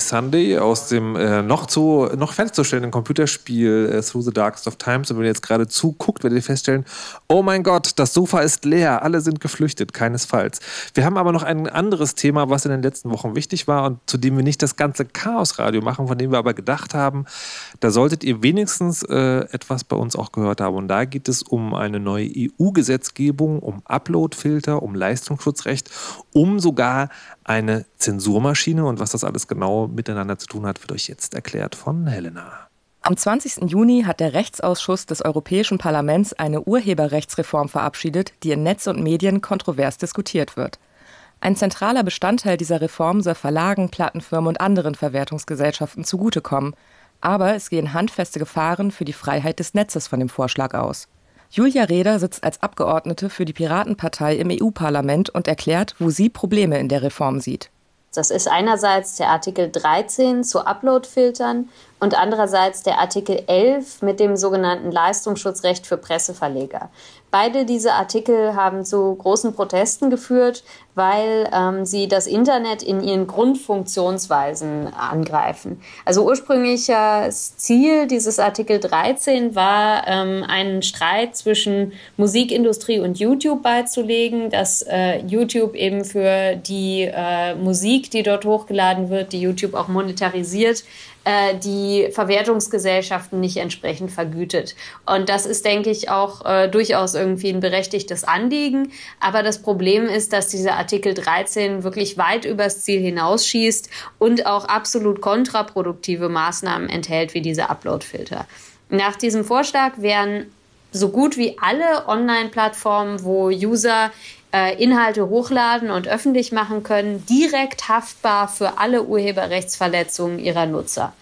Sunday aus dem äh, noch zu noch fertigzustellenden Computerspiel äh, Through the Darkest of Times. Und wenn ihr jetzt gerade zuguckt, werdet ihr feststellen, oh mein Gott, das Sofa ist leer, alle sind geflüchtet, keinesfalls. Wir haben aber noch ein anderes Thema, was in den letzten Wochen wichtig war und zu dem wir nicht das ganze Chaos-Radio machen, von dem wir aber gedacht haben, da solltet ihr wenigstens äh, etwas bei uns auch gehört haben. Und da geht es um eine neue EU-Gesetzgebung, um Upload-Filter, um Leistungsschutzrecht, um sogar eine Zensurmaschine. Und was das alles genau miteinander zu tun hat, wird euch jetzt erklärt von Helena. Am 20. Juni hat der Rechtsausschuss des Europäischen Parlaments eine Urheberrechtsreform verabschiedet, die in Netz und Medien kontrovers diskutiert wird. Ein zentraler Bestandteil dieser Reform soll Verlagen, Plattenfirmen und anderen Verwertungsgesellschaften zugutekommen. Aber es gehen handfeste Gefahren für die Freiheit des Netzes von dem Vorschlag aus. Julia Reda sitzt als Abgeordnete für die Piratenpartei im EU-Parlament und erklärt, wo sie Probleme in der Reform sieht. Das ist einerseits der Artikel 13 zu Uploadfiltern und andererseits der Artikel 11 mit dem sogenannten Leistungsschutzrecht für Presseverleger. Beide diese Artikel haben zu großen Protesten geführt, weil ähm, sie das Internet in ihren Grundfunktionsweisen angreifen. Also ursprüngliches Ziel dieses Artikel 13 war, ähm, einen Streit zwischen Musikindustrie und YouTube beizulegen, dass äh, YouTube eben für die äh, Musik, die dort hochgeladen wird, die YouTube auch monetarisiert, äh, die Verwertungsgesellschaften nicht entsprechend vergütet. Und das ist, denke ich, auch äh, durchaus irgendwie ein berechtigtes Anliegen. Aber das Problem ist, dass dieser Artikel 13 wirklich weit übers Ziel hinausschießt und auch absolut kontraproduktive Maßnahmen enthält, wie diese Uploadfilter. Nach diesem Vorschlag wären so gut wie alle Online-Plattformen, wo User Inhalte hochladen und öffentlich machen können, direkt haftbar für alle Urheberrechtsverletzungen ihrer Nutzer.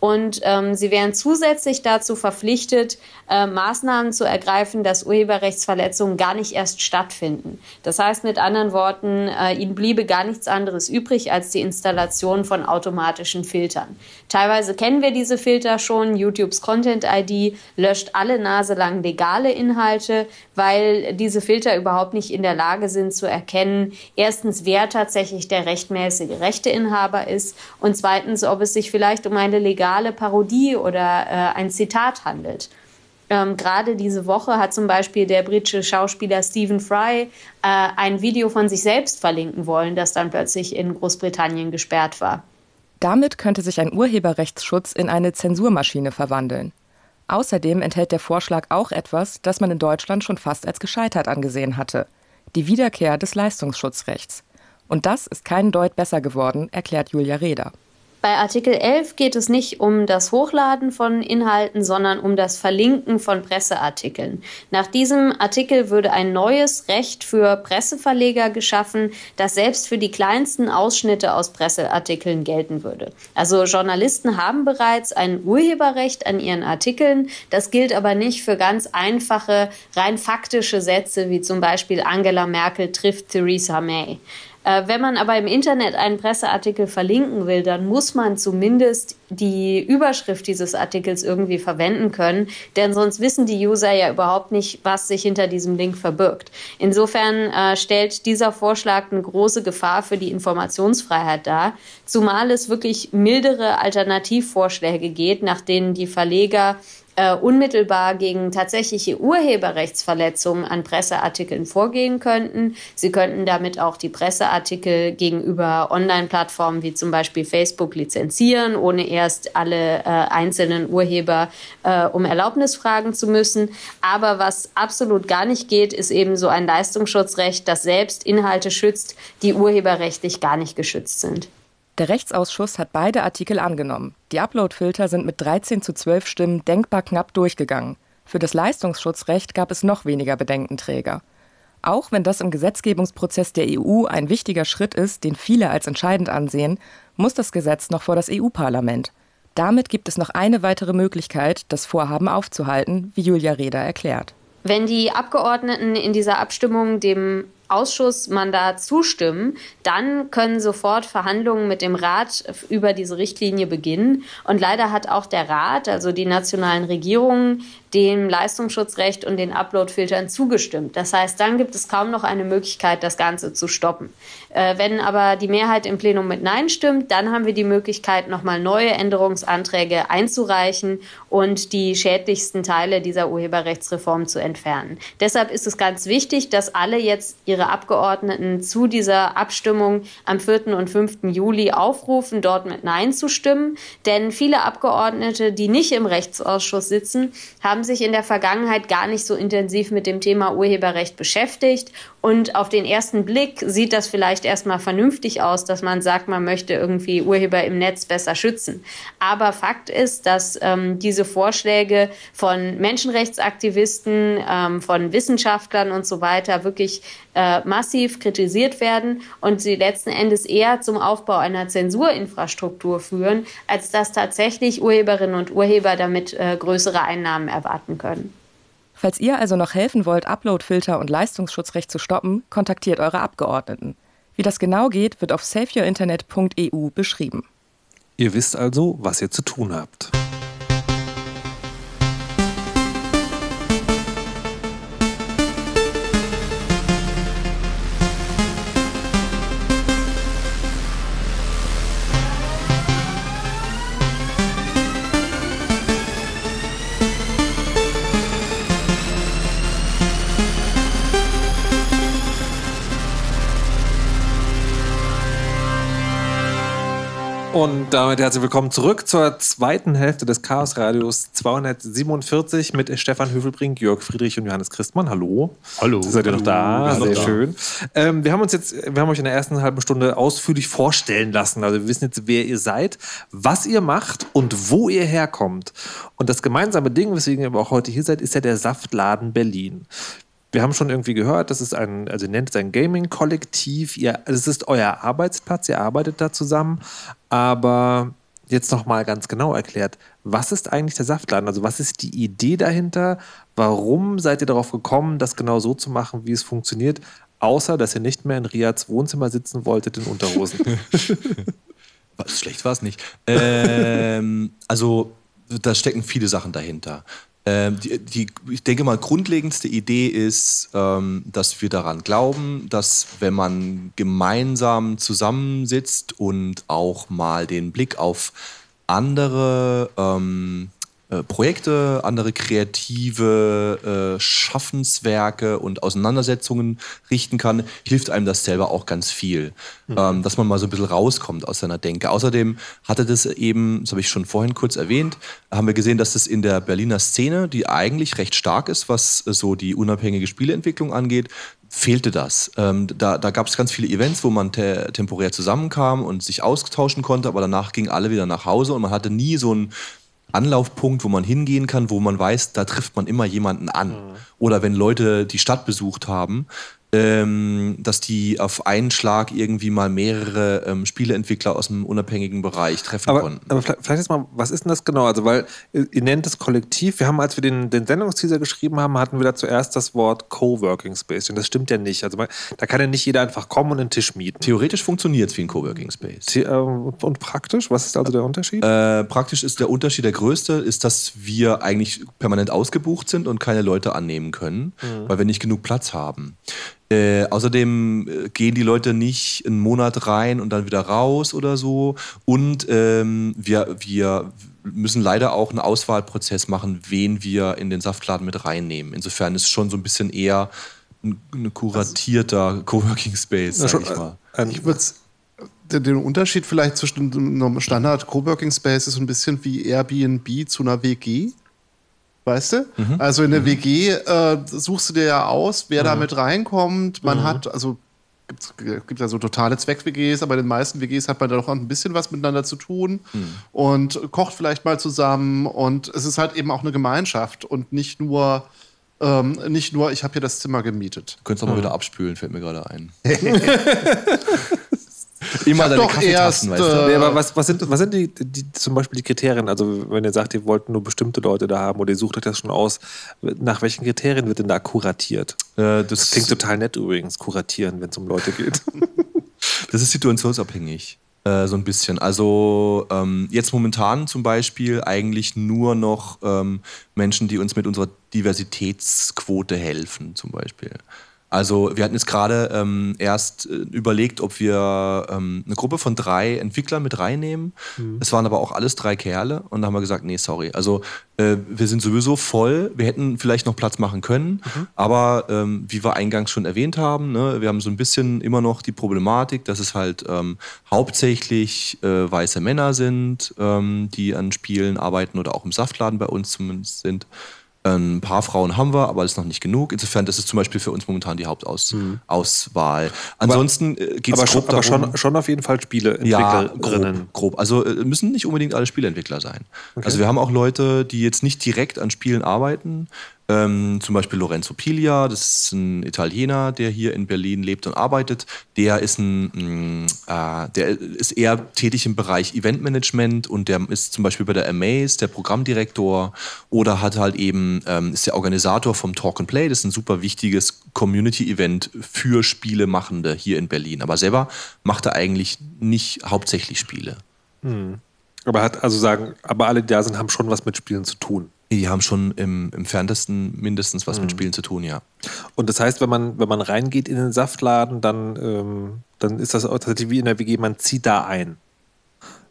Und ähm, sie wären zusätzlich dazu verpflichtet, äh, Maßnahmen zu ergreifen, dass Urheberrechtsverletzungen gar nicht erst stattfinden. Das heißt mit anderen Worten, äh, ihnen bliebe gar nichts anderes übrig als die Installation von automatischen Filtern. Teilweise kennen wir diese Filter schon. YouTubes Content ID löscht alle naselang legale Inhalte, weil diese Filter überhaupt nicht in der Lage sind zu erkennen, erstens, wer tatsächlich der rechtmäßige Rechteinhaber ist und zweitens, ob es sich vielleicht um eine legale Parodie oder äh, ein Zitat handelt. Ähm, Gerade diese Woche hat zum Beispiel der britische Schauspieler Stephen Fry äh, ein Video von sich selbst verlinken wollen, das dann plötzlich in Großbritannien gesperrt war. Damit könnte sich ein Urheberrechtsschutz in eine Zensurmaschine verwandeln. Außerdem enthält der Vorschlag auch etwas, das man in Deutschland schon fast als gescheitert angesehen hatte: die Wiederkehr des Leistungsschutzrechts. Und das ist keinen Deut besser geworden, erklärt Julia Reda. Bei Artikel 11 geht es nicht um das Hochladen von Inhalten, sondern um das Verlinken von Presseartikeln. Nach diesem Artikel würde ein neues Recht für Presseverleger geschaffen, das selbst für die kleinsten Ausschnitte aus Presseartikeln gelten würde. Also Journalisten haben bereits ein Urheberrecht an ihren Artikeln. Das gilt aber nicht für ganz einfache, rein faktische Sätze wie zum Beispiel Angela Merkel trifft Theresa May. Äh, wenn man aber im Internet einen Presseartikel verlinken will, dann muss man zumindest die Überschrift dieses Artikels irgendwie verwenden können, denn sonst wissen die User ja überhaupt nicht, was sich hinter diesem Link verbirgt. Insofern äh, stellt dieser Vorschlag eine große Gefahr für die Informationsfreiheit dar, zumal es wirklich mildere Alternativvorschläge geht, nach denen die Verleger äh, unmittelbar gegen tatsächliche Urheberrechtsverletzungen an Presseartikeln vorgehen könnten. Sie könnten damit auch die Presseartikel gegenüber Online-Plattformen wie zum Beispiel Facebook lizenzieren, ohne erst alle äh, einzelnen Urheber äh, um Erlaubnis fragen zu müssen. Aber was absolut gar nicht geht, ist eben so ein Leistungsschutzrecht, das selbst Inhalte schützt, die urheberrechtlich gar nicht geschützt sind. Der Rechtsausschuss hat beide Artikel angenommen. Die Uploadfilter sind mit 13 zu 12 Stimmen denkbar knapp durchgegangen. Für das Leistungsschutzrecht gab es noch weniger Bedenkenträger. Auch wenn das im Gesetzgebungsprozess der EU ein wichtiger Schritt ist, den viele als entscheidend ansehen, muss das Gesetz noch vor das EU-Parlament. Damit gibt es noch eine weitere Möglichkeit, das Vorhaben aufzuhalten, wie Julia Reda erklärt. Wenn die Abgeordneten in dieser Abstimmung dem Ausschussmandat zustimmen, dann können sofort Verhandlungen mit dem Rat über diese Richtlinie beginnen. Und leider hat auch der Rat, also die nationalen Regierungen, dem Leistungsschutzrecht und den Uploadfiltern zugestimmt. Das heißt, dann gibt es kaum noch eine Möglichkeit, das Ganze zu stoppen. Äh, wenn aber die Mehrheit im Plenum mit Nein stimmt, dann haben wir die Möglichkeit, nochmal neue Änderungsanträge einzureichen und die schädlichsten Teile dieser Urheberrechtsreform zu entfernen. Deshalb ist es ganz wichtig, dass alle jetzt ihre Abgeordneten zu dieser Abstimmung am 4. und 5. Juli aufrufen, dort mit Nein zu stimmen. Denn viele Abgeordnete, die nicht im Rechtsausschuss sitzen, haben sich in der Vergangenheit gar nicht so intensiv mit dem Thema Urheberrecht beschäftigt. Und auf den ersten Blick sieht das vielleicht erstmal vernünftig aus, dass man sagt, man möchte irgendwie Urheber im Netz besser schützen. Aber Fakt ist, dass ähm, diese Vorschläge von Menschenrechtsaktivisten, ähm, von Wissenschaftlern und so weiter wirklich äh, massiv kritisiert werden und sie letzten Endes eher zum Aufbau einer Zensurinfrastruktur führen, als dass tatsächlich Urheberinnen und Urheber damit äh, größere Einnahmen erwarten können. Falls ihr also noch helfen wollt, Uploadfilter und Leistungsschutzrecht zu stoppen, kontaktiert eure Abgeordneten. Wie das genau geht, wird auf saveyourinternet.eu beschrieben. Ihr wisst also, was ihr zu tun habt. Und damit herzlich willkommen zurück zur zweiten Hälfte des Chaos Radios 247 mit Stefan Hövelbrink, Jörg Friedrich und Johannes Christmann. Hallo. Hallo. Seid ihr noch da? Hallo. Sehr Da. schön. Ähm, wir haben uns jetzt, wir haben euch in der ersten halben Stunde ausführlich vorstellen lassen. Also wir wissen jetzt, wer ihr seid, was ihr macht und wo ihr herkommt. Und das gemeinsame Ding, weswegen ihr aber auch heute hier seid, ist ja der Saftladen Berlin. Wir haben schon irgendwie gehört, das ist ein, also ihr nennt es ein Gaming-Kollektiv. Ihr, es ist euer Arbeitsplatz, ihr arbeitet da zusammen. Aber jetzt noch mal ganz genau erklärt, was ist eigentlich der Saftladen? Also was ist die Idee dahinter? Warum seid ihr darauf gekommen, das genau so zu machen, wie es funktioniert? Außer, dass ihr nicht mehr in Riads Wohnzimmer sitzen wolltet in Unterhosen. [LAUGHS] Schlecht war es nicht. Ähm, also, da stecken viele Sachen dahinter. Ähm, die, die, ich denke mal, grundlegendste Idee ist, ähm, dass wir daran glauben, dass wenn man gemeinsam zusammensitzt und auch mal den Blick auf andere ähm, äh, Projekte, andere kreative äh, Schaffenswerke und Auseinandersetzungen richten kann, hilft einem das selber auch ganz viel, ähm, dass man mal so ein bisschen rauskommt aus seiner Denke. Außerdem hatte das eben, das habe ich schon vorhin kurz erwähnt, haben wir gesehen, dass das in der Berliner Szene, die eigentlich recht stark ist, was äh, so die unabhängige Spieleentwicklung angeht, fehlte das. Ähm, da da gab es ganz viele Events, wo man te temporär zusammenkam und sich austauschen konnte, aber danach gingen alle wieder nach Hause und man hatte nie so einen Anlaufpunkt, wo man hingehen kann, wo man weiß, da trifft man immer jemanden an. Oder wenn Leute die Stadt besucht haben, ähm, dass die auf einen Schlag irgendwie mal mehrere ähm, Spieleentwickler aus dem unabhängigen Bereich treffen aber, konnten. aber vielleicht jetzt mal, was ist denn das genau? Also, weil ihr ihr nennt es Kollektiv. Wir haben, als wir den, den Sendungsteaser geschrieben haben, hatten wir da zuerst das Wort Coworking Space. Und das stimmt ja nicht. Also, man, da kann ja nicht jeder einfach kommen und einen Tisch mieten. Theoretisch funktioniert es wie ein Coworking Space. The äh, und praktisch? Was ist also der Unterschied? Äh, praktisch ist der Unterschied der größte, ist, dass wir eigentlich permanent ausgebucht sind und keine Leute annehmen können, weil wir nicht genug Platz haben. Äh, außerdem äh, gehen die Leute nicht einen Monat rein und dann wieder raus oder so. Und ähm, wir, wir müssen leider auch einen Auswahlprozess machen, wen wir in den Saftladen mit reinnehmen. Insofern ist es schon so ein bisschen eher ein, ein kuratierter Coworking Space, sag schon, ich mal. Ein- Ich würde den, den Unterschied vielleicht zwischen einem Standard Coworking Space ist so ein bisschen wie Airbnb zu einer WG. Weißt du? Also in der WG äh, suchst du dir ja aus, wer da mit reinkommt. Man hat, also gibt's, gibt ja so totale Zweck-WGs, aber in den meisten WGs hat man da doch ein bisschen was miteinander zu tun und kocht vielleicht mal zusammen. Und es ist halt eben auch eine Gemeinschaft und nicht nur, ähm, nicht nur, ich habe hier das Zimmer gemietet. Du könntest auch mal wieder abspülen, fällt mir gerade ein. [LAUGHS] immer deine doch Kaffeetassen, erst, weißt du? äh, Nee, aber was, was sind, was sind die, die, zum Beispiel die Kriterien? Also, wenn ihr sagt, ihr wollt nur bestimmte Leute da haben oder ihr sucht euch das schon aus, nach welchen Kriterien wird denn da kuratiert? Äh, Das klingt total nett übrigens, kuratieren, wenn es um Leute geht. [LAUGHS] Das ist situationsabhängig. Äh, so ein bisschen. Also ähm, jetzt momentan zum Beispiel eigentlich nur noch ähm, Menschen, die uns mit unserer Diversitätsquote helfen, zum Beispiel. Also wir hatten jetzt gerade ähm, erst äh, überlegt, ob wir ähm, eine Gruppe von drei Entwicklern mit reinnehmen. Es waren aber auch alles drei Kerle und da haben wir gesagt, nee, sorry. Also äh, wir sind sowieso voll. Wir hätten vielleicht noch Platz machen können, aber ähm, wie wir eingangs schon erwähnt haben, ne, wir haben so ein bisschen immer noch die Problematik, dass es halt ähm, hauptsächlich äh, weiße Männer sind, ähm, die an Spielen arbeiten oder auch im Saftladen bei uns zumindest sind. Ein paar Frauen haben wir, aber das ist noch nicht genug. Insofern, das ist zum Beispiel für uns momentan die Hauptauswahl. Ansonsten äh, geht es schon, grob aber darum, schon, schon auf jeden Fall ja, Spieleentwicklerinnen. grob, grob. Also äh, müssen nicht unbedingt alle Spieleentwickler sein. Also wir haben auch Leute, die jetzt nicht direkt an Spielen arbeiten. Ähm, zum Beispiel Lorenzo Piglia, das ist ein Italiener, der hier in Berlin lebt und arbeitet. Der ist ein, mh, äh, der ist eher tätig im Bereich Eventmanagement und der ist zum Beispiel bei der Amaze der Programmdirektor oder hat halt eben ähm, ist der Organisator vom Talk and Play. Das ist ein super wichtiges Community-Event für Spielemachende hier in Berlin. Aber selber macht er eigentlich nicht hauptsächlich Spiele. Aber hat also sagen, aber alle, die da sind, haben schon was mit Spielen zu tun. Die haben schon im, im Ferntesten mindestens was mit Spielen zu tun, ja. Und das heißt, wenn man, wenn man reingeht in den Saftladen, dann, ähm, dann ist das auch tatsächlich wie in der WG, man zieht da ein.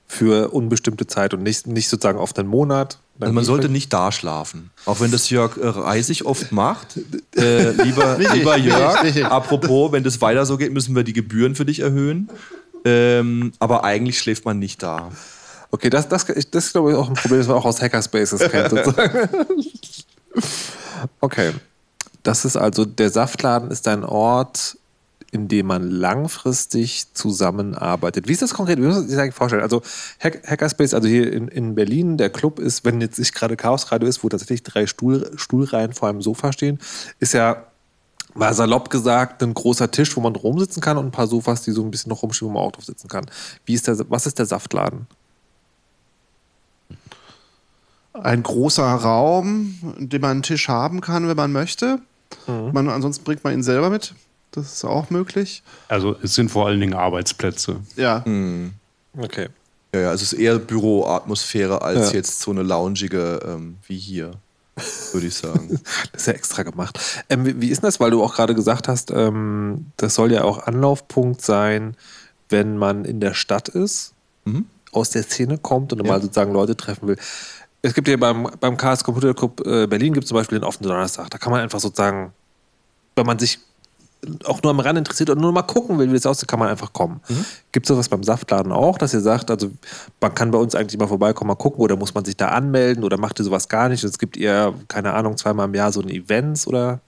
Für unbestimmte Zeit und nicht, nicht sozusagen auf einen Monat. Also man sollte nicht da schlafen. Auch wenn das Jörg äh, Reisig oft macht. [LAUGHS] Äh, lieber, lieber Jörg, apropos, wenn das weiter so geht, müssen wir die Gebühren für dich erhöhen. Ähm, aber eigentlich schläft man nicht da. Okay, das, das, das ist, glaube ich, auch ein Problem, das man auch aus Hackerspaces kennt. Sozusagen. [LAUGHS] okay. Das ist also, der Saftladen ist ein Ort, in dem man langfristig zusammenarbeitet. Wie ist das konkret? Wie muss man sich das eigentlich vorstellen? Also Hack, Hackerspace, also hier in, in Berlin, der Club ist, wenn jetzt nicht gerade Chaos Radio ist, wo tatsächlich drei Stuhl, Stuhlreihen vor einem Sofa stehen, ist ja mal salopp gesagt ein großer Tisch, wo man rumsitzen kann und ein paar Sofas, die so ein bisschen noch rumstehen, wo man auch drauf sitzen kann. Wie ist der, was ist der Saftladen? Ein großer Raum, in dem man einen Tisch haben kann, wenn man möchte. Man, ansonsten bringt man ihn selber mit. Das ist auch möglich. Also es sind vor allen Dingen Arbeitsplätze. Ja. Okay. Ja, ja, es ist eher Büroatmosphäre als Ja. jetzt so eine loungige ähm, wie hier, würde ich sagen. [LAUGHS] Das ist ja extra gemacht. Ähm, wie, wie ist denn das, weil du auch gerade gesagt hast, ähm, das soll ja auch Anlaufpunkt sein, wenn man in der Stadt ist, aus der Szene kommt und mal sozusagen Leute treffen will. Es gibt ja beim, beim Chaos Computer Club äh, Berlin gibt zum Beispiel den offenen Donnerstag. Da kann man einfach sozusagen, wenn man sich auch nur am Rand interessiert und nur mal gucken will, wie das aussieht, kann man einfach kommen. Gibt es sowas beim Saftladen auch, dass ihr sagt, also man kann bei uns eigentlich mal vorbeikommen, mal gucken, oder muss man sich da anmelden oder macht ihr sowas gar nicht? Es gibt eher, keine Ahnung, zweimal im Jahr so ein Events oder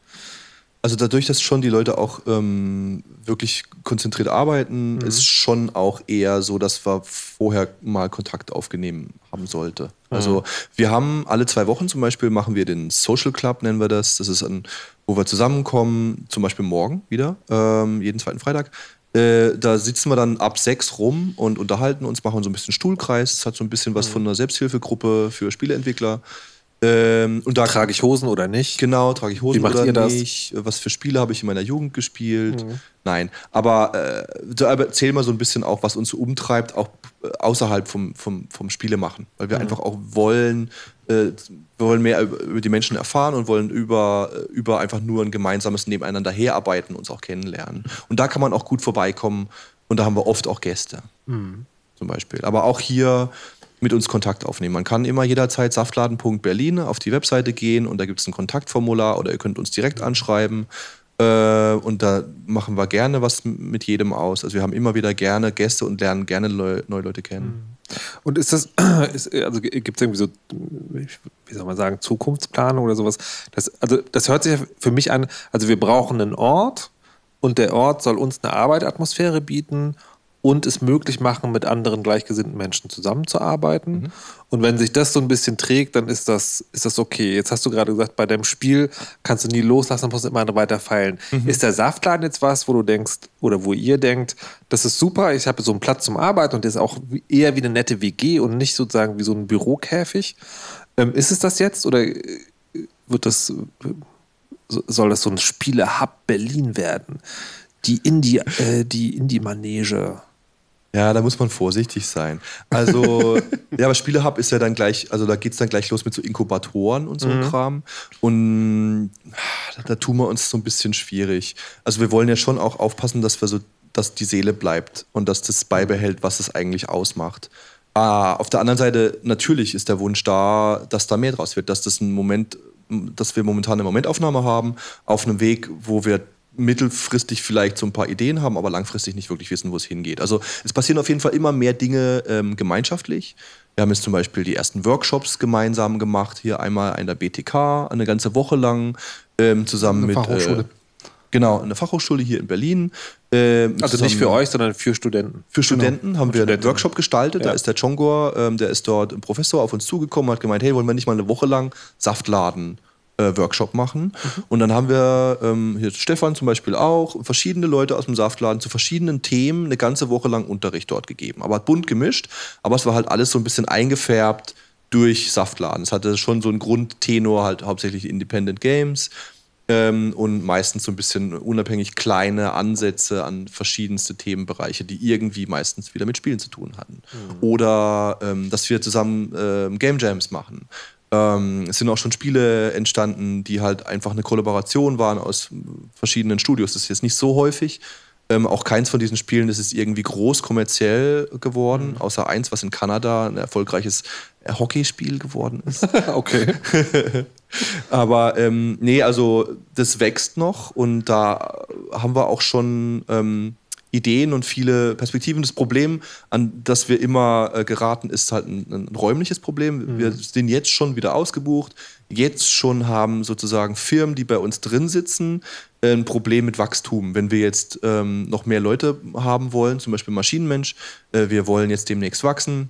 Also dadurch, dass schon die Leute auch ähm, wirklich konzentriert arbeiten, ist schon auch eher so, dass wir vorher mal Kontakt aufgenommen haben sollte. Also wir haben alle zwei Wochen zum Beispiel machen wir den Social Club, nennen wir das. Das ist ein, wo wir zusammenkommen, zum Beispiel morgen wieder, ähm, jeden zweiten Freitag. Äh, da sitzen wir dann ab sechs rum und unterhalten uns, machen so ein bisschen Stuhlkreis. Das hat so ein bisschen was von einer Selbsthilfegruppe für Spieleentwickler. Ähm, und da trage ich Hosen oder nicht? Genau, trage ich Hosen Wie macht oder ihr das? nicht? Was für Spiele habe ich in meiner Jugend gespielt? Mhm. Nein, aber äh, erzählen wir so ein bisschen auch, was uns so umtreibt, auch äh, außerhalb vom, vom, vom Spielemachen. Weil wir Mhm. einfach auch wollen, äh, wir wollen mehr über, über die Menschen erfahren und wollen über, äh, über einfach nur ein gemeinsames Nebeneinander herarbeiten, uns auch kennenlernen. Und da kann man auch gut vorbeikommen und da haben wir oft auch Gäste. Mhm. Zum Beispiel. Aber auch hier mit uns Kontakt aufnehmen. Man kann immer jederzeit saftladen.berlin auf die Webseite gehen und da gibt es ein Kontaktformular oder ihr könnt uns direkt anschreiben. Äh, und da machen wir gerne was mit jedem aus. Also wir haben immer wieder gerne Gäste und lernen gerne Leu neue Leute kennen. Und ist das, [CLEARS THROAT] ist, also gibt es irgendwie so, wie soll man sagen, Zukunftsplanung oder sowas? Das, also das hört sich für mich an, also wir brauchen einen Ort und der Ort soll uns eine Arbeitsatmosphäre bieten und es möglich machen, mit anderen gleichgesinnten Menschen zusammenzuarbeiten. Mhm. Und wenn sich das so ein bisschen trägt, dann ist das, ist das okay. Jetzt hast du gerade gesagt, bei deinem Spiel kannst du nie loslassen, musst immer weiter feilen. Mhm. Ist der Saftladen jetzt was, wo du denkst, oder wo ihr denkt, das ist super, ich habe so einen Platz zum Arbeiten und der ist auch eher wie eine nette WG und nicht sozusagen wie so ein Bürokäfig? Ähm, ist es das jetzt oder äh, wird das, soll das so ein Spiele-Hub Berlin werden? Die Indie, äh, die Indie-Manege. Ja, da muss man vorsichtig sein. Also, [LAUGHS] ja, aber Spielehub ist ja dann gleich, also da geht es dann gleich los mit so Inkubatoren und so mhm. Kram. Und da, da tun wir uns so ein bisschen schwierig. Also wir wollen ja schon auch aufpassen, dass wir so, dass die Seele bleibt und dass das beibehält, was es eigentlich ausmacht. Ah, auf der anderen Seite, natürlich ist der Wunsch da, dass da mehr draus wird, dass das ein Moment, dass wir momentan eine Momentaufnahme haben, auf einem Weg, wo wir mittelfristig vielleicht so ein paar Ideen haben, aber langfristig nicht wirklich wissen, wo es hingeht. Also es passieren auf jeden Fall immer mehr Dinge ähm, gemeinschaftlich. Wir haben jetzt zum Beispiel die ersten Workshops gemeinsam gemacht, hier einmal in der BTK, eine ganze Woche lang, ähm, zusammen eine mit. Fachhochschule. Äh, genau, eine Fachhochschule hier in Berlin. Äh, also nicht für euch, sondern für Studenten. Für Studenten genau. haben wir einen Workshop gestaltet. Ja. Da ist der Chongor, ähm, der ist dort ein Professor auf uns zugekommen, hat gemeint, hey, wollen wir nicht mal eine Woche lang Saftladen äh, Workshop machen. Mhm. Und dann haben wir ähm, hier Stefan zum Beispiel auch, verschiedene Leute aus dem Saftladen zu verschiedenen Themen eine ganze Woche lang Unterricht dort gegeben. Aber bunt gemischt, aber es war halt alles so ein bisschen eingefärbt durch Saftladen. Es hatte schon so einen Grundtenor, halt hauptsächlich Independent Games. Ähm, und meistens so ein bisschen unabhängig kleine Ansätze an verschiedenste Themenbereiche, die irgendwie meistens wieder mit Spielen zu tun hatten. Mhm. Oder ähm, dass wir zusammen ähm, Game Jams machen ähm, es sind auch schon Spiele entstanden, die halt einfach eine Kollaboration waren aus verschiedenen Studios. Das ist jetzt nicht so häufig. Ähm, auch keins von diesen Spielen ist irgendwie groß kommerziell geworden, mhm. außer eins, was in Kanada ein erfolgreiches Hockeyspiel geworden ist. [LAUGHS] okay. [LAUGHS] Aber ähm, nee, also das wächst noch und da haben wir auch schon ähm, Ideen und viele Perspektiven. Das Problem, an das wir immer äh, geraten, ist halt ein, ein räumliches Problem. Mhm. Wir sind jetzt schon wieder ausgebucht. Jetzt schon haben sozusagen Firmen, die bei uns drin sitzen, ein Problem mit Wachstum. Wenn wir jetzt ähm, noch mehr Leute haben wollen, zum Beispiel Maschinenmensch, äh, wir wollen jetzt demnächst wachsen.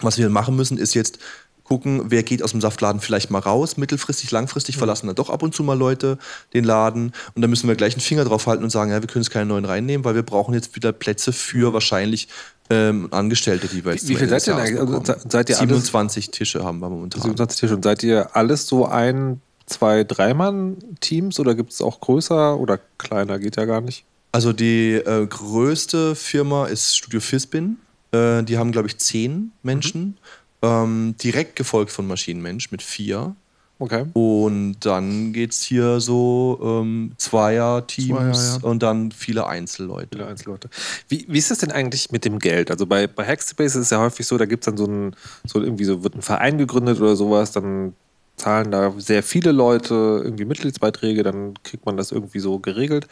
Was wir machen müssen, ist jetzt gucken, wer geht aus dem Saftladen vielleicht mal raus, mittelfristig, langfristig mhm. verlassen dann doch ab und zu mal Leute den Laden und dann müssen wir gleich einen Finger drauf halten und sagen, ja, wir können jetzt keine neuen reinnehmen, weil wir brauchen jetzt wieder Plätze für wahrscheinlich ähm, Angestellte, die wir jetzt Wie, wie viel seid ihr denn also, seid ihr 27 Tische haben wir momentan. 27 Tische und seid ihr alles so ein, zwei, Dreimann-Teams oder gibt es auch größer oder kleiner, geht ja gar nicht? Also die äh, größte Firma ist Studio Fisbin. Äh, die haben, glaube ich, zehn Menschen. Mhm. Ähm, direkt gefolgt von Maschinenmensch mit vier. Okay. Und dann geht es hier so ähm, Zweier-Teams Zweier, ja. und dann viele Einzelleute. Viele Einzelleute. Wie, wie ist das denn eigentlich mit dem Geld? Also bei, bei Hackspace ist es ja häufig so, da gibt es dann so ein, so irgendwie so, wird ein Verein gegründet oder sowas, dann zahlen da sehr viele Leute irgendwie Mitgliedsbeiträge, dann kriegt man das irgendwie so geregelt.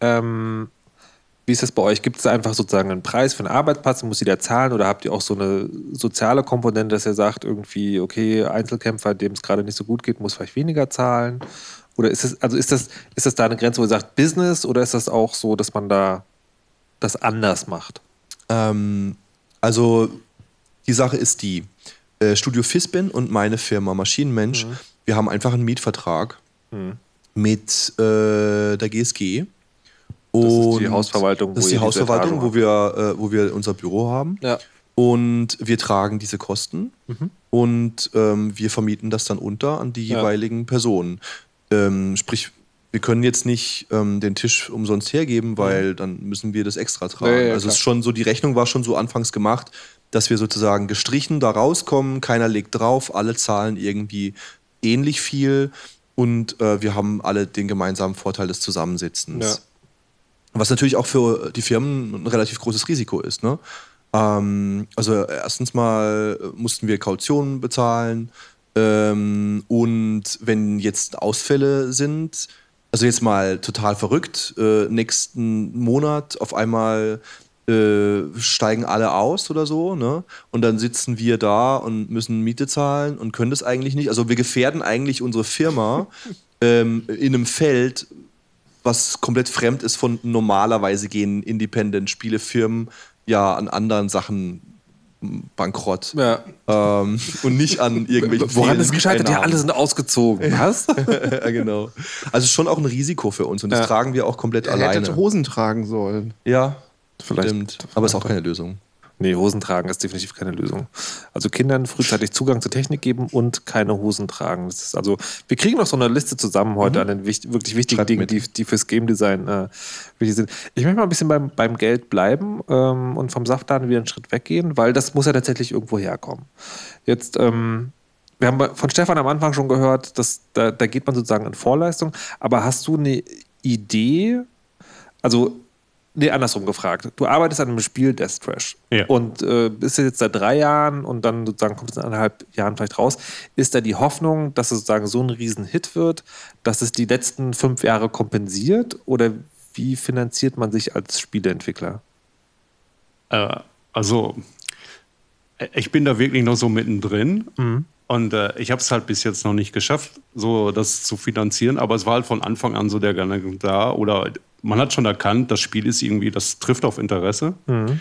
Ähm, wie ist das bei euch? Gibt es einfach sozusagen einen Preis für einen Arbeitsplatz, muss jeder zahlen oder habt ihr auch so eine soziale Komponente, dass ihr sagt, irgendwie, okay, Einzelkämpfer, dem es gerade nicht so gut geht, muss vielleicht weniger zahlen? Oder ist es, also ist das, ist das da eine Grenze, wo ihr sagt, Business oder ist das auch so, dass man da das anders macht? Ähm, also die Sache ist die, äh, Studio Fisbin und meine Firma Maschinenmensch, mhm. wir haben einfach einen Mietvertrag mhm. mit äh, der GSG und das ist die Hausverwaltung, das ist die Hausverwaltung, wo wir, äh, wo wir unser Büro haben. Ja. Und wir tragen diese Kosten mhm. und ähm, wir vermieten das dann unter an die ja. jeweiligen Personen. Ähm, sprich, wir können jetzt nicht ähm, den Tisch umsonst hergeben, weil dann müssen wir das extra tragen. Ja, ja, also es ist schon so, die Rechnung war schon so anfangs gemacht, dass wir sozusagen gestrichen da rauskommen, keiner legt drauf, alle zahlen irgendwie ähnlich viel und äh, wir haben alle den gemeinsamen Vorteil des Zusammensitzens. Was natürlich auch für die Firmen ein relativ großes Risiko ist. Ne? Ähm, also erstens mal mussten wir Kautionen bezahlen ähm, und wenn jetzt Ausfälle sind, also jetzt mal total verrückt, äh, nächsten Monat auf einmal äh, steigen alle aus oder so, ne? Und dann sitzen wir da und müssen Miete zahlen und können das eigentlich nicht. Also wir gefährden eigentlich unsere Firma [LAUGHS] ähm, in einem Feld, was komplett fremd ist von normalerweise gehen Independent-Spielefirmen ja an anderen Sachen bankrott. Ja. Ähm, und nicht an irgendwelchen [LAUGHS] Woran ist gescheitert? Ja, alle sind ausgezogen. Was? [LAUGHS] ja, genau. Also schon auch ein Risiko für uns und das Ja. tragen wir auch komplett Er alleine. hätte Hosen tragen sollen. Ja, Vielleicht- stimmt. Aber ist auch keine Lösung. Nee, Hosen tragen ist definitiv keine Lösung. Also Kindern frühzeitig Zugang zur Technik geben und keine Hosen tragen. Also, wir kriegen noch so eine Liste zusammen heute an den wicht, wirklich wichtigen Dingen, die, die fürs Game Design äh, wichtig sind. Ich möchte mal ein bisschen beim, beim Geld bleiben ähm, und vom Saftladen wieder einen Schritt weggehen, weil das muss ja tatsächlich irgendwo herkommen. Jetzt, ähm, wir haben von Stefan am Anfang schon gehört, dass da, da geht man sozusagen in Vorleistung, aber hast du eine Idee, also Nee, andersrum gefragt. Du arbeitest an einem Spiel Death Trash Ja. und äh, bist jetzt seit drei Jahren und dann sozusagen kommt es in anderthalb Jahren vielleicht raus. Ist da die Hoffnung, dass es sozusagen so ein Riesen-Hit wird, dass es die letzten fünf Jahre kompensiert oder wie finanziert man sich als Spieleentwickler? Äh, also, äh, ich bin da wirklich noch so mittendrin. Mhm. Und äh, ich habe es halt bis jetzt noch nicht geschafft, so das zu finanzieren. Aber es war halt von Anfang an so der Gedanke da. Oder man hat schon erkannt, das Spiel ist irgendwie, das trifft auf Interesse. Mhm.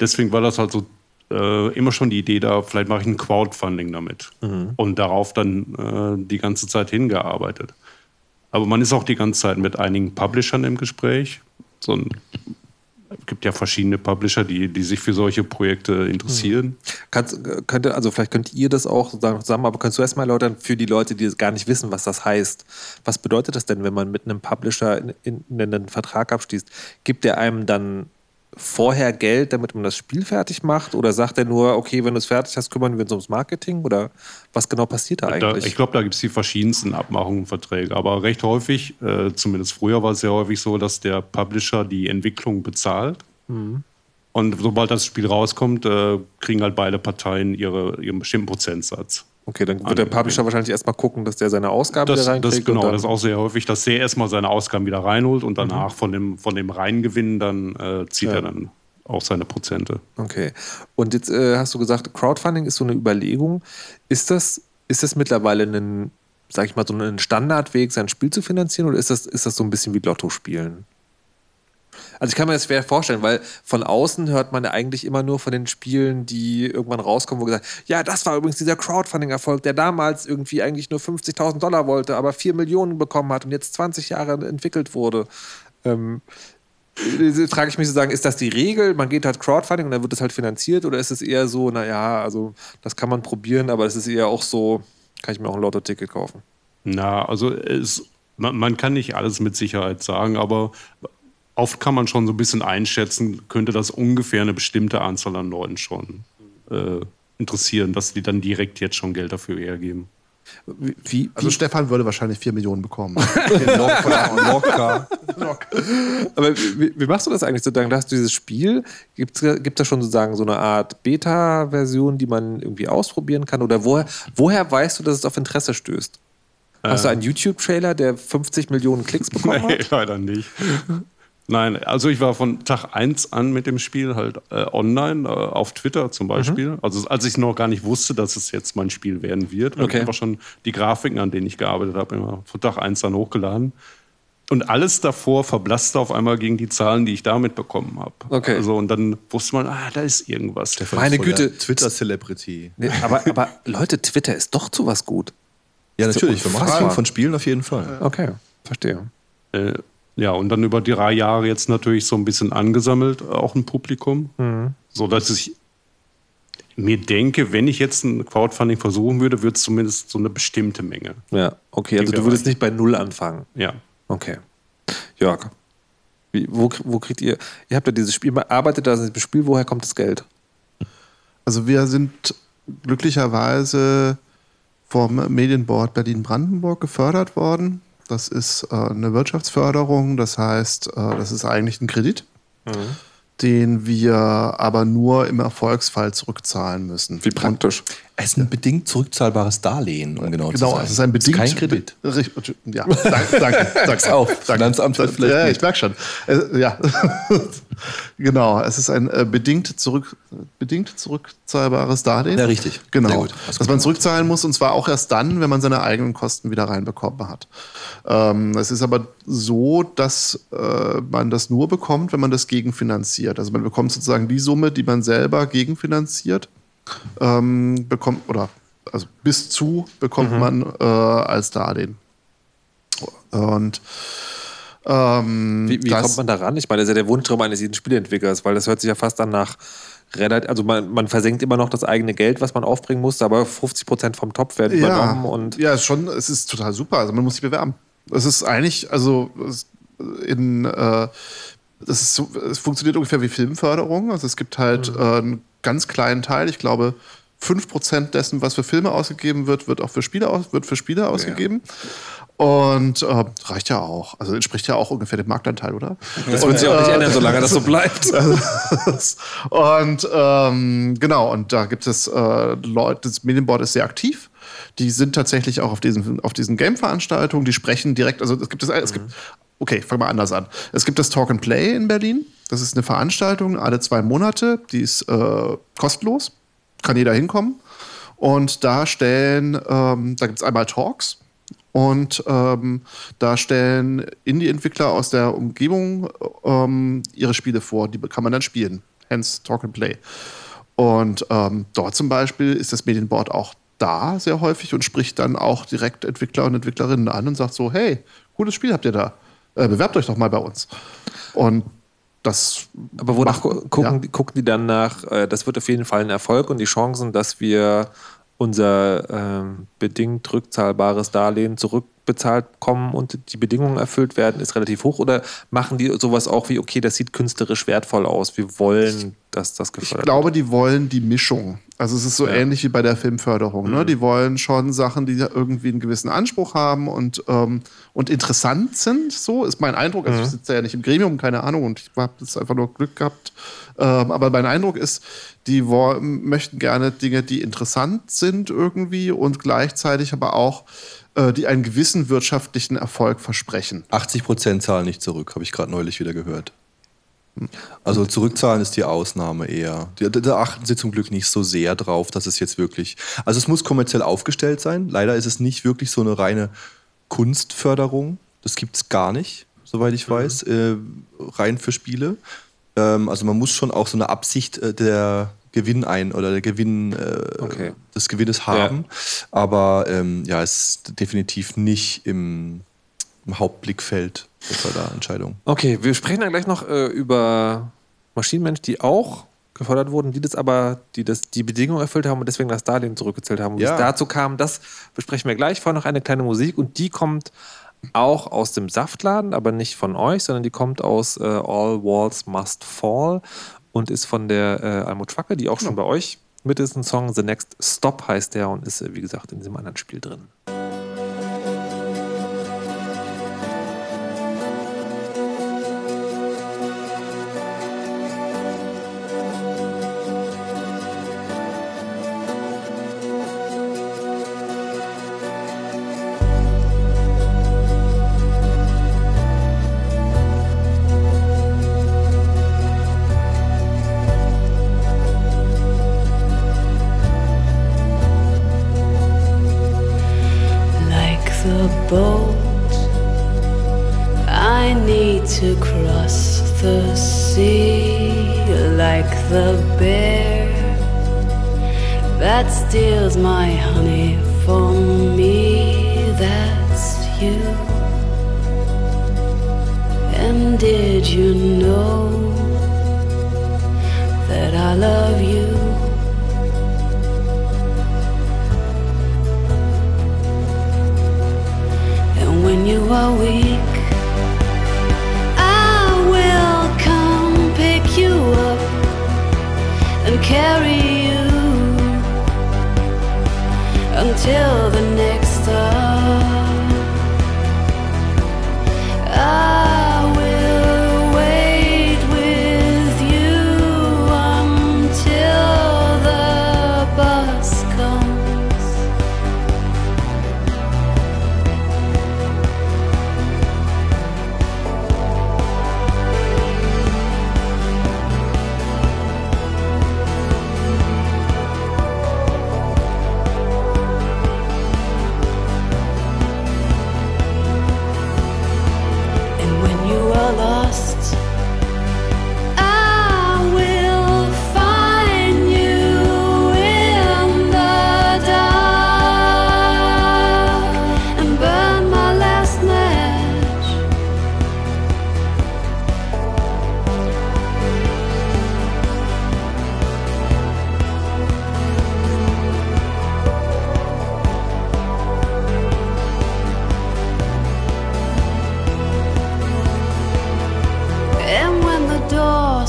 Deswegen war das halt so äh, immer schon die Idee da, vielleicht mache ich ein Crowdfunding damit. Mhm. Und darauf dann äh, die ganze Zeit hingearbeitet. Aber man ist auch die ganze Zeit mit einigen Publishern im Gespräch. So ein, es gibt ja verschiedene Publisher, die, die sich für solche Projekte interessieren. Kannst, könnte, also vielleicht könnt ihr das auch zusammen, aber kannst du erstmal erläutern für die Leute, die gar nicht wissen, was das heißt. Was bedeutet das denn, wenn man mit einem Publisher in, in, in einen Vertrag abschließt? Gibt der einem dann vorher Geld, damit man das Spiel fertig macht? Oder sagt er nur, okay, wenn du es fertig hast, kümmern wir uns ums Marketing? Oder was genau passiert da Da, eigentlich? ich glaube, da gibt es die verschiedensten Abmachungen, Verträge. Aber recht häufig, äh, zumindest früher war es sehr häufig so, dass der Publisher die Entwicklung bezahlt. Mhm. Und sobald das Spiel rauskommt, äh, kriegen halt beide Parteien ihre, ihren bestimmten Prozentsatz. Okay, dann wird der Publisher wahrscheinlich erstmal gucken, dass der seine Ausgaben Das, wieder reinkriegt. das, genau, das ist auch sehr häufig, dass der erstmal seine Ausgaben wieder reinholt und danach von dem, von dem Reingewinn dann äh, zieht Ja. er dann auch seine Prozente. Okay. Und jetzt äh, hast du gesagt, Crowdfunding ist so eine Überlegung. Ist das, ist das mittlerweile ein, sag ich mal, so ein Standardweg, sein Spiel zu finanzieren oder ist das, ist das so ein bisschen wie Lotto spielen? Also ich kann mir das schwer vorstellen, weil von außen hört man ja eigentlich immer nur von den Spielen, die irgendwann rauskommen, wo gesagt, ja, das war übrigens dieser Crowdfunding-Erfolg, der damals irgendwie eigentlich nur 50.000 Dollar wollte, aber 4 Millionen bekommen hat und jetzt 20 Jahre entwickelt wurde. Ähm, äh, frage ich mich sozusagen, ist das die Regel? Man geht halt Crowdfunding und dann wird es halt finanziert oder ist es eher so, naja, also das kann man probieren, aber es ist eher auch so, kann ich mir auch ein Lotto-Ticket kaufen? Na, also es, man kann nicht alles mit Sicherheit sagen, aber oft kann man schon so ein bisschen einschätzen, könnte das ungefähr eine bestimmte Anzahl an Leuten schon äh, interessieren, dass die dann direkt jetzt schon Geld dafür hergeben. Wie, wie, Also Stefan würde wahrscheinlich 4 Millionen bekommen. [LAUGHS] Locker. aber wie, wie machst du das eigentlich sozusagen? Da hast du dieses Spiel, gibt es da schon sozusagen so eine Art Beta-Version, die man irgendwie ausprobieren kann? Oder woher, woher weißt du, dass es auf Interesse stößt? Hast du einen YouTube-Trailer, der 50 Millionen Klicks bekommen Nee, hat? leider nicht. Nein, also ich war von Tag 1 an mit dem Spiel halt äh, online, äh, auf Twitter zum Beispiel. Also als ich noch gar nicht wusste, dass es jetzt mein Spiel werden wird, habe Okay. ich einfach schon die Grafiken, an denen ich gearbeitet habe, immer von Tag 1 dann hochgeladen. Und alles davor verblasste auf einmal gegen die Zahlen, die ich damit bekommen habe. Okay. Also, und dann wusste man, ah, da ist irgendwas. Meine Voll der Güte. Twitter-Celebrity. Nee, aber, aber Leute, Twitter ist doch zu was gut. Ja, natürlich. Für. Marketing von Spielen auf jeden Fall. Okay, verstehe. Äh, ja, und dann über die drei Jahre jetzt natürlich so ein bisschen angesammelt, auch ein Publikum. So dass ich mir denke, wenn ich jetzt ein Crowdfunding versuchen würde, würde es zumindest so eine bestimmte Menge. Ja, okay, also du würdest nicht bei Null anfangen. Ja. Okay. Jörg, wie, wo, wo kriegt ihr, ihr habt ja dieses Spiel, arbeitet da an diesem Spiel, woher kommt das Geld? Also wir sind glücklicherweise vom Medienboard Berlin-Brandenburg gefördert worden. Das ist äh, eine Wirtschaftsförderung, das heißt, äh, das ist eigentlich ein Kredit, den wir aber nur im Erfolgsfall zurückzahlen müssen. Wie praktisch. Es ist ein bedingt zurückzahlbares Darlehen, um genau, zu Genau, sein. es ist ein bedingt. kein Kredit. Ja, danke. danke [LAUGHS] Sag's auch. Finanzamt Danke. vielleicht Ja, nicht. ich merke schon. Äh, ja, [LAUGHS] genau. Es ist ein äh, bedingt, zurück, bedingt zurückzahlbares Darlehen. Ja, richtig. Genau. Sehr gut. Hast Was man zurückzahlen muss, und zwar auch erst dann, wenn man seine eigenen Kosten wieder reinbekommen hat. Ähm, es ist aber so, dass äh, man das nur bekommt, wenn man das gegenfinanziert. Also man bekommt sozusagen die Summe, die man selber gegenfinanziert, ähm, bekommt, oder also bis zu bekommt Mhm. man äh, als Darlehen. Und ähm, Wie, wie das- kommt man da ran? Ich meine, das ist ja der Wunschtraum eines jeden Spieleentwicklers, weil das hört sich ja fast dann nach relativ, also man, man versenkt immer noch das eigene Geld, was man aufbringen muss, aber 50 Prozent vom Topf werden übernommen und ja, schon, es ist total super. Also man muss sich bewerben. Es ist eigentlich, also in äh, das ist so, es funktioniert ungefähr wie Filmförderung. Also es gibt halt Mhm. äh, einen ganz kleinen Teil, ich glaube, 5% dessen, was für Filme ausgegeben wird, wird auch für Spiele, aus, wird für Spiele ausgegeben. Und äh, reicht ja auch. Also entspricht ja auch ungefähr dem Marktanteil, oder? das wird sich auch nicht ändern, solange das so bleibt. [LAUGHS] und ähm, genau, und da gibt es äh, Leute, das Medienboard ist sehr aktiv. Die sind tatsächlich auch auf diesen, auf diesen Game-Veranstaltungen, die sprechen direkt, also es gibt es, es gibt, okay, fangen wir anders an. Es gibt das Talk and Play in Berlin. Das ist eine Veranstaltung alle zwei Monate, die ist äh, kostenlos, kann jeder hinkommen. Und da stellen, ähm, da gibt es einmal Talks und ähm, da stellen Indie-Entwickler aus der Umgebung ähm, ihre Spiele vor, die kann man dann spielen. Hence Talk and Play. Und ähm, dort zum Beispiel ist das Medienboard auch da sehr häufig und spricht dann auch direkt Entwickler und Entwicklerinnen an und sagt so, hey, cooles Spiel habt ihr da. Äh, bewerbt euch doch mal bei uns. Und das Aber wonach macht- gu- gucken, ja. gucken die dann nach, äh, das wird auf jeden Fall ein Erfolg und die Chancen, dass wir unser ähm, bedingt rückzahlbares Darlehen zurückbezahlt bekommen und die Bedingungen erfüllt werden, ist relativ hoch? Oder machen die sowas auch wie, okay, das sieht künstlerisch wertvoll aus, wir wollen, dass das Ich gefördert glaube, die wollen die Mischung. Also es ist so Ja. ähnlich wie bei der Filmförderung. Ne? Die wollen schon Sachen, die irgendwie einen gewissen Anspruch haben und, ähm, und interessant sind. So ist mein Eindruck. Also ich sitze ja nicht im Gremium, keine Ahnung, und ich habe jetzt einfach nur Glück gehabt. Ähm, aber mein Eindruck ist, die möchten gerne Dinge, die interessant sind irgendwie und gleichzeitig aber auch, die einen gewissen wirtschaftlichen Erfolg versprechen. 80 Prozent zahlen nicht zurück, habe ich gerade neulich wieder gehört. Also zurückzahlen ist die Ausnahme eher. Da, da achten sie zum Glück nicht so sehr drauf, dass es jetzt wirklich. Also es muss kommerziell aufgestellt sein. Leider ist es nicht wirklich so eine reine Kunstförderung. Das gibt es gar nicht, soweit ich weiß, äh, rein für Spiele. Ähm, also man muss schon auch so eine Absicht äh, der Gewinn ein oder der Gewinn äh, Okay. des Gewinnes haben. Aber ähm, ja, es ist definitiv nicht im, im Hauptblickfeld der Förderentscheidung. Okay, wir sprechen dann gleich noch äh, über Maschinenmensch, die auch gefördert wurden, die das aber, die das die Bedingungen erfüllt haben und deswegen das Darlehen zurückgezählt haben. Wie Ja. es dazu kam, das besprechen wir gleich. Vorher noch eine kleine Musik und die kommt auch aus dem Saftladen, aber nicht von euch, sondern die kommt aus äh, All Walls Must Fall und ist von der äh, Almut Schwacke, die auch schon bei euch mit ist. Ein Song The Next Stop heißt der und ist, äh, wie gesagt, in diesem anderen Spiel drin.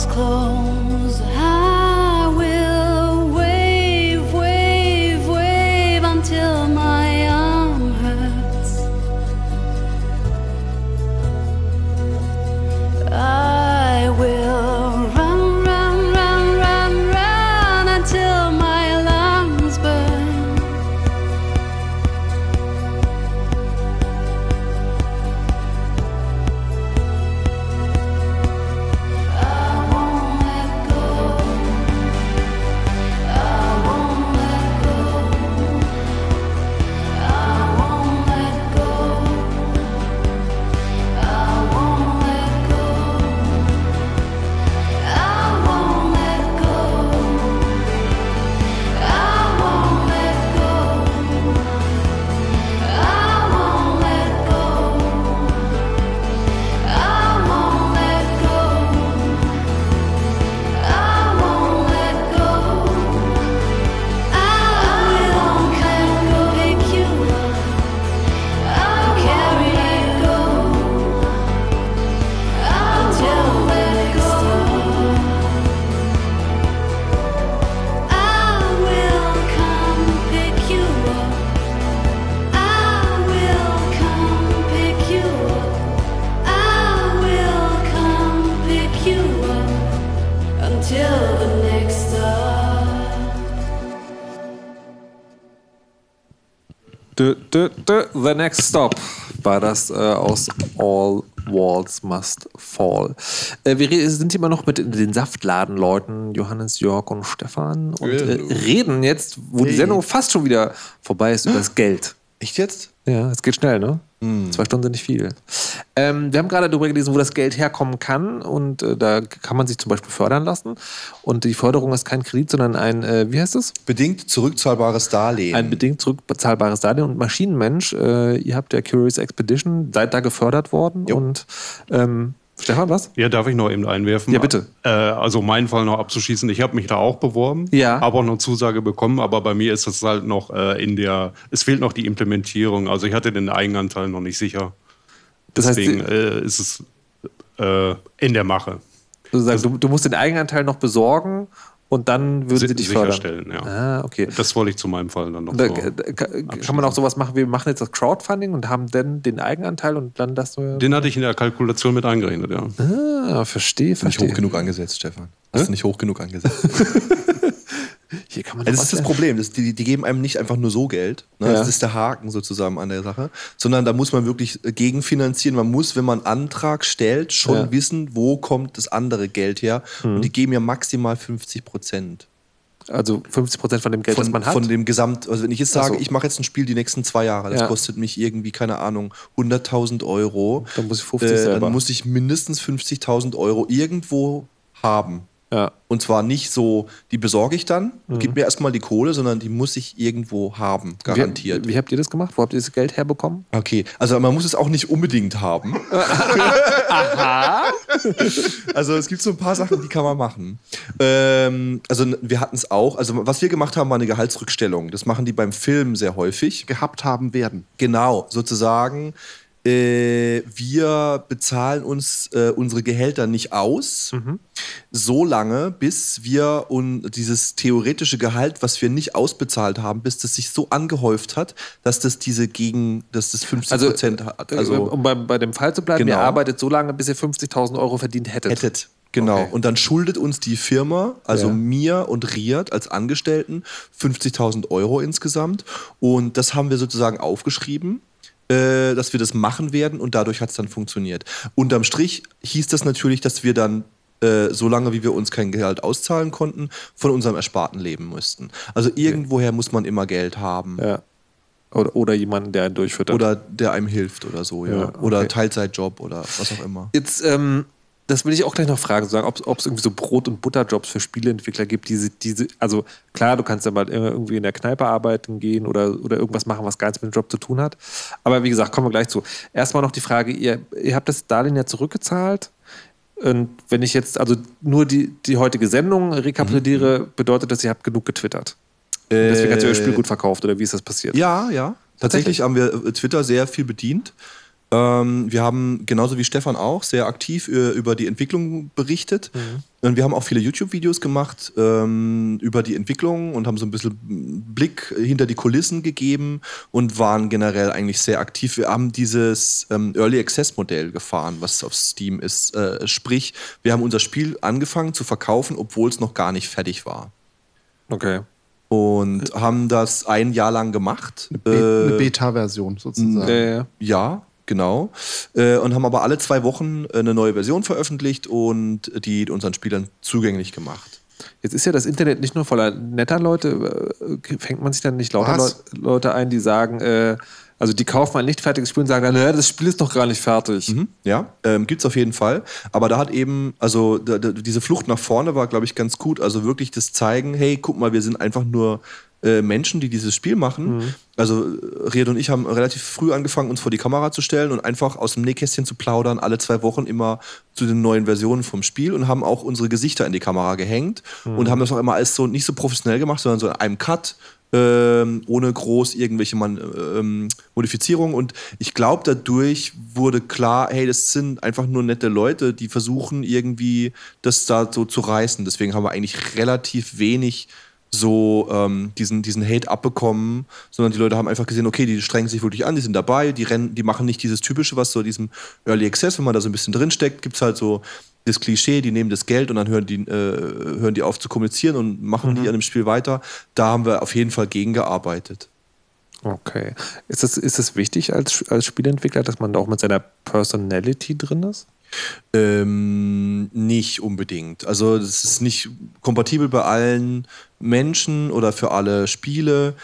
Close. The Next Stop war das äh, aus All Walls Must Fall. Äh, wir sind immer noch mit den Saftladenleuten, Johannes, Jörg und Stefan, und äh, reden jetzt, wo die Sendung fast schon wieder vorbei ist, über das Geld. Echt jetzt? Ja, es geht schnell, ne? Zwei Stunden sind nicht viel. Ähm, wir haben gerade darüber gelesen, wo das Geld herkommen kann und äh, da kann man sich zum Beispiel fördern lassen. Und die Förderung ist kein Kredit, sondern ein, äh, wie heißt es? Bedingt zurückzahlbares Darlehen. Ein bedingt zurückbezahlbares Darlehen und Maschinenmensch. Äh, ihr habt ja Curious Expedition, seid da gefördert worden Jo. und ähm, Stefan, was? Ja, darf ich noch eben einwerfen? Ja, bitte. Äh, also meinen Fall noch abzuschließen. Ich habe mich da auch beworben, Ja. habe auch eine Zusage bekommen, aber bei mir ist das halt noch äh, in der, es fehlt noch die Implementierung. Also ich hatte den Eigenanteil noch nicht sicher. Das heißt, Deswegen du, äh, ist es äh, in der Mache. du, sagst, du, du musst den Eigenanteil noch besorgen und dann würden sie Si- dich fördern. sicherstellen, ja. Ah, okay. Das wollte ich zu meinem Fall dann noch Da, so da, kann kann man auch sowas machen, wir machen jetzt das Crowdfunding und haben dann den Eigenanteil und dann das so. Den hatte ich in der Kalkulation mit eingerechnet, ja. Ah, verstehe, nicht verstehe. hoch genug angesetzt, Stefan. Hast du nicht hoch genug angesetzt? [LAUGHS] Hier kann man doch Das ist das. Problem. Das, die, die geben einem nicht einfach nur so Geld. Ne? Ja. Das ist der Haken sozusagen an der Sache. Sondern da muss man wirklich äh, gegenfinanzieren. Man muss, wenn man einen Antrag stellt, schon Ja. wissen, wo kommt das andere Geld her. Und die geben ja maximal 50 Prozent. Also 50 Prozent von dem Geld, das Von, man hat. von dem Gesamt, also wenn ich jetzt sage, so. ich mache jetzt ein Spiel die nächsten zwei Jahre, das Ja. kostet mich irgendwie, keine Ahnung, 100.000 Euro. Dann muss ich 50 äh. Dann muss ich mindestens 50.000 Euro irgendwo haben. Ja. Und zwar nicht so, die besorge ich dann, Mhm. gib mir erstmal die Kohle, sondern die muss ich irgendwo haben, garantiert. Wie, wie habt ihr das gemacht? Wo habt ihr das Geld herbekommen? Okay, also man muss es auch nicht unbedingt haben. [LAUGHS] also es gibt so ein paar Sachen, die kann man machen. Ähm, also wir hatten es auch, also was wir gemacht haben, war eine Gehaltsrückstellung. Das machen die beim Film sehr häufig. Gehabt haben werden. Genau, sozusagen. Äh, wir bezahlen uns äh, unsere Gehälter nicht aus, so lange, bis wir un dieses theoretische Gehalt, was wir nicht ausbezahlt haben, bis das sich so angehäuft hat, dass das diese gegen, dass das 50 Also, Prozent hat. äh, Also um bei, bei dem Fall zu bleiben, ihr Genau. arbeitet so lange, bis ihr 50.000 Euro verdient hättet. hättet. Genau. Okay. Und dann schuldet uns die Firma, also Ja. mir und Riad als Angestellten, 50.000 Euro insgesamt. Und das haben wir sozusagen aufgeschrieben, äh, dass wir das machen werden und dadurch hat es dann funktioniert. Unterm Strich hieß das natürlich, dass wir dann äh, so lange, wie wir uns kein Gehalt auszahlen konnten, von unserem Ersparten leben müssten. Also irgendwoher muss man immer Geld haben. Ja. Oder, oder jemanden, der einen durchfüttert. Oder der einem hilft oder so, ja. Ja, okay. Oder Teilzeitjob oder was auch immer. Jetzt, ähm, das will ich auch gleich noch fragen, sagen, ob es irgendwie so Brot- und Butterjobs für Spieleentwickler gibt, diese, diese, also klar, du kannst ja mal irgendwie in der Kneipe arbeiten gehen oder, oder irgendwas machen, was gar nichts mit dem Job zu tun hat. Aber wie gesagt, kommen wir gleich zu. Erstmal noch die Frage, ihr, ihr habt das Darlehen ja zurückgezahlt. Und wenn ich jetzt also nur die, die heutige Sendung rekapituliere, bedeutet das, ihr habt genug getwittert. Deswegen hat ihr euer Spiel gut verkauft, oder wie ist das passiert? Ja, ja. Tatsächlich haben wir äh, Twitter sehr viel bedient. Ähm, wir haben genauso wie Stefan auch sehr aktiv äh, über die Entwicklung berichtet. Und wir haben auch viele YouTube-Videos gemacht ähm, über die Entwicklung und haben so ein bisschen Blick hinter die Kulissen gegeben und waren generell eigentlich sehr aktiv. Wir haben dieses ähm, Early Access-Modell gefahren, was auf Steam ist. Äh, sprich, wir haben unser Spiel angefangen zu verkaufen, obwohl es noch gar nicht fertig war. Okay. Und haben das ein Jahr lang gemacht. Be eine Äh, Beta-Version sozusagen. Äh, ja, genau. Äh, und haben aber alle zwei Wochen eine neue Version veröffentlicht und die unseren Spielern zugänglich gemacht. Jetzt ist ja das Internet nicht nur voller netter Leute. Äh, Fängt man sich dann nicht lauter? Leu Leute ein, die sagen, äh, also die kaufen ein nicht fertiges Spiel und sagen dann, naja, das Spiel ist noch gar nicht fertig. Mhm, ja, ähm, gibt's auf jeden Fall. Aber da hat eben, also da, da, diese Flucht nach vorne war, glaube ich, ganz gut. Also wirklich das Zeigen, hey, guck mal, wir sind einfach nur äh, Menschen, die dieses Spiel machen. Also äh, Riad und ich haben relativ früh angefangen, uns vor die Kamera zu stellen und einfach aus dem Nähkästchen zu plaudern, alle zwei Wochen immer zu den neuen Versionen vom Spiel und haben auch unsere Gesichter in die Kamera gehängt und haben das auch immer alles so nicht so professionell gemacht, sondern so in einem Cut ähm, ohne groß irgendwelche Man ähm, Modifizierungen. Und ich glaube, dadurch wurde klar, hey, das sind einfach nur nette Leute, die versuchen irgendwie das da so zu reißen. Deswegen haben wir eigentlich relativ wenig so ähm, diesen, diesen Hate abbekommen, sondern die Leute haben einfach gesehen, okay, die strengen sich wirklich an, die sind dabei, die rennen, die machen nicht dieses typische, was so diesem Early Access, wenn man da so ein bisschen drin steckt, gibt es halt so das Klischee, die nehmen das Geld und dann hören die, äh, hören die auf zu kommunizieren und machen die an dem Spiel weiter. Da haben wir auf jeden Fall gegengearbeitet. Okay. Ist es ist es wichtig als, als Spielentwickler, dass man da auch mit seiner Personality drin ist? Ähm, nicht unbedingt. Also das ist nicht kompatibel bei allen Menschen oder für alle Spiele.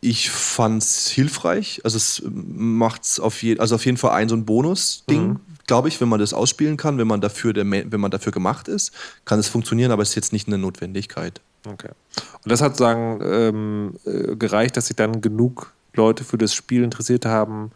Ich fand es hilfreich. Also es macht auf, je, also auf jeden Fall ein so ein Bonus-Ding, glaube ich, wenn man das ausspielen kann, wenn man, dafür der, wenn man dafür gemacht ist, kann es funktionieren, aber es ist jetzt nicht eine Notwendigkeit. Okay. Und das hat sagen ähm, äh, gereicht, dass sich dann genug Leute für das Spiel interessiert haben,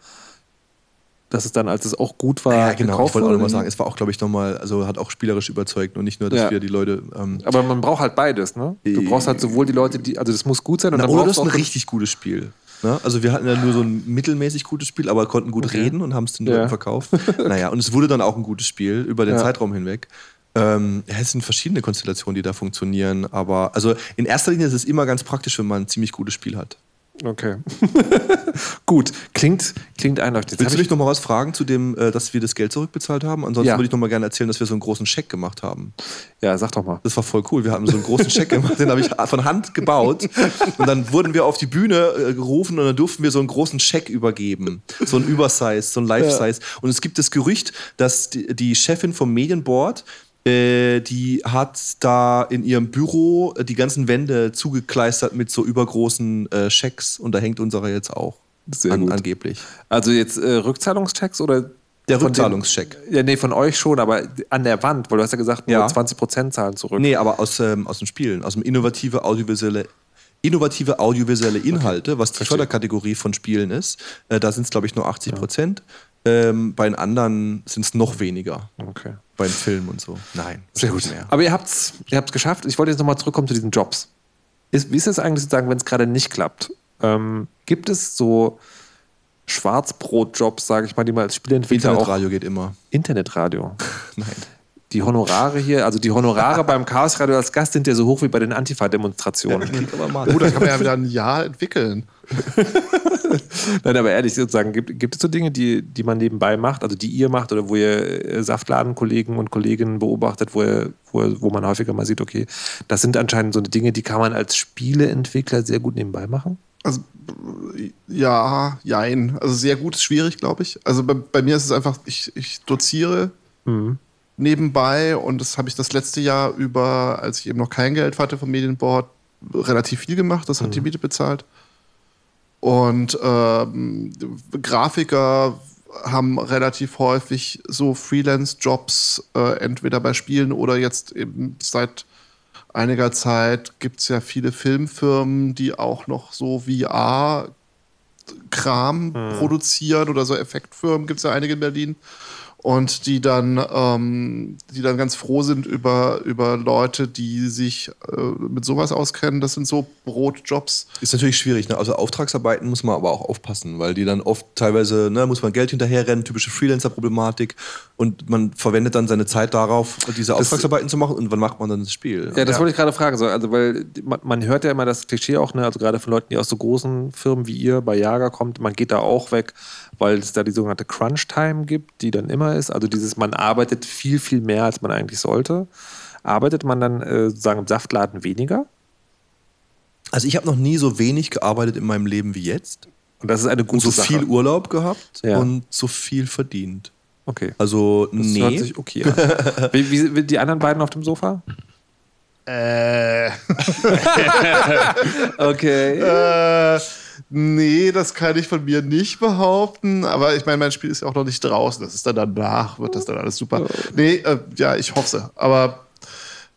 dass es dann, als es auch gut war, ja, genau. Ich gekauft wollte auch nochmal sagen, es war auch, glaube ich, nochmal, also hat auch spielerisch überzeugt und nicht nur, dass Ja. wir die Leute. Ähm, Aber man braucht halt beides, ne? Du Äh, brauchst halt sowohl die Leute, die, also das muss gut sein und Na, dann oder das du ist ein richtig gutes Spiel. Ne? Also wir hatten ja nur so ein mittelmäßig gutes Spiel, aber konnten gut Okay. reden und haben es den Ja. Leuten verkauft. [LAUGHS] naja, und es wurde dann auch ein gutes Spiel über den Ja. Zeitraum hinweg. Ähm, ja, es sind verschiedene Konstellationen, die da funktionieren, aber also in erster Linie ist es immer ganz praktisch, wenn man ein ziemlich gutes Spiel hat. Okay. [LAUGHS] gut, klingt, klingt einleuchtend. Willst du mich noch mal was fragen zu dem, äh, dass wir das Geld zurückbezahlt haben? Ansonsten Ja. würde ich noch mal gerne erzählen, dass wir so einen großen Scheck gemacht haben. ja, sag doch mal. Das war voll cool. Wir haben so einen großen Scheck gemacht, den habe ich von Hand gebaut. Und dann wurden wir auf die Bühne äh, gerufen und dann durften wir so einen großen Scheck übergeben. So ein Übersize, so ein Life-Size. Und es gibt das Gerücht, dass die, die Chefin vom Medienboard äh, die hat da in ihrem Büro äh, die ganzen Wände zugekleistert mit so übergroßen äh, Schecks und da hängt unserer jetzt auch. Sehr An, gut. angeblich. Also jetzt äh, Rückzahlungschecks oder Der Rückzahlungscheck. Ja, nee, von euch schon, aber an der Wand, weil du hast ja gesagt, nur Ja. 20% zahlen zurück. Nee, aber aus, ähm, aus den Spielen, aus dem innovative audiovisuelle innovative audiovisuelle Inhalte, was die Verstehe. Förderkategorie von Spielen ist. Äh, da sind es, glaube ich, nur 80 Prozent. Ähm, bei den anderen sind es noch weniger. Okay. Bei den Filmen und so. Nein. Sehr gut. Aber ihr habt es ihr habt's geschafft. Ich wollte jetzt nochmal zurückkommen zu diesen Jobs. Ist, wie ist es eigentlich sozusagen, wenn es gerade nicht klappt? Ähm, gibt es so Schwarzbrotjobs, sage ich mal, die man als Spielentwickler auch Internetradio geht immer. Internetradio. [LAUGHS] Nein. Die Honorare hier, also die Honorare beim Chaosradio als Gast sind ja so hoch wie bei den Antifa-Demonstrationen. Mal. Oh, das kann man ja wieder ein Jahr entwickeln. [LAUGHS] Nein, aber ehrlich sozusagen, gibt, gibt es so Dinge, die, die man nebenbei macht, also die ihr macht oder wo ihr äh, Saftladenkollegen und Kolleginnen beobachtet, wo, ihr, wo, wo man häufiger mal sieht, okay, das sind anscheinend so Dinge, die kann man als Spieleentwickler sehr gut nebenbei machen? Also, ja, jein. Also, sehr gut ist schwierig, glaube ich. Also, bei, bei mir ist es einfach, ich, ich doziere nebenbei und das habe ich das letzte Jahr über, als ich eben noch kein Geld hatte vom Medienboard, relativ viel gemacht. Das hat die Miete bezahlt. Und ähm, Grafiker haben relativ häufig so Freelance-Jobs, äh, entweder bei Spielen oder jetzt eben seit einiger Zeit gibt es ja viele Filmfirmen, die auch noch so VR-Kram produzieren oder so Effektfirmen gibt es ja einige in Berlin. Und die dann, ähm, die dann ganz froh sind über, über Leute, die sich äh, mit sowas auskennen. Das sind so Brotjobs. Ist natürlich schwierig, ne? Also Auftragsarbeiten muss man aber auch aufpassen, weil die dann oft teilweise, ne, muss man Geld hinterherrennen, typische Freelancer-Problematik und man verwendet dann seine Zeit darauf, diese Auftragsarbeiten zu machen und wann macht man dann das Spiel? Ja, das wollte ich gerade fragen. So, also, weil man, man hört ja immer das Klischee auch, ne, also gerade von Leuten, die aus so großen Firmen wie ihr bei Jager kommt, man geht da auch weg, weil es da die sogenannte Crunch-Time gibt, die dann immer ist. Also dieses, man arbeitet viel, viel mehr, als man eigentlich sollte. Arbeitet man dann äh, sozusagen im Saftladen weniger? Also ich habe noch nie so wenig gearbeitet in meinem Leben wie jetzt. Und das ist eine Und gute so Sache. viel Urlaub gehabt Ja. und so viel verdient. Okay. Also Das nee. hört sich okay an. [LAUGHS] wie, wie, wie die anderen beiden auf dem Sofa? Äh. [LAUGHS] Okay. Äh, nee, das kann ich von mir nicht behaupten. Aber ich meine, mein Spiel ist ja auch noch nicht draußen. Das ist dann danach, wird das dann alles super. Nee, äh, ja, ich hoffe. Aber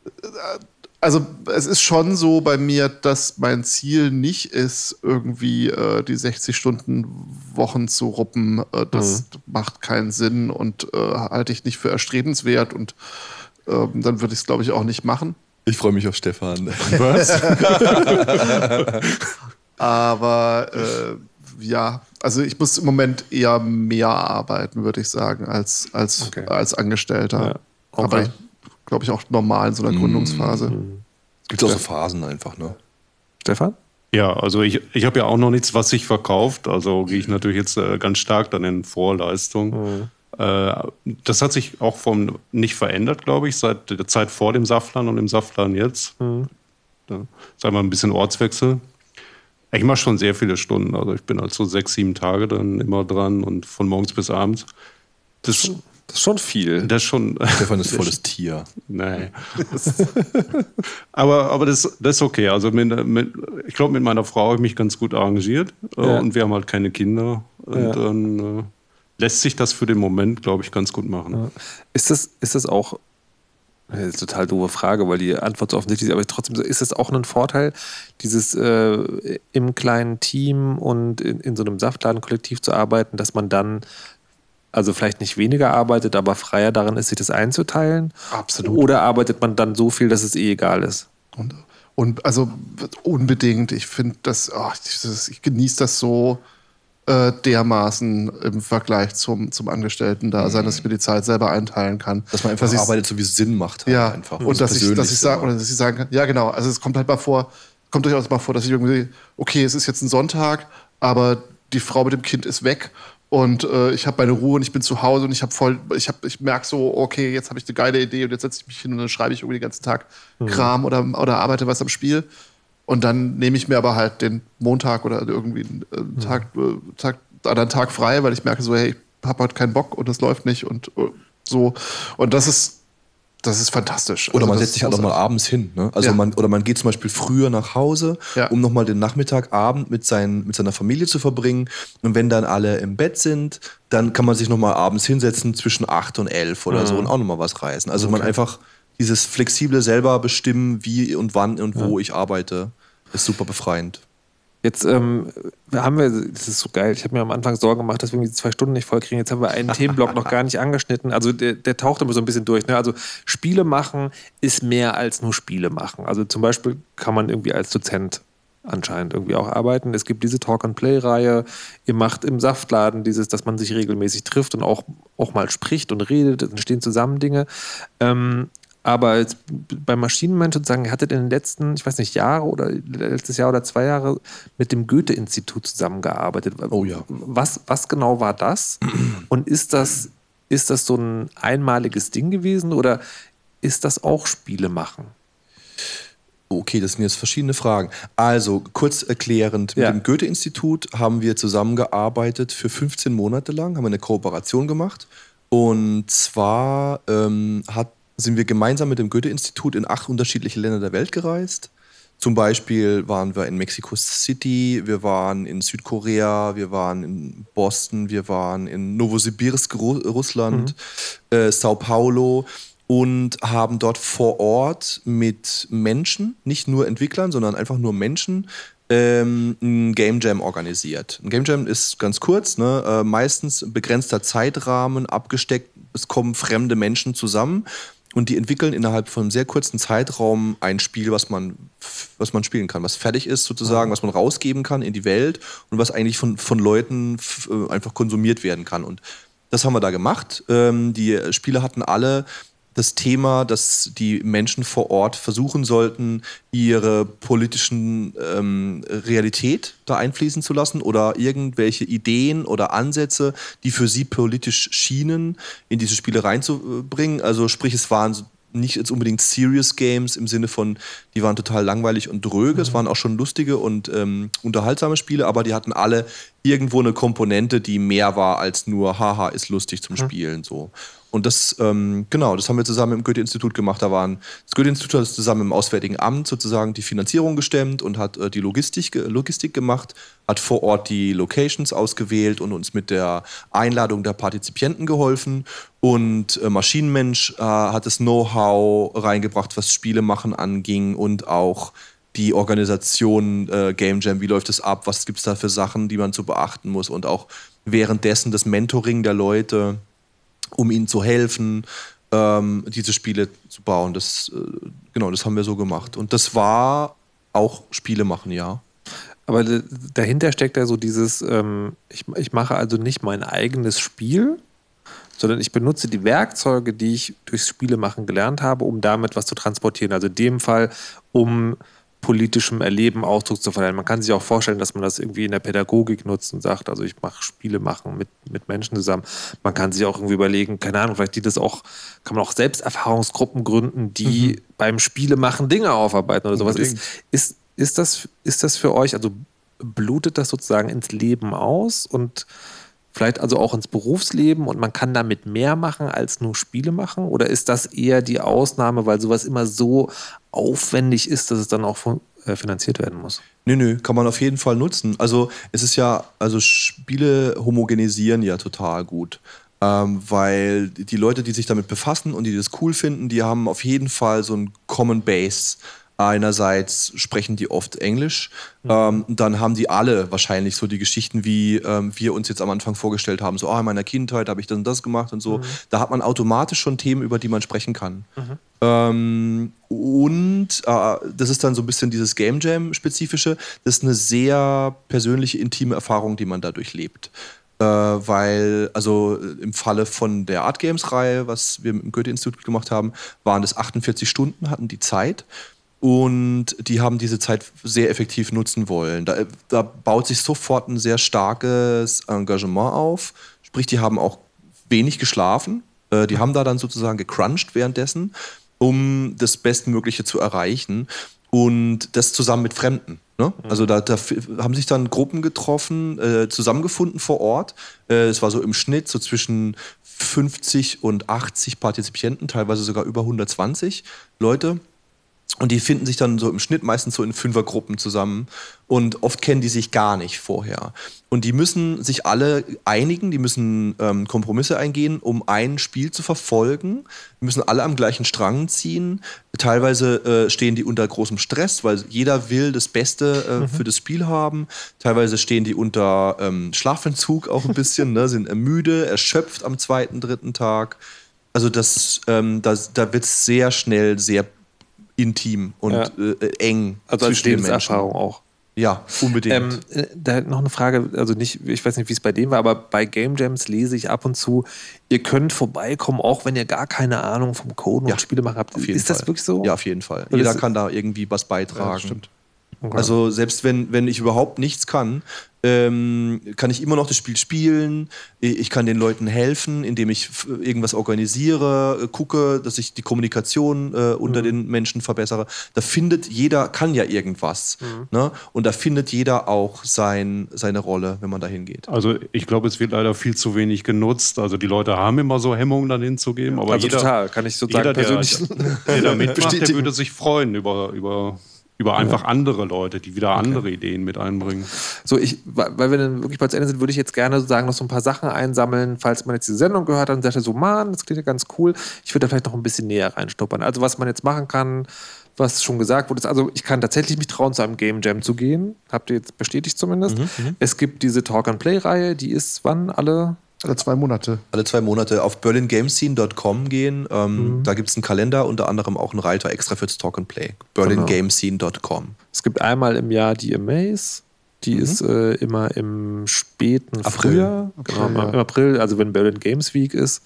äh, also es ist schon so bei mir, dass mein Ziel nicht ist, irgendwie äh, die 60-Stunden-Wochen zu ruppen. Äh, das macht keinen Sinn und äh, halte ich nicht für erstrebenswert. Und ähm, dann würde ich es, glaube ich, auch nicht machen. Ich freue mich auf Stefan. [LAUGHS] [LAUGHS] Aber äh, ja, also ich muss im Moment eher mehr arbeiten, würde ich sagen, als, als, Okay. als Angestellter. Ja, okay. Aber ich glaube ich auch normal in so einer Gründungsphase. Es gibt auch so Phasen einfach, ne? Stefan? Ja, also ich, ich habe ja auch noch nichts, was sich verkauft. Also gehe ich natürlich jetzt äh, ganz stark dann in Vorleistung. Äh, das hat sich auch vom nicht verändert, glaube ich, seit der Zeit vor dem Saftladen und im Saftladen jetzt. Da, sagen wir ein bisschen Ortswechsel. Ich mache schon sehr viele Stunden. Also ich bin halt so sechs, sieben Tage dann immer dran und von morgens bis abends. Das, Das ist schon viel. das ist schon. Stefan ist volles [LAUGHS] Tier. Nee. [LAUGHS] aber aber das, das ist okay. Also mit, mit, ich glaube, mit meiner Frau habe ich mich ganz gut arrangiert. äh, Ja. Und wir haben halt keine Kinder. Und Ja. dann äh, lässt sich das für den Moment, glaube ich, ganz gut machen. Ist das, ist das auch, das ist eine total doofe Frage, weil die Antwort so offensichtlich ist, aber trotzdem so, ist das auch ein Vorteil, dieses äh, im kleinen Team und in, in so einem Saftladenkollektiv zu arbeiten, dass man dann also vielleicht nicht weniger arbeitet, aber freier darin ist, sich das einzuteilen? Absolut. Oder arbeitet man dann so viel, dass es eh egal ist? Und, und also unbedingt, ich finde das, oh, ich, ich genieße das so äh, dermaßen im Vergleich zum, zum Angestellten-Dasein, dass ich mir die Zeit selber einteilen kann. Dass man einfach ich's- arbeitet, so wie es Sinn macht. halt Ja, einfach. und dass ich, dass ich sage, immer. oder dass ich sagen kann, ja genau, also es kommt halt mal vor, kommt durchaus mal vor, dass ich irgendwie, okay, es ist jetzt ein Sonntag, aber die Frau mit dem Kind ist weg und äh, ich habe meine Ruhe und ich bin zu Hause und ich habe voll, ich habe, ich merke so, okay, jetzt habe ich eine geile Idee und jetzt setze ich mich hin und dann schreibe ich irgendwie den ganzen Tag Kram oder, oder arbeite was am Spiel. Und dann nehme ich mir aber halt den Montag oder irgendwie einen äh, Tag, äh, Tag, anderen Tag frei, weil ich merke so, hey, ich habe heute keinen Bock und das läuft nicht und äh, so. Und das ist, das ist fantastisch. Oder Also man setzt sich halt nochmal abends hin. Ne? Also Ja. man, oder man geht zum Beispiel früher nach Hause, Ja. um nochmal den Nachmittagabend mit, seinen, mit seiner Familie zu verbringen. Und wenn dann alle im Bett sind, dann kann man sich nochmal abends hinsetzen zwischen 8 und 11 oder so und auch nochmal was reißen. Also man einfach dieses flexible selber bestimmen, wie und wann und wo ich arbeite, ist super befreiend. Jetzt ähm, haben wir, das ist so geil, ich habe mir am Anfang Sorgen gemacht, dass wir die zwei Stunden nicht voll kriegen. Jetzt haben wir einen Themenblock noch gar nicht angeschnitten. Also der, der taucht immer so ein bisschen durch. Ne? Also Spiele machen ist mehr als nur Spiele machen. Also zum Beispiel kann man irgendwie als Dozent anscheinend irgendwie auch arbeiten. Es gibt diese Talk-and-Play-Reihe. Ihr macht im Saftladen dieses, dass man sich regelmäßig trifft und auch, auch mal spricht und redet. Es entstehen zusammen Dinge. Ähm, aber jetzt beim Maschinenmensch sozusagen, ihr hattet in den letzten, ich weiß nicht, Jahre oder letztes Jahr oder zwei Jahre mit dem Goethe-Institut zusammengearbeitet. Oh ja. Was, was genau war das? Und ist das, ist das so ein einmaliges Ding gewesen oder ist das auch Spiele machen? Okay, das sind jetzt verschiedene Fragen. Also, kurz erklärend, mit Ja. dem Goethe-Institut haben wir zusammengearbeitet für 15 Monate lang, haben wir eine Kooperation gemacht. Und zwar ähm, hat, sind wir gemeinsam mit dem Goethe-Institut in acht unterschiedliche Länder der Welt gereist. Zum Beispiel waren wir in Mexico City, wir waren in Südkorea, wir waren in Boston, wir waren in Novosibirsk, Ru Russland, äh, Sao Paulo und haben dort vor Ort mit Menschen, nicht nur Entwicklern, sondern einfach nur Menschen, ähm, ein Game Jam organisiert. Ein Game Jam ist ganz kurz, ne? äh, meistens begrenzter Zeitrahmen, abgesteckt, es kommen fremde Menschen zusammen und die entwickeln innerhalb von einem sehr kurzen Zeitraum ein Spiel, was man, was man spielen kann, was fertig ist sozusagen, was man rausgeben kann in die Welt und was eigentlich von, von Leuten äh, einfach konsumiert werden kann. Und das haben wir da gemacht. Ähm, die Spiele hatten alle das Thema, dass die Menschen vor Ort versuchen sollten, ihre politischen ähm, Realität da einfließen zu lassen oder irgendwelche Ideen oder Ansätze, die für sie politisch schienen, in diese Spiele reinzubringen. Also sprich, es waren nicht jetzt unbedingt Serious Games im Sinne von, die waren total langweilig und dröge. Es waren auch schon lustige und ähm, unterhaltsame Spiele, aber die hatten alle irgendwo eine Komponente, die mehr war als nur, haha, ist lustig zum Spielen. So. Und das, ähm, genau, das haben wir zusammen im Goethe-Institut gemacht. Da waren, das Goethe-Institut hat zusammen im Auswärtigen Amt sozusagen die Finanzierung gestemmt und hat äh, die Logistik, Logistik gemacht, hat vor Ort die Locations ausgewählt und uns mit der Einladung der Partizipienten geholfen. Und äh, Maschinenmensch äh, hat das Know-how reingebracht, was Spiele machen anging und auch die Organisation äh, Game Jam, wie läuft es ab, was gibt es da für Sachen, die man zu beachten muss und auch währenddessen das Mentoring der Leute, um ihnen zu helfen, ähm, diese Spiele zu bauen. Das, äh, genau, das haben wir so gemacht. Und das war auch Spiele machen, ja. Aber dahinter steckt ja so dieses, ähm, ich, ich mache also nicht mein eigenes Spiel, sondern ich benutze die Werkzeuge, die ich durchs Spielemachen gelernt habe, um damit was zu transportieren. Also in dem Fall, um politischem Erleben Ausdruck zu verleihen. Man kann sich auch vorstellen, dass man das irgendwie in der Pädagogik nutzt und sagt, also ich mache Spiele machen mit, mit Menschen zusammen. Man kann sich auch irgendwie überlegen, keine Ahnung, vielleicht die das auch, kann man auch Selbsterfahrungsgruppen gründen, die beim Spielemachen Dinge aufarbeiten oder sowas. Ist, ist, ist, das, ist das für euch, also blutet das sozusagen ins Leben aus und vielleicht also auch ins Berufsleben und man kann damit mehr machen als nur Spiele machen? Oder ist das eher die Ausnahme, weil sowas immer so aufwendig ist, dass es dann auch äh, finanziert werden muss? Nö, nö, kann man auf jeden Fall nutzen. Also es ist ja, also Spiele homogenisieren ja total gut. Ähm, weil die Leute, die sich damit befassen und die das cool finden, die haben auf jeden Fall so ein Common Base Einerseits sprechen die oft Englisch, mhm. ähm, dann haben die alle wahrscheinlich so die Geschichten, wie ähm, wir uns jetzt am Anfang vorgestellt haben, so, oh, in meiner Kindheit habe ich das und das gemacht und so. Mhm. Da hat man automatisch schon Themen, über die man sprechen kann. Mhm. Ähm, und äh, das ist dann so ein bisschen dieses Game Jam-spezifische, das ist eine sehr persönliche, intime Erfahrung, die man dadurch lebt. Äh, weil, also im Falle von der Art Games-Reihe, was wir im Goethe-Institut gemacht haben, waren das 48 Stunden, hatten die Zeit. Und die haben diese Zeit sehr effektiv nutzen wollen. Da, da, baut sich sofort ein sehr starkes Engagement auf. Sprich, die haben auch wenig geschlafen. Äh, die haben da dann sozusagen gecrunched währenddessen, um das Bestmögliche zu erreichen. Und das zusammen mit Fremden. Ne? Mhm. Also da, da, haben sich dann Gruppen getroffen, äh, zusammengefunden vor Ort. Äh, es war so im Schnitt so zwischen 50 und 80 Partizipienten, teilweise sogar über 120 Leute. Und die finden sich dann so im Schnitt meistens so in Fünfergruppen zusammen. Und oft kennen die sich gar nicht vorher. Und die müssen sich alle einigen, die müssen ähm, Kompromisse eingehen, um ein Spiel zu verfolgen. Die müssen alle am gleichen Strang ziehen. Teilweise äh, stehen die unter großem Stress, weil jeder will das Beste äh, mhm. für das Spiel haben. Teilweise stehen die unter ähm, Schlafentzug auch ein bisschen, ne, sind müde, erschöpft am zweiten, dritten Tag. Also das, ähm, das da wird es sehr schnell sehr intim und ja. äh, eng. Also als Lebenserfahrung auch. Ja, unbedingt. Ähm, äh, da noch eine Frage, also nicht, ich weiß nicht, wie es bei dem war, aber bei Game Jams lese ich ab und zu, ihr könnt vorbeikommen, auch wenn ihr gar keine Ahnung vom Coden ja, und Spiele machen habt. Ist das wirklich so? Ja, auf jeden Fall. Jeder kann da irgendwie was beitragen. Ja, stimmt. Okay. Also selbst wenn, wenn ich überhaupt nichts kann, ähm, kann ich immer noch das Spiel spielen. Ich kann den Leuten helfen, indem ich irgendwas organisiere, äh, gucke, dass ich die Kommunikation äh, unter mhm. den Menschen verbessere. Da findet jeder, kann ja irgendwas. Mhm. Ne? Und da findet jeder auch sein, seine Rolle, wenn man da hingeht. Also ich glaube, es wird leider viel zu wenig genutzt. Also die Leute haben immer so Hemmungen, dann hinzugeben. Aber also jeder, total, kann ich sozusagen jeder, persönlich. Der, [LAUGHS] der da mitmacht, der würde sich freuen über, über über einfach ja. andere Leute, die wieder okay. andere Ideen mit einbringen. So, ich, weil wir dann wirklich bald zu Ende sind, würde ich jetzt gerne sozusagen noch so ein paar Sachen einsammeln, falls man jetzt diese Sendung gehört hat und sagt so, man, das klingt ja ganz cool. Ich würde da vielleicht noch ein bisschen näher reinstuppern. Also, was man jetzt machen kann, was schon gesagt wurde, ist, also ich kann tatsächlich mich trauen, zu einem Game Jam zu gehen. Habt ihr jetzt bestätigt zumindest. Mhm, mhm. es gibt diese Talk and Play-Reihe, die ist wann alle alle zwei Monate. Alle zwei Monate auf berlingamescene.com gehen. Ähm, mhm. Da gibt es einen Kalender, unter anderem auch einen Reiter extra fürs Talk and Play. berlingamescene.com. Es gibt einmal im Jahr die Amaze. Die mhm. ist äh, immer im späten April. Frühjahr. Genau, April, ja. im April, also wenn Berlin Games Week ist.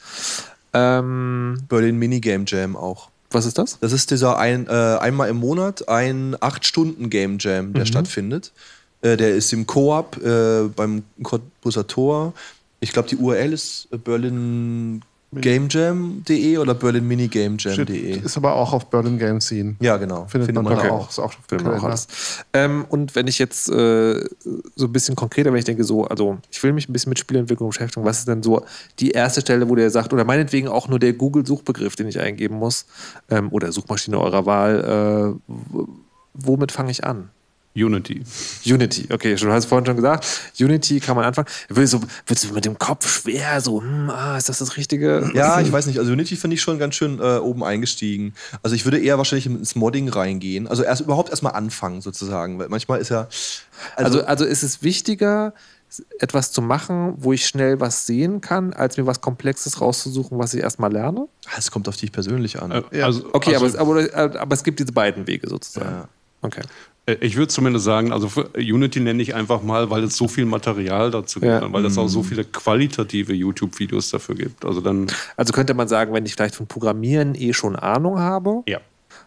Ähm, Berlin Minigame Jam auch. Was ist das? Das ist dieser ein, äh, einmal im Monat ein 8-Stunden-Game Jam, der mhm. stattfindet. Äh, der ist im Koop äh, beim Cottbuser Tor. Ich glaube, die URL ist berlingamejam.de oder berlinminigamejam.de. Ist aber auch auf Berlin Game Scene. Ja, genau. Findet, Findet man, man da auch. Ist auch, auch alles. Ähm, und wenn ich jetzt äh, so ein bisschen konkreter, wenn ich denke, so, also ich will mich ein bisschen mit Spielentwicklung beschäftigen, was ist denn so die erste Stelle, wo der sagt, oder meinetwegen auch nur der Google-Suchbegriff, den ich eingeben muss, ähm, oder Suchmaschine eurer Wahl, äh, womit fange ich an? Unity. Unity, okay, du hast vorhin schon gesagt, Unity kann man anfangen. Wird so, wird mit dem Kopf schwer, so, hm, ah, ist das das Richtige? Ja, ich weiß nicht. Also Unity finde ich schon ganz schön äh, oben eingestiegen. Also ich würde eher wahrscheinlich ins Modding reingehen. Also erst überhaupt erstmal anfangen, sozusagen. Weil manchmal ist ja. Also, also, also ist es wichtiger, etwas zu machen, wo ich schnell was sehen kann, als mir was Komplexes rauszusuchen, was ich erstmal lerne? Es kommt auf dich persönlich an. Äh, ja. also, okay, also, aber, es, aber, aber, es gibt diese beiden Wege sozusagen. Ja. Okay. Äh, ich würde zumindest sagen, also Unity nenne ich einfach mal, weil es so viel Material dazu gibt, ja. weil es auch so mhm. viele qualitative YouTube-Videos dafür gibt. Also dann. Also könnte man sagen, wenn ich vielleicht von Programmieren eh schon Ahnung habe, ja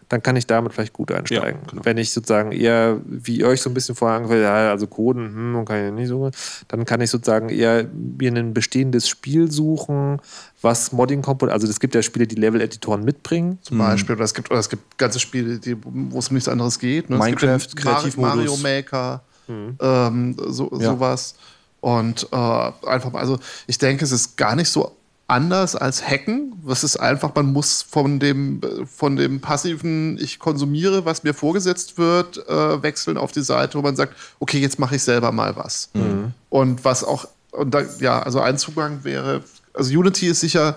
dann kann ich damit vielleicht gut einsteigen. Ja, genau. Wenn ich sozusagen eher, wie ihr euch so ein bisschen vorher angefallen ja, also Coden, hm, kann ich nicht so, dann kann ich sozusagen eher mir ein bestehendes Spiel suchen, was Modding komponent also es gibt ja Spiele, die Level-Editoren mitbringen. Zum Beispiel, oder es gibt, oder es gibt ganze Spiele, die, wo es um nichts anderes geht. Ne? Minecraft, Kreativmodus. Mario Maker. ähm, so, Ja. sowas. Und äh, einfach mal, also ich denke, es ist gar nicht so anders als Hacken. Es ist einfach, man muss von dem, von dem passiven, ich konsumiere, was mir vorgesetzt wird, äh, wechseln auf die Seite, wo man sagt, okay, jetzt mache ich selber mal was. Und was auch, und da, ja, also ein Zugang wäre, also Unity ist sicher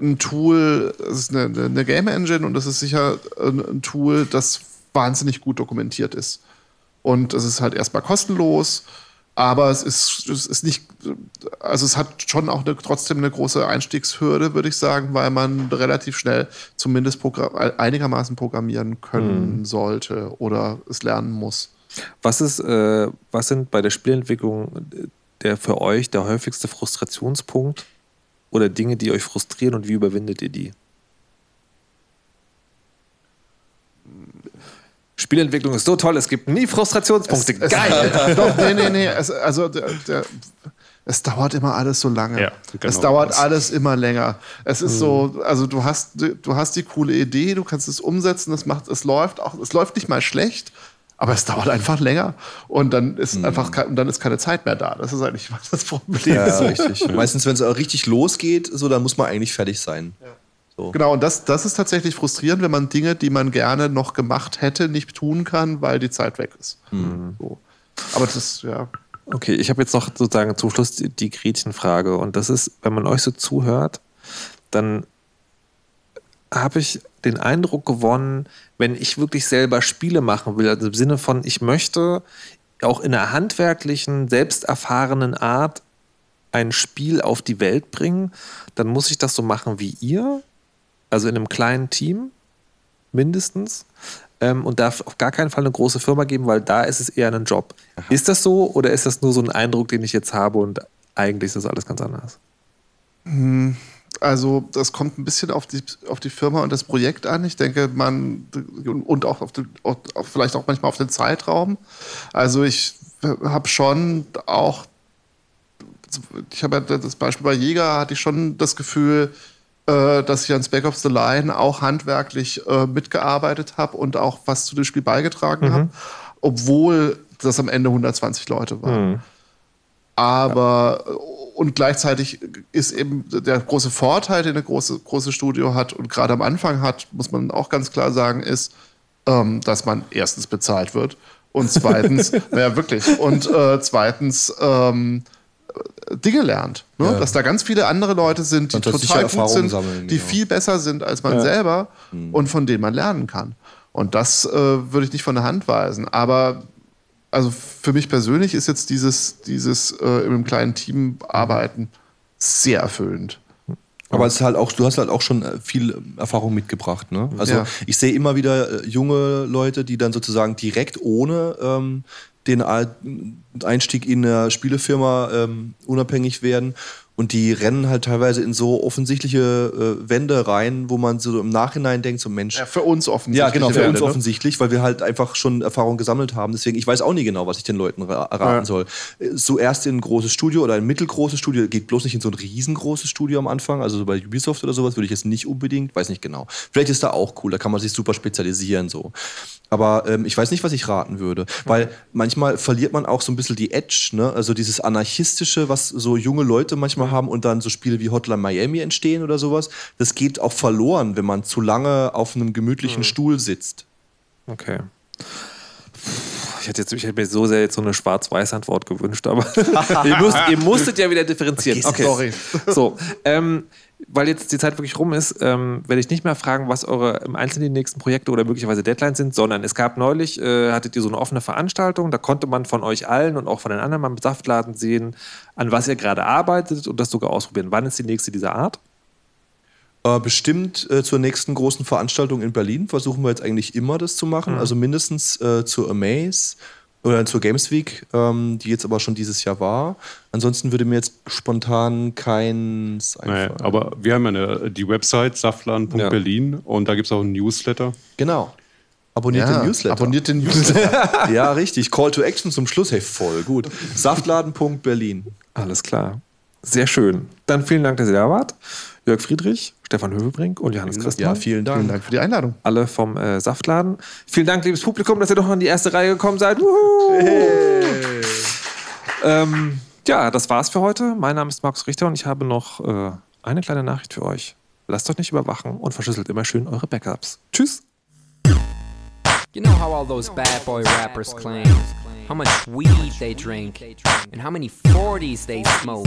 ein Tool, es ist eine, eine, Game Engine und das ist sicher ein, ein Tool, das wahnsinnig gut dokumentiert ist. Und es ist halt erstmal kostenlos, aber es ist, es ist nicht, also es hat schon auch eine, trotzdem eine große Einstiegshürde, würde ich sagen, weil man relativ schnell zumindest einigermaßen programmieren können sollte oder es lernen muss. Was ist, äh, was sind bei der Spielentwicklung äh, der für euch der häufigste Frustrationspunkt oder Dinge, die euch frustrieren und wie überwindet ihr die? Spielentwicklung ist so toll, es gibt nie Frustrationspunkte. Es- Geil! [LAUGHS] Doch, nee, nee, nee. Es, also, der, der, es dauert immer alles so lange. Ja, genau es dauert das. alles immer länger. Es ist so, also du hast, du hast die coole Idee, du kannst es umsetzen, es macht, es läuft auch, es läuft nicht mal schlecht, aber es dauert einfach länger. Und dann ist einfach, ke- und dann ist keine Zeit mehr da. Das ist eigentlich [LAUGHS] das Problem. Ja, richtig. Meistens, wenn es auch richtig losgeht, so, dann muss man eigentlich fertig sein. So. Genau, und das, das ist tatsächlich frustrierend, wenn man Dinge, die man gerne noch gemacht hätte, nicht tun kann, weil die Zeit weg ist. So. Aber das, ja. Okay, ich habe jetzt noch sozusagen zum Schluss die, die Gretchenfrage. Und das ist, wenn man euch so zuhört, dann habe ich den Eindruck gewonnen, wenn ich wirklich selber Spiele machen will, also im Sinne von, ich möchte auch in einer handwerklichen, selbsterfahrenen Art ein Spiel auf die Welt bringen, dann muss ich das so machen wie ihr, also in einem kleinen Team mindestens. Ähm, und darf auf gar keinen Fall eine große Firma geben, weil da ist es eher ein Job. Ist das so oder ist das nur so ein Eindruck, den ich jetzt habe und eigentlich ist das alles ganz anders? Also das kommt ein bisschen auf die, auf die Firma und das Projekt an. Ich denke, man und auch, auf auch auch vielleicht auch manchmal auf den Zeitraum. Also ich habe schon auch, ich habe ja das Beispiel bei Jäger, hatte ich schon das Gefühl, dass ich an Spec Ops The Line auch handwerklich äh, mitgearbeitet habe und auch was zu dem Spiel beigetragen habe, obwohl das am Ende 120 Leute waren. Aber und gleichzeitig ist eben der große Vorteil, den ein große, große Studio hat und gerade am Anfang hat, muss man auch ganz klar sagen, ist, ähm, dass man erstens bezahlt wird und zweitens, [LAUGHS] naja, wirklich, und äh, zweitens ähm, Dinge lernt. Ne? Ja. Dass da ganz viele andere Leute sind, die total gut Erfahrungen sind, sammeln, die genau. viel besser sind als man selber und von denen man lernen kann. Und das äh, würde ich nicht von der Hand weisen. Aber also für mich persönlich ist jetzt dieses, dieses äh, in einem kleinen Team arbeiten sehr erfüllend. Aber es ist halt auch, du hast halt auch schon äh, viel Erfahrung mitgebracht, ne? Also Ja. ich sehe immer wieder äh, junge Leute, die dann sozusagen direkt ohne ähm, den Einstieg in eine Spielefirma ähm, unabhängig werden und die rennen halt teilweise in so offensichtliche äh, Wände rein, wo man so im Nachhinein denkt, so Mensch, Ja, für uns offensichtlich. ja, genau, für Werte, uns ne? offensichtlich, weil wir halt einfach schon Erfahrung gesammelt haben. Deswegen, ich weiß auch nie genau, was ich den Leuten ra raten Ja. soll. Äh, So erst in ein großes Studio oder ein mittelgroßes Studio, geht bloß nicht in so ein riesengroßes Studio am Anfang. Also so bei Ubisoft oder sowas würde ich jetzt nicht unbedingt, weiß nicht genau. Vielleicht ist da auch cool, da kann man sich super spezialisieren so. Aber ähm, ich weiß nicht, was ich raten würde. Weil manchmal verliert man auch so ein bisschen die Edge, ne? Also dieses Anarchistische, was so junge Leute manchmal haben und dann so Spiele wie Hotline Miami entstehen oder sowas. Das geht auch verloren, wenn man zu lange auf einem gemütlichen Stuhl sitzt. Okay. Ich hätte, jetzt, ich hätte mir so sehr jetzt so eine Schwarz-Weiß-Antwort gewünscht, aber [LAUGHS] [LAUGHS] ihr, müsst, ihr musstet ja wieder differenzieren. Okay. Sorry. So, ähm, weil jetzt die Zeit wirklich rum ist, ähm, werde ich nicht mehr fragen, was eure im Einzelnen die nächsten Projekte oder möglicherweise Deadlines sind, sondern es gab neulich, äh, hattet ihr so eine offene Veranstaltung, da konnte man von euch allen und auch von den anderen mal im Saftladen sehen, an was ihr gerade arbeitet und das sogar ausprobieren. Wann ist die nächste dieser Art? Äh, bestimmt äh, zur nächsten großen Veranstaltung in Berlin versuchen wir jetzt eigentlich immer das zu machen. Also mindestens äh, zur Amaze oder zur Games Week, ähm, die jetzt aber schon dieses Jahr war. Ansonsten würde mir jetzt spontan keins Naja, einfallen. aber wir haben ja eine, die Website saftladen.berlin und da gibt es auch einen Newsletter. genau. Abonniert Ja, den Newsletter. Abonniert den [LAUGHS] Newsletter. ja, richtig. Call to Action zum Schluss. Hey, voll gut. Saftladen.berlin. Alles klar. Sehr schön. Dann vielen Dank, dass ihr da wart. Jörg Friedrich, Stefan Hövelbrink und Johannes Ja, Christmann. vielen Dank. Vielen Dank für die Einladung. alle vom äh, Saftladen. Vielen Dank, liebes Publikum, dass ihr doch in die erste Reihe gekommen seid. Wuhu! Ähm, ja, das war's für heute. Mein Name ist Markus Richter und ich habe noch äh, eine kleine Nachricht für euch. Lasst euch nicht überwachen und verschlüsselt immer schön eure Backups. Tschüss. You know how all those bad boy rappers claim how much weed they drink, and how many 40s they smoke,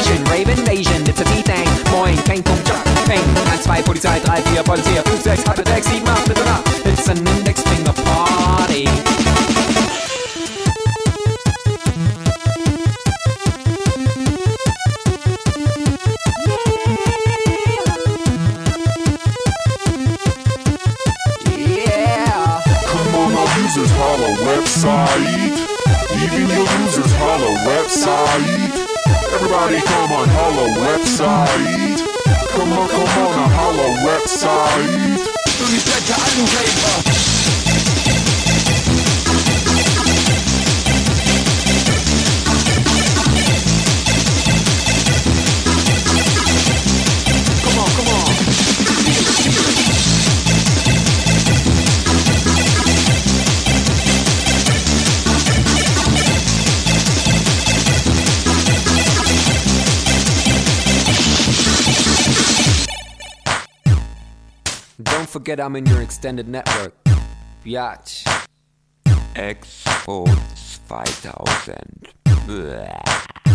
Rave invasion, it's a D-Thing. Moin, kein Punkt, Jock, Peng. 1, 2, Polizei, 3, 4, Polizei, 5, 6, halbe 6, 7, 8, bitte nach. It's an index finger party. Yeah. Come on, users holla website. Even your users holla website. Everybody come on holla website. Come on, come on, holla website. Forget I'm in your extended network. Biatch. X-Force 5000. Blah.